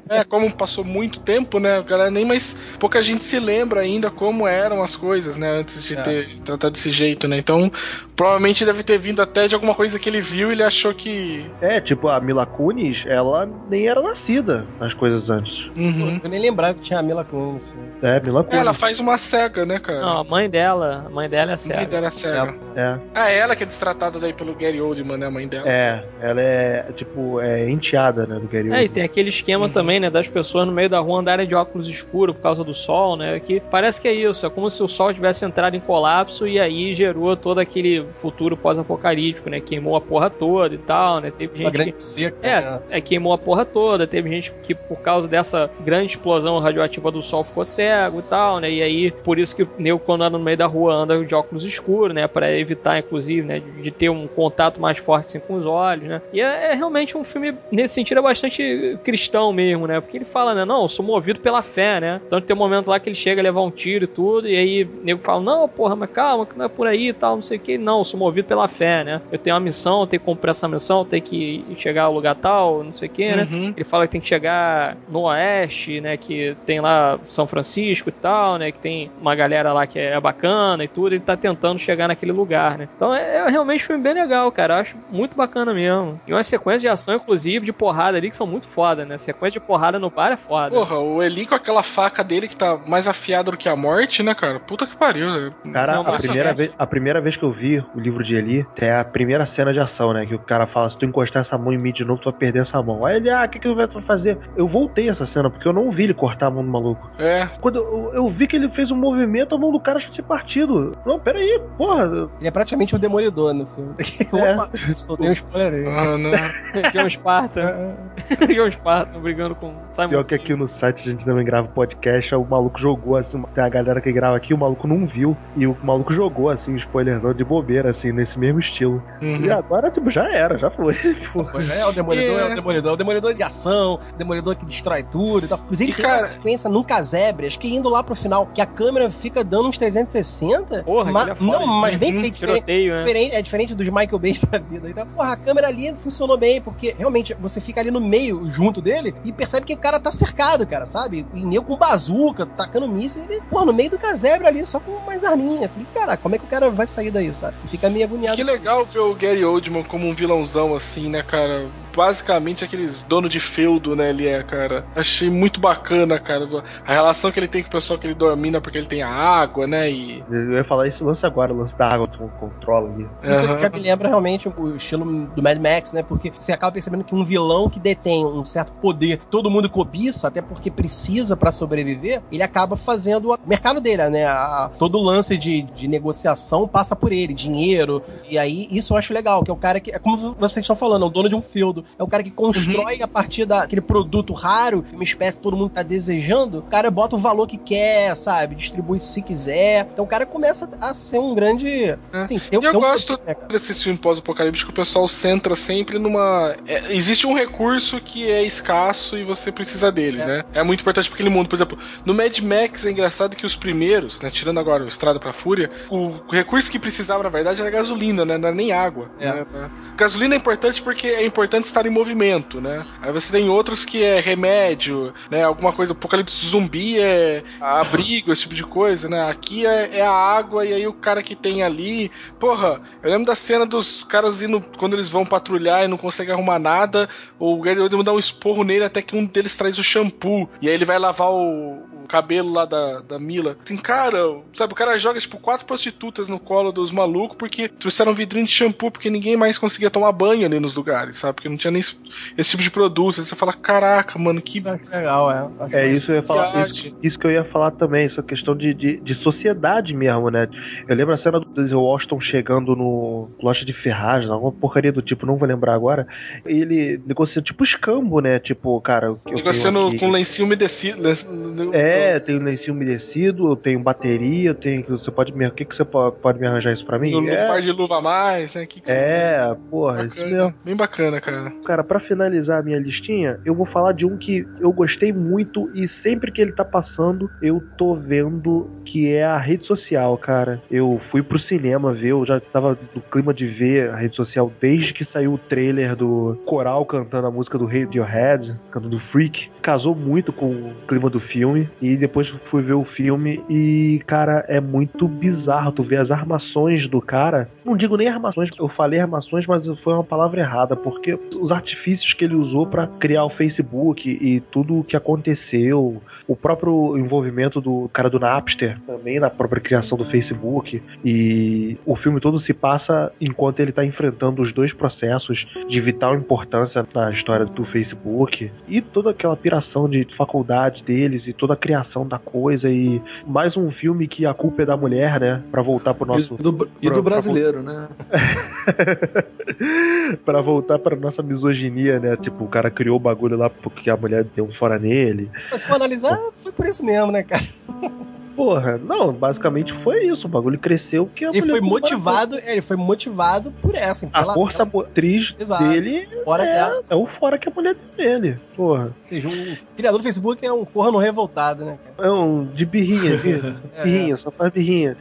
É, como passou muito tempo, né? A galera nem mais. Pouca gente se lembra ainda como eram as coisas, né? Antes de é. ter tratado desse jeito, né? Então, provavelmente deve ter vindo até de alguma coisa que ele viu e ele achou que. É, tipo, a Mila Kunis, ela nem era nascida nas coisas antes. Uhum. Eu nem lembrava que tinha a Mila Kunis. É, Mila Kunis. ela faz uma cega, né, cara? Não, a mãe dela, a mãe dela é cega. A mãe dela é cega. É. Ah, ela que é destratada daí pelo Gary Oldman, né, a mãe dela. É, ela é, tipo, é enteada, né, do Gary Oldman. É, e tem aquele esquema uhum. também, né, das pessoas no meio da rua andarem de óculos escuros por causa do sol, né, que parece que é isso, é como se o sol tivesse entrado em colapso e aí gerou todo aquele futuro pós-apocalíptico, né, queimou a porra toda e tal, né, teve gente Uma grande que... seca. É, né? é, queimou a porra toda, teve gente que por causa dessa grande explosão radioativa do sol ficou cego e tal, né, e aí por isso que o nego quando anda no meio da rua anda de óculos escuros, né, para evitar inclusive, né, de, de, ter um contato mais forte assim, com os olhos, né, e é, é realmente um filme nesse sentido é bastante cristão mesmo, né? Porque ele fala, né? Não, eu sou movido pela fé, né? Tanto tem um momento lá que ele chega a levar um tiro e tudo, e aí o nego fala, não, porra, mas calma, que não é por aí e tal, não sei o que. Não, eu sou movido pela fé, né? Eu tenho uma missão, eu tenho que cumprir essa missão, eu tenho que chegar ao lugar tal, não sei o que, né? Uhum. Ele fala que tem que chegar no oeste, né? Que tem lá São Francisco e tal, né? Que tem uma galera lá que é é bacana e tudo, ele tá tentando chegar naquele lugar, né? Então é, é realmente um filme bem legal, cara. Eu acho muito bacana mesmo. E uma sequência de ação, inclusive, de porrada ali, que são muito foda, né? sequência de porrada no bar é foda. Porra, o Eli com aquela faca dele que tá mais afiada do que a morte, né, cara? Puta que pariu. né? Cara, Não, a primeira, vez, a primeira vez que eu vi o livro de Eli é a primeira cena de ação, né? Que o cara fala: se tu encostar essa mão em mim de novo, tu vai perder essa mão. Aí ele, ah, o que, que tu vai fazer? Eu voltei essa cena, porque eu não vi ele cortar a mão do maluco. É. Quando eu, eu vi que ele fez um movimento, a mão do cara tinha partido. Não, peraí, porra. Ele é praticamente o demolidor no filme. É. <laughs> Opa, soltei um spoiler aí. Ah, não. <laughs> John Sparta. John Sparta brigando com Simon. Pior que aqui no site a gente também grava podcast, o maluco jogou assim, tem a galera que grava aqui, o maluco não viu, e o maluco jogou assim, spoilerzão de bobeira, assim, nesse mesmo estilo. Uhum. E agora, tipo, já era, já foi. Pois <laughs> é, o Demolidor é. É. o Demolidor, é o Demolidor de ação, o Demolidor que destrói tudo e tal. Inclusive, E, tem uma cara- sequência num casebre, acho que indo lá pro final, que a câmera fica dando uns 360. Porra, ma- é foda. Não, mas bem Uhum, feito, diferente, Tiroteio, né? diferente- é diferente dos Michael Bay <laughs> da vida. Então, porra, a câmera ali funcionou bem, porque realmente você fica ali no meio, junto dele, e percebe que o cara tá cercado, cara, sabe? E nem com bazuca, tacando míssil, ele, porra, no meio do casebre ali, só com mais arminha. Falei, cara, como é que o cara vai sair daí, sabe? Fica meio agoniado. Que legal ver o Gary Oldman como um vilãozão assim, né, cara? Basicamente aqueles dono de feudo, né, ele é, cara. Achei muito bacana, cara. A relação que ele tem com o pessoal que ele domina porque ele tem a água, né, e... Eu ia falar isso, lance agora, o lance da água, tu controla ali. Isso já me lembra realmente o estilo do Mad Max, né? Porque você acaba percebendo que um vilão que detém um certo poder, todo mundo cobiça, até porque precisa pra sobreviver, ele acaba fazendo o mercado dele, né? A- todo o lance de, de negociação passa por ele, dinheiro. E aí, isso eu acho legal, que é o cara que, é como vocês estão falando, é o dono de um feudo. É o cara que constrói a partir daquele produto raro, uma espécie que todo mundo tá desejando, o cara bota o valor que quer, sabe? Distribui se quiser. Então o cara começa a ser um grande. Assim, tem, eu tem um gosto poder, né, cara? desses filmes pós-apocalípticos, o pessoal centra sempre numa. é, existe um recurso que é escasso e você precisa dele, É. né? É muito importante pra aquele mundo. Por exemplo, no Mad Max é engraçado que os primeiros, né? Tirando agora o Estrada pra Fúria, o recurso que precisava, na verdade, era gasolina, né? Não era nem água. É. né? Gasolina é importante porque é importante estar em movimento, né? Aí você tem outros que é remédio, né? Alguma coisa, apocalipse zumbi é abrigo, esse tipo de coisa, né? Aqui é, é a água e aí o cara que tem ali. Porra, eu lembro da cena dos caras indo quando eles vão patrulhar e não conseguem arrumar nada. O Gary Oldman dá um esporro nele até que um deles traz o shampoo. E aí ele vai lavar o, o cabelo lá da, da Mila. Assim, cara, sabe, o cara joga tipo quatro prostitutas no colo dos malucos porque trouxeram um vidrinho de shampoo porque ninguém mais conseguia tomar banho ali nos lugares, sabe? Porque não tinha nem esse, tipo de produto. Aí você fala, caraca, mano, que Isso acho legal, é. Acho É isso eu ia falar. Isso, isso que eu ia falar também, essa questão de, de, de sociedade mesmo, né? Eu lembro a cena do Denzel Washington chegando no loja de ferragem, alguma porcaria do tipo, não vou lembrar agora. Ele negocia tipo escambo, né? Tipo, cara, negociando com lencinho umedecido. lenço- É, eu tenho lencinho umedecido, eu tenho bateria, eu tenho. Você pode me. O que, que você pode, pode me arranjar isso pra mim? Um É, par de luva a mais, né? Que que você é porra, isso Bacana, mesmo. bem bacana, cara. Cara, pra finalizar a minha listinha, eu vou falar de um que eu gostei muito e sempre que ele tá passando, eu tô vendo que é a rede social, cara. Eu fui pro cinema ver, eu já tava no clima de ver a rede social desde que saiu o trailer do Coral cantando a música do Radiohead, cantando Freak. Casou muito com o clima do filme e depois fui ver o filme e, cara, é muito bizarro tu ver as armações do cara. Não digo nem armações, eu falei armações, mas foi uma palavra errada, porque os artifícios que ele usou pra criar o Facebook e tudo o que aconteceu, o próprio envolvimento do cara do Napster também na própria criação do Facebook e o filme todo se passa enquanto ele tá enfrentando os dois processos de vital importância na história do Facebook e toda aquela piração de faculdade deles e toda a criação da coisa e mais um filme que a culpa é da mulher, né, Pra voltar pro nosso E do, e pra- do pra brasileiro, né? <laughs> Pra voltar pra nossa misoginia, né? Tipo, o cara criou o bagulho lá porque a mulher deu um fora nele. Mas se for analisar, foi por isso mesmo, né, cara? <laughs> Porra, não, basicamente foi isso. O bagulho cresceu que a Ele foi um motivado, é, ele foi motivado por essa. A pela- força pela- motriz Exato. dele fora é, dela. é o fora que a mulher deu nele. Porra. Ou seja, o criador do Facebook é um corno revoltado, né, cara? É um de birrinha? É. <laughs> birrinha, só faz birrinha.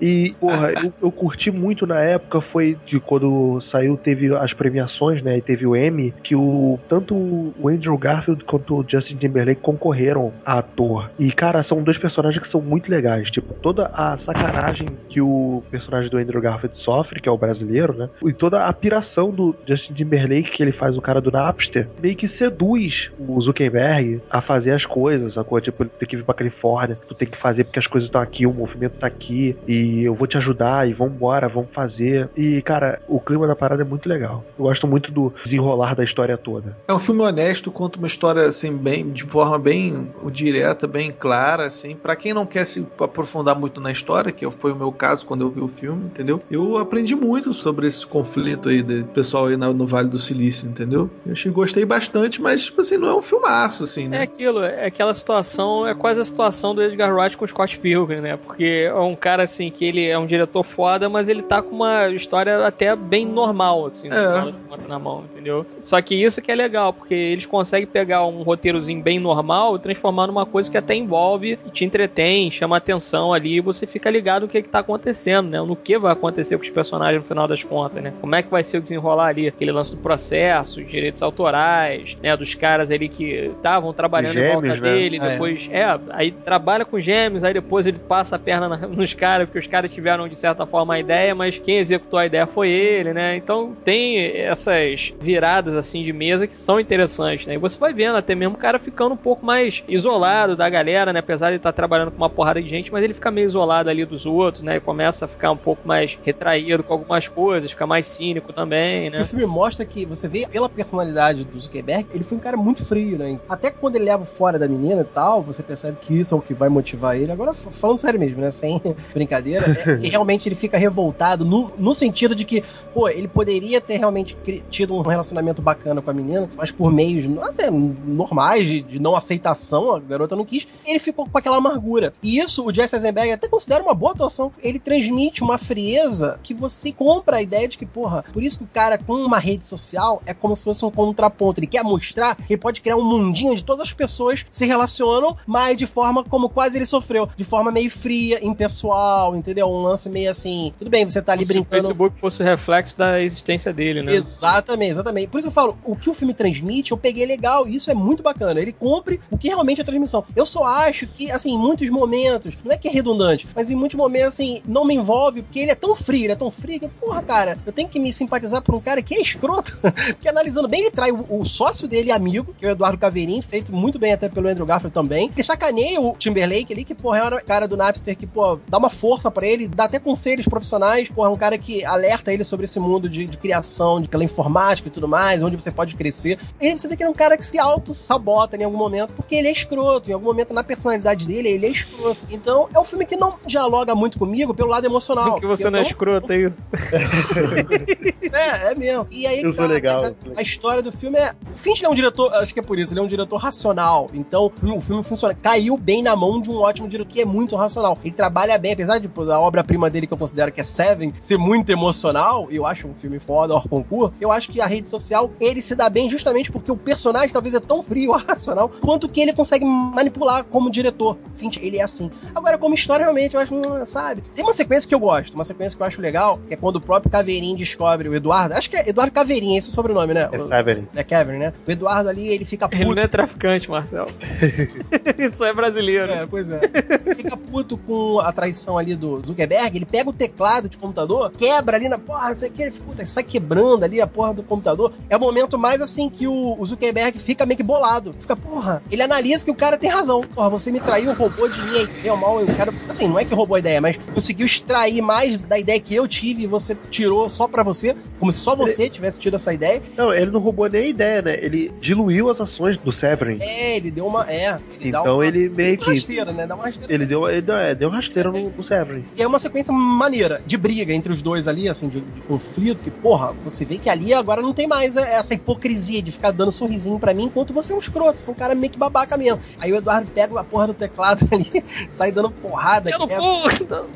E, porra, eu, eu curti muito na época, foi de quando saiu, teve as premiações, né? E teve o Emmy, que o tanto o Andrew Garfield quanto o Justin Timberlake concorreram a ator. E, cara, são dois personagens que são muito legais. Tipo, toda a sacanagem que o personagem do Andrew Garfield sofre, que é o brasileiro, né? E toda a piração do Justin Timberlake, que ele faz o cara do Napster, meio que seduz o Zuckerberg a fazer as coisas, coisa, tipo, ele tem que vir pra Califórnia, tu tem que fazer porque as coisas estão aqui, o movimento tá aqui, e eu vou te ajudar, e vambora, vamos fazer. E, cara, o clima da parada é muito legal. Eu gosto muito do desenrolar da história toda. É um filme honesto, conta uma história assim bem de forma bem direta, bem clara, assim. Para quem não quer se aprofundar muito na história, que foi o meu caso quando eu vi o filme, entendeu? Eu aprendi muito sobre esse conflito aí do pessoal aí no, no Vale do Silício, entendeu? Eu achei, gostei bastante, mas tipo assim, não é um filmaço, assim, né? É aquilo, é aquela situação, é quase a situação do Edgar Wright com o Scott Pilgrim, né? Porque é um cara assim que ele é um diretor foda, mas ele tá com uma história até bem normal, assim, É. na mão, entendeu? Só que isso que é legal, porque eles conseguem pegar um roteirozinho bem normal e transformar numa coisa que até envolve, e te entretém, chama atenção ali, e você fica ligado no que, que tá acontecendo, né? No que vai acontecer com os personagens no final das contas, né? Como é que vai ser o desenrolar ali, aquele lance do processo, os direitos autorais, né? Dos caras ali que estavam trabalhando em volta Gêmeos, né? dele, É. depois, é. aí trabalha com gêmeos, aí depois ele passa a perna na- <laughs> nos caras, porque os caras tiveram de certa forma a ideia, mas quem executou a ideia foi ele, né? Então tem essas viradas assim de mesa que são interessantes, né? E você vai vendo até mesmo o cara ficando um pouco mais isolado da galera, né? Apesar de estar trabalhando com uma porrada de gente, mas ele fica meio isolado ali dos outros, né? E começa a ficar um pouco mais retraído com algumas coisas, fica mais cínico também, O né? filme mostra que você vê pela personalidade do Zuckerberg, ele foi um cara muito frio, né? Até quando ele leva fora da menina e tal, você percebe que isso é o que vai motivar ele. Agora, falando sério mesmo, né? Sem <laughs> brincadeira, é, realmente ele fica revoltado no, no sentido de que, pô, ele poderia ter realmente tido um relacionamento bacana com a menina, mas por meios até normais de, de não aceitação, a garota não quis, ele ficou com aquela amargura. E isso o Jesse Eisenberg até considera uma boa atuação. Ele transmite uma frieza que você compra a ideia de que, porra, por isso que o cara com uma rede social é como se fosse um contraponto. Ele quer mostrar que ele pode criar um mundinho de todas as pessoas se relacionam, mas de forma como quase ele sofreu. De forma meio fria, impessoal, entendeu? Um lance meio assim. Tudo bem, você tá ali Como se o brincando. Facebook fosse reflexo da existência dele, né? Exatamente, exatamente. Por isso eu falo, o que o filme transmite, eu peguei legal, e isso é muito bacana. Ele cumpre o que realmente é a transmissão. Eu só acho que, assim, em muitos momentos, não é que é redundante, mas em muitos momentos, assim, não me envolve, porque ele é tão frio, ele é tão frio que, porra, cara, eu tenho que me simpatizar por um cara que é escroto, <laughs> que analisando bem, ele trai o, o sócio dele amigo, que é o Eduardo Caveirinho, feito muito bem até pelo Andrew Garfield também. Ele sacaneia o Timberlake ali, que, porra, é o cara do Napster que, pô, dá uma força pra ele, dá até conselhos profissionais, porra, é um cara que alerta ele sobre esse mundo de, de criação, de pela informática e tudo mais, onde você pode crescer. E você vê que ele é um cara que se auto-sabota em algum momento, porque ele é escroto. Em algum momento, na personalidade dele, ele é escroto. Então, é um filme que não dialoga muito comigo pelo lado emocional. <laughs> que você não é Eu escroto, é isso. <laughs> é, é mesmo. E aí, tá, legal. A, a história do filme é. O Fincher é um diretor, acho que é por isso, ele é um diretor racional. Então, o filme funciona. Caiu bem na mão de um ótimo diretor que é muito racional. Ele trabalha bem, apesar de pô, a obra-prima dele, que eu considero que é Seven, ser muito emocional, e eu acho um filme foda, hors concurso, eu acho que a rede social, ele se dá bem justamente porque o personagem talvez é tão frio, <laughs> racional, quanto que ele consegue manipular como diretor. Fincher, ele é assim. Agora, como história, realmente, eu acho, hum, sabe? Tem uma sequência que eu gosto, uma sequência que eu acho legal, que é quando o próprio Caveirinho descobre o Eduardo. Acho que é Eduardo Caveirinho, esse é o sobrenome, né? É O- Severin. É Kevin, né? O Eduardo ali, ele fica Ele puto. não é traficante, Marcelo. <laughs> Isso é brasileiro. É, pois é. Ele fica puto com a traição ali do Zuckerberg, ele pega o teclado de computador, quebra ali na porra, isso aqui, ele puta, sai quebrando ali a porra do computador. É o momento mais assim que o, o Zuckerberg fica meio que bolado. Fica, porra, ele analisa que o cara tem razão. Porra, você me traiu, roubou de mim, deu mal, eu quero. Assim, não é que roubou a ideia, mas conseguiu extrair mais da ideia que eu tive e você tirou só pra você, como se só você tivesse tido essa ideia. Não, ele não roubou nem a ideia, né? Ele diluiu as ações do Severin. É, ele deu uma. É, ele Então uma, ele meio uma que. rasteira, né? Dá uma rasteira. Ele deu, ele deu, é, deu rasteira no, no Severin. E é uma sequência maneira, de briga entre os dois ali, assim, de, de conflito, que, porra, você vê que ali agora não tem mais essa hipocrisia de ficar dando sorrisinho pra mim, enquanto você é um escroto, você é um cara meio que babaca mesmo. Aí o Eduardo pega a porra do teclado <laughs> ali, sai dando porrada. Eu não quebra. vou.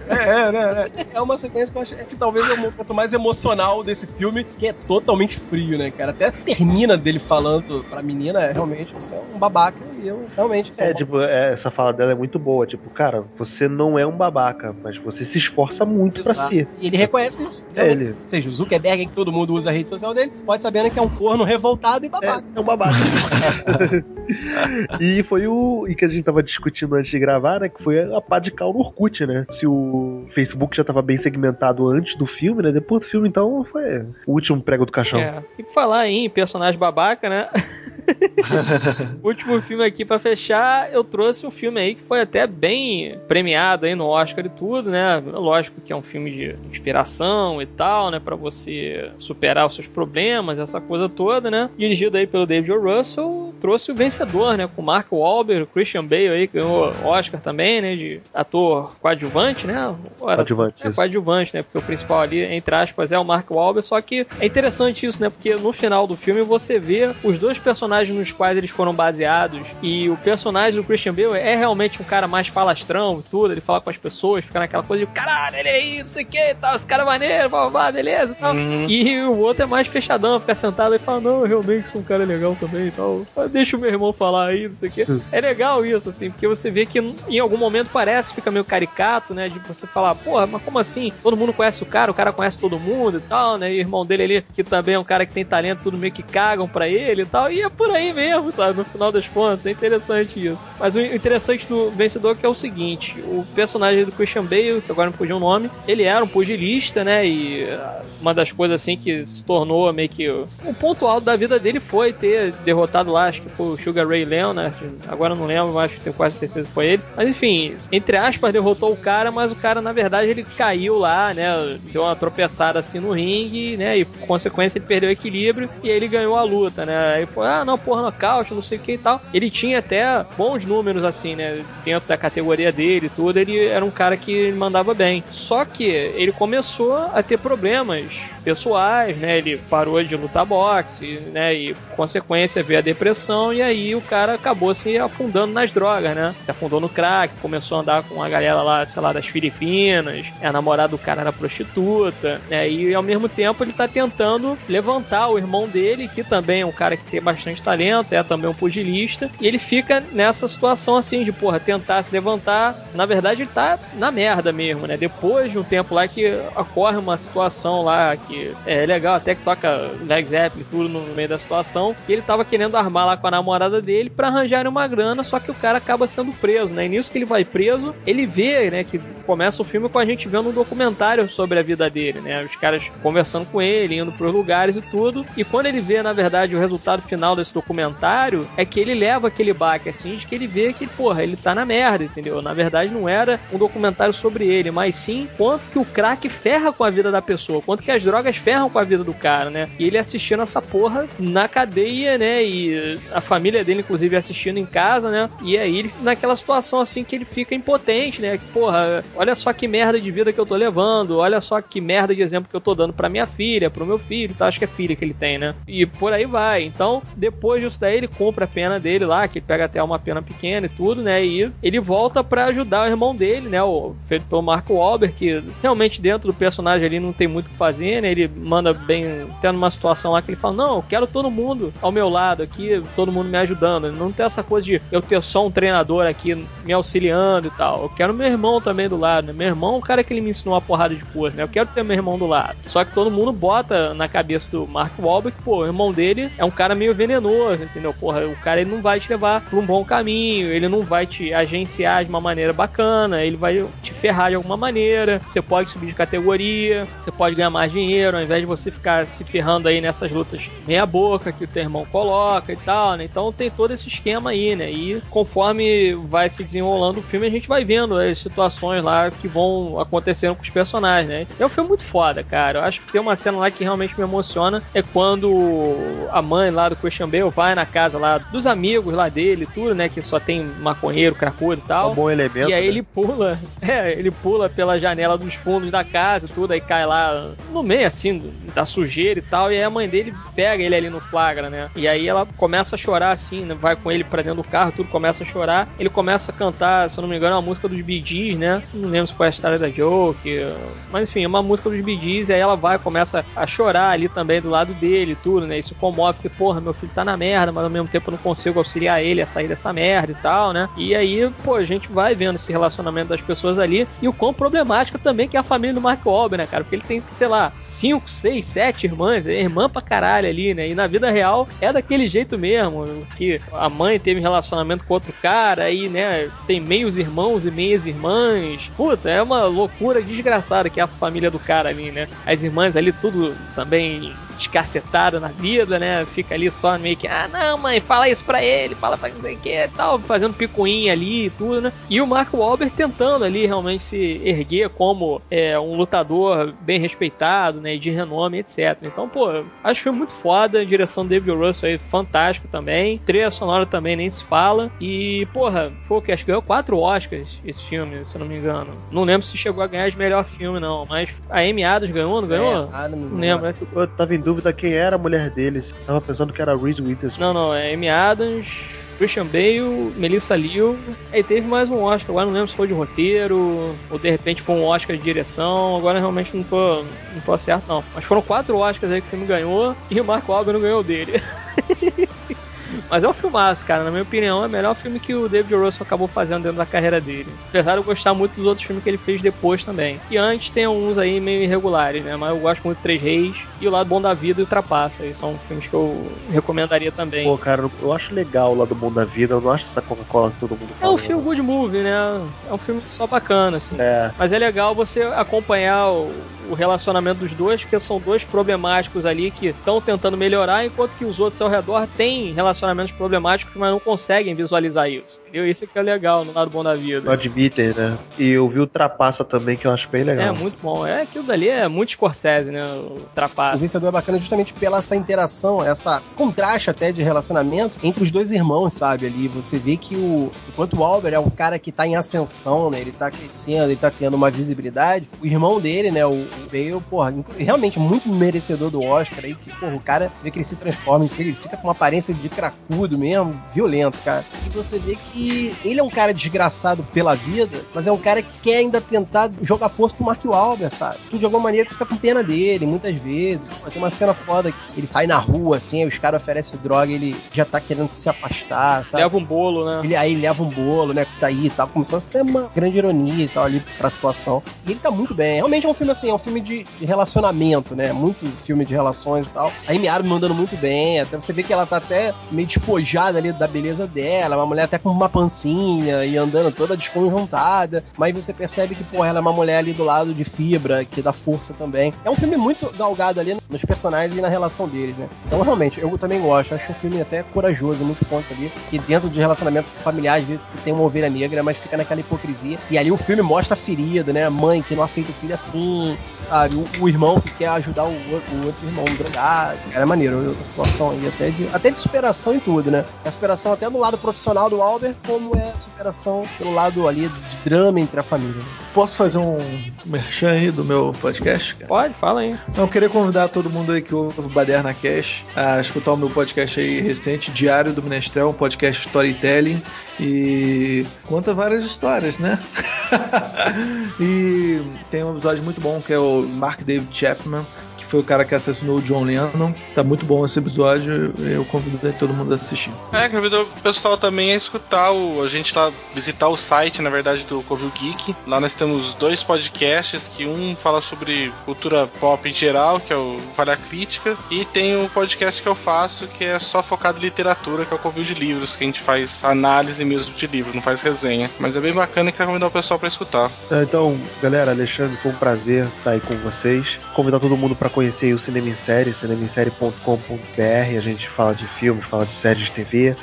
É, é, né? É, é uma sequência que eu acho é que talvez é o momento mais emocional desse filme, que é totalmente frio, né, cara? Até termina dele falando pra menina, é, realmente, você é um babaca, e eu realmente É, um tipo, é, essa fala dela é muito boa. Tipo, cara, você não é um babaca, mas você se esforça muito pra Exato. ser. E ele reconhece isso. É, ele Ou seja, o Zuckerberg, que todo mundo usa a rede social dele, pode sabendo que é um corno revoltado e é, babaca. é um babaca. <laughs> e foi o. E que a gente tava discutindo antes de gravar, né? Que foi a pá de cal no Orkut, né? Se o Facebook já tava bem segmentado antes do filme, né? Depois do filme, então, foi o último prego do caixão. É. E falar aí em personagem babaca, né? <laughs> <laughs> Último filme aqui para fechar, eu trouxe um filme aí que foi até bem premiado aí no Oscar e tudo, né? Lógico que é um filme de inspiração e tal, né? Para você superar os seus problemas, essa coisa toda, né? Dirigido aí pelo David O. Russell, trouxe o vencedor, né? Com Mark Wahlberg, Christian Bale aí, que ganhou Oscar também, né? De ator coadjuvante, né? Era, coadjuvante. É, coadjuvante, né? Porque o principal ali, entre aspas, é o Mark Wahlberg, só que é interessante isso, né? Porque no final do filme você vê os dois personagens personagens nos quais eles foram baseados. E o personagem do Christian Bale é realmente um cara mais falastrão e tudo. Ele fala com as pessoas, fica naquela coisa de caralho, ele é isso, não sei o que e tal, esse cara é maneiro, blá, blá, beleza e tal. Uhum. E o outro é mais fechadão, fica sentado e fala: Não, eu realmente sou um cara legal também e tal. Deixa o meu irmão falar aí, não sei o que. É legal isso, assim, porque você vê que em algum momento parece, fica meio caricato, né? De você falar, porra, mas como assim? Todo mundo conhece o cara, o cara conhece todo mundo e tal, né? E o irmão dele ali, que também é um cara que tem talento, tudo meio que cagam pra ele e tal. E é por aí mesmo, sabe? No final das contas, é interessante isso. Mas o interessante do vencedor é, é o seguinte: o personagem do Christian Bale, que agora me fugiu o nome, ele era um pugilista, né? E uh, uma das coisas assim que se tornou meio que. O ponto alto da vida dele foi ter derrotado lá, acho que foi o Sugar Ray Leonard, agora não lembro, mas tenho quase certeza que foi ele. Mas enfim, entre aspas, derrotou o cara, mas o cara, na verdade, ele caiu lá, né? Deu uma tropeçada assim no ringue, né? E por consequência ele perdeu o equilíbrio e aí ele ganhou a luta, né? Aí foi, ah, não, porra, nocaute, não sei o que e tal. Ele tinha até bons números, assim, né? Dentro da categoria dele e tudo, ele era um cara que mandava bem. Só que ele começou a ter problemas pessoais, né? Ele parou de lutar boxe, né? E, consequência, veio a depressão e aí o cara acabou se afundando nas drogas, né? Se afundou no crack, começou a andar com a galera lá, sei lá, das Filipinas, a namorada do cara era prostituta, né? E ao mesmo tempo ele tá tentando levantar o irmão dele, que também é um cara que tem bastante talento, é também um pugilista, e ele fica nessa situação assim de, porra, tentar se levantar. Na verdade, ele tá na merda mesmo, né? Depois de um tempo lá que ocorre uma situação lá que é legal, até que toca Led Zeppelin tudo no meio da situação. E ele tava querendo armar lá com a namorada dele para arranjar uma grana, só que o cara acaba sendo preso, né? E nisso que ele vai preso, ele vê, né, que começa o filme com a gente vendo um documentário sobre a vida dele, né? Os caras conversando com ele, indo pros lugares e tudo. E quando ele vê, na verdade, o resultado final desse documentário, é que ele leva aquele baque, assim, de que ele vê que, porra, ele tá na merda, entendeu? Na verdade, não era um documentário sobre ele, mas sim quanto que o crack ferra com a vida da pessoa, quanto que as drogas ferram com a vida do cara, né? E ele assistindo essa porra na cadeia, né? E a família dele, inclusive, assistindo em casa, né? E aí naquela situação assim que ele fica impotente, né? Porra, olha só que merda de vida que eu tô levando, olha só que merda de exemplo que eu tô dando pra minha filha, pro meu filho, tá? Acho que é filha que ele tem, né? E por aí vai. Então, depois disso daí, ele compra a pena dele lá, que ele pega até uma pena pequena e tudo, né? E ele volta para ajudar o irmão dele, né? O, feito pelo Marco Wahlberg, que realmente dentro do personagem ali não tem muito o que fazer, né? ele manda bem, tendo uma situação lá que ele fala: Não, eu quero todo mundo ao meu lado aqui, todo mundo me ajudando. Não tem essa coisa de eu ter só um treinador aqui me auxiliando e tal. Eu quero meu irmão também do lado, né? Meu irmão é um cara que ele me ensinou uma porrada de coisa, né? Eu quero ter meu irmão do lado. Só que todo mundo bota na cabeça do Mark Wahlberg que, pô, o irmão dele é um cara meio venenoso, entendeu? Porra, o cara ele não vai te levar pra um bom caminho, ele não vai te agenciar de uma maneira bacana, ele vai te ferrar de alguma maneira. Você pode subir de categoria, você pode ganhar mais dinheiro ao invés de você ficar se ferrando aí nessas lutas meia boca que o teu irmão coloca e tal, né? Então tem todo esse esquema aí, né? E conforme vai se desenrolando o filme, a gente vai vendo as situações lá que vão acontecendo com os personagens, né? É um filme muito foda, cara. Eu acho que tem uma cena lá que realmente me emociona, é quando a mãe lá do Christian Bale vai na casa lá dos amigos lá dele, tudo, né? Que só tem maconheiro, cracudo e tal. Um bom elemento. E aí né? ele pula, <laughs> é, ele pula pela janela dos fundos da casa, tudo, aí cai lá no meio, assim, da sujeira e tal, e aí a mãe dele pega ele ali no flagra, né? E aí ela começa a chorar assim, né? vai com ele pra dentro do carro, tudo começa a chorar. Ele começa a cantar, se eu não me engano, é uma música dos Bee Gees, né? Não lembro se foi a história da Joke, mas enfim, é uma música dos Bee Gees, e aí ela vai, começa a chorar ali também do lado dele, tudo, né? Isso comove, porque, porra, meu filho tá na merda, mas ao mesmo tempo eu não consigo auxiliar ele a sair dessa merda e tal, né? E aí, pô, a gente vai vendo esse relacionamento das pessoas ali e o quão problemática também que é a família do Mark Wahlberg, né, cara? Porque ele tem, sei lá, cinco, seis, sete irmãs, é irmã pra caralho ali, né? E na vida real é daquele jeito mesmo, que a mãe teve relacionamento com outro cara, aí, né, tem meios irmãos e meias irmãs. Puta, é uma loucura desgraçada que é a família do cara ali, né? As irmãs ali tudo também descacetado na vida, né? Fica ali só meio que, ah, não, mãe, fala isso pra ele, fala pra não sei o que tal, fazendo picuinha ali e tudo, né? E o Mark Wahlberg tentando ali realmente se erguer como é, um lutador bem respeitado, né? De renome, etc. Então, pô, acho que foi muito foda. A direção do David Russell aí, fantástico também. Trilha sonora também nem se fala. E, porra, foi o que? Acho que ganhou quatro Oscars esse filme, se eu não me engano. Não lembro se chegou a ganhar de melhor filme, não. Mas a Amy Adams ganhou, não ganhou? É, ah, não, lembro. Eu tava em dúvida quem era a mulher deles. Tava pensando que era Reese Witherspoon. Não, não, é Amy Adams, Christian Bale, Melissa Liu. Aí teve mais um Oscar, agora não lembro se foi de roteiro, ou de repente foi um Oscar de direção, agora realmente não tô, não tô certo não. Mas foram quatro Oscars aí que o filme ganhou e o Marco Wahlberg não ganhou dele. <laughs> Mas é um filmaço, cara. Na minha opinião, é o melhor filme que o David Russell acabou fazendo dentro da carreira dele. Apesar de eu gostar muito dos outros filmes que ele fez depois também. E antes tem uns aí meio irregulares, né? Mas eu gosto muito de Três Reis e O Lado Bom da Vida e Ultrapassa. E são filmes que eu recomendaria também. Pô, cara, eu acho legal o Lado Bom da Vida. Eu não acho essa Coca-Cola que todo mundo fala. É um filme good movie, né? É um filme só bacana, assim. É. Mas é legal você acompanhar o o relacionamento dos dois, porque são dois problemáticos ali que estão tentando melhorar, enquanto que os outros ao redor têm relacionamentos problemáticos, mas não conseguem visualizar isso. Entendeu? Isso que é legal no lado bom da vida. Não admitem, né? E eu vi o Trapaça também, que eu acho bem legal. É, muito bom. É, aquilo dali é muito Scorsese, né? O Trapaça. O Vencedor é bacana justamente pela essa interação, essa contraste até de relacionamento entre os dois irmãos, sabe? Ali você vê que o enquanto o Albert é um cara que tá em ascensão, né? Ele tá crescendo, ele tá tendo uma visibilidade. O irmão dele, né? O Bale, porra, realmente muito merecedor do Oscar aí, que, porra, o cara vê que ele se transforma, ele fica com uma aparência de cracudo mesmo, violento, cara. E você vê que ele é um cara desgraçado pela vida, mas é um cara que quer ainda tentar jogar força pro Mark Wahlberg, sabe? Tu, de alguma maneira, fica com pena dele, muitas vezes. Pô, tem uma cena foda que ele sai na rua, assim, aí os caras oferecem droga ele já tá querendo se afastar, sabe? Leva um bolo, né? Ele, aí ele leva um bolo, né, que tá aí e tal, como se fosse até uma grande ironia e tal ali pra situação. E ele tá muito bem. Realmente é um filme assim, é um filme de, relacionamento, né? Muito filme de relações e tal. A Amy Adams mandando muito bem, até você vê que ela tá até meio despojada ali da beleza dela, uma mulher até com uma pancinha e andando toda desconjuntada, mas você percebe que, pô, ela é uma mulher ali do lado de fibra, que dá força também. É um filme muito galgado ali nos personagens e na relação deles, né? Então, realmente, eu também gosto. Acho um filme até corajoso, muitos pontos ali, que dentro de relacionamento familiar, às vezes tem uma ovelha negra, mas fica naquela hipocrisia. E ali o filme mostra a ferida, né? A mãe que não aceita o filho assim, sabe? O, o irmão que quer ajudar o, o outro irmão drogado. Era maneiro a situação aí, até de, até de superação em tudo, né? A superação até no lado profissional do Albert, como é a superação pelo lado ali de drama entre a família. Né? Posso fazer um merchan aí do meu podcast? Cara? Pode, fala aí. Eu queria convidar todo mundo aí que ouve o Baderna Cash a escutar o meu podcast aí recente, Diário do Minestrel, um podcast storytelling e conta várias histórias, né? <laughs> e tem um episódio muito bom que é o Mark David Chapman foi o cara que assassinou o John Lennon. Tá muito bom esse episódio, eu convido todo mundo a assistir. É, convido o pessoal também a escutar o. A gente lá, visitar o site, na verdade, do Covil Geek. Lá nós temos dois podcasts, que um fala sobre cultura pop em geral, que é o Falha Crítica, e tem o podcast que eu faço, que é só focado em literatura, que é o Covil de Livros, que a gente faz análise mesmo de livro, não faz resenha. Mas é bem bacana e quero convidar o pessoal para escutar. Então, galera, Alexandre, foi um prazer estar aí com vocês. Convidar todo mundo para conhecer o Cinema em Série, cinemissérie.com.br. A gente fala de filmes, fala de séries de TV.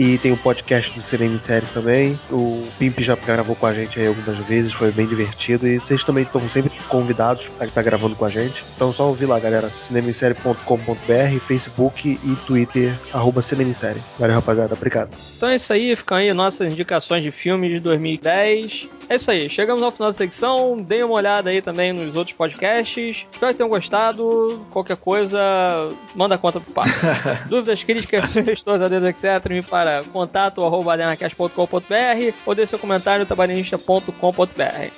E tem o podcast do Cinema em Série também. O Pimp já gravou com a gente aí algumas vezes, foi bem divertido. E vocês também estão sempre convidados a estar gravando com a gente. Então só ouvir lá, galera. cinemissérie.com.br, Facebook e Twitter, arroba Cinema em Série. Valeu, rapaziada. Obrigado. Então é isso aí, ficam aí nossas indicações de filmes de 2010. É isso aí, chegamos ao final da secção. Deem uma olhada aí também nos outros podcasts. Espero que tenham gostado. Qualquer coisa, manda conta pro pai. <laughs> Dúvidas, críticas, <laughs> sugestões, adeus, etc. Me para contato arroba ou deixe seu comentário trabalhista.com.br.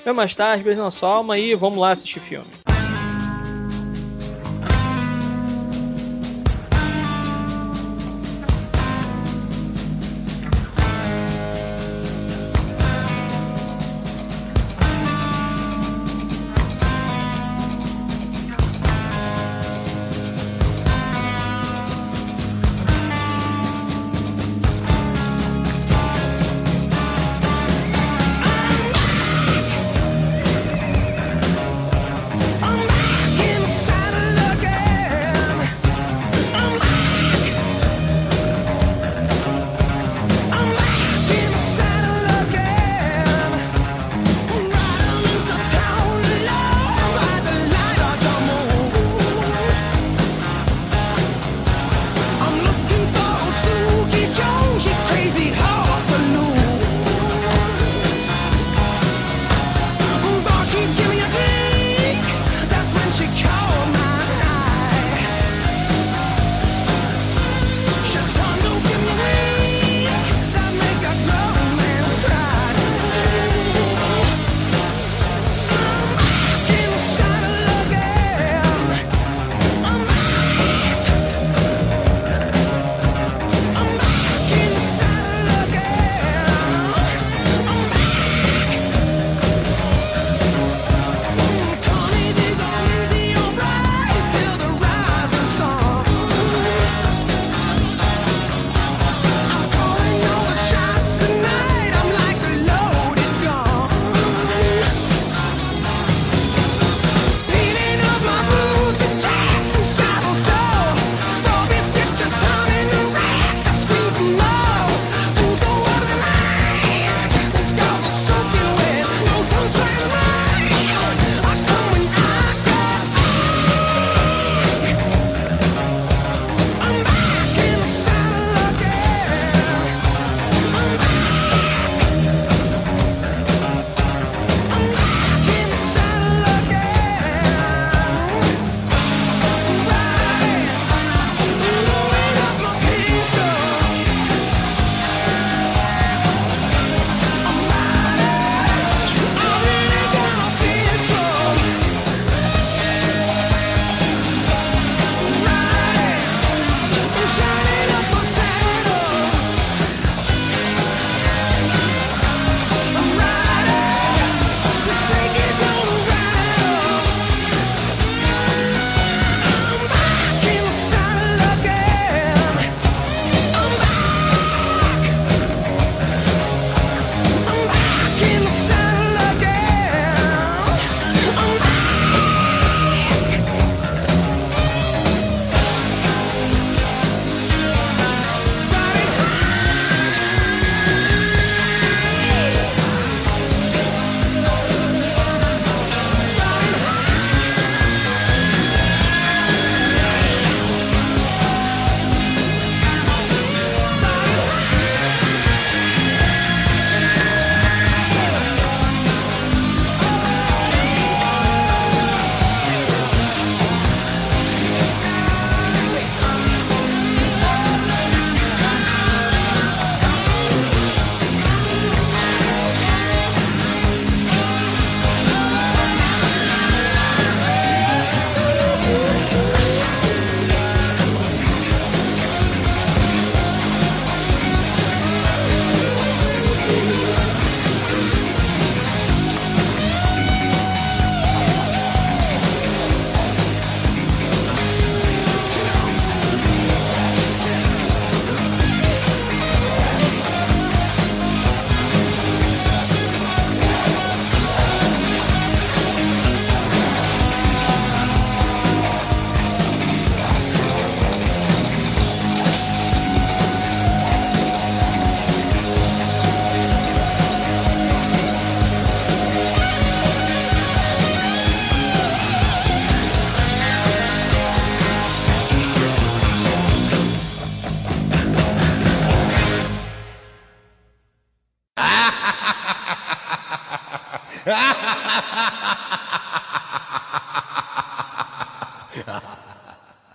Até mais tarde, beijo na sua alma e vamos lá assistir filme.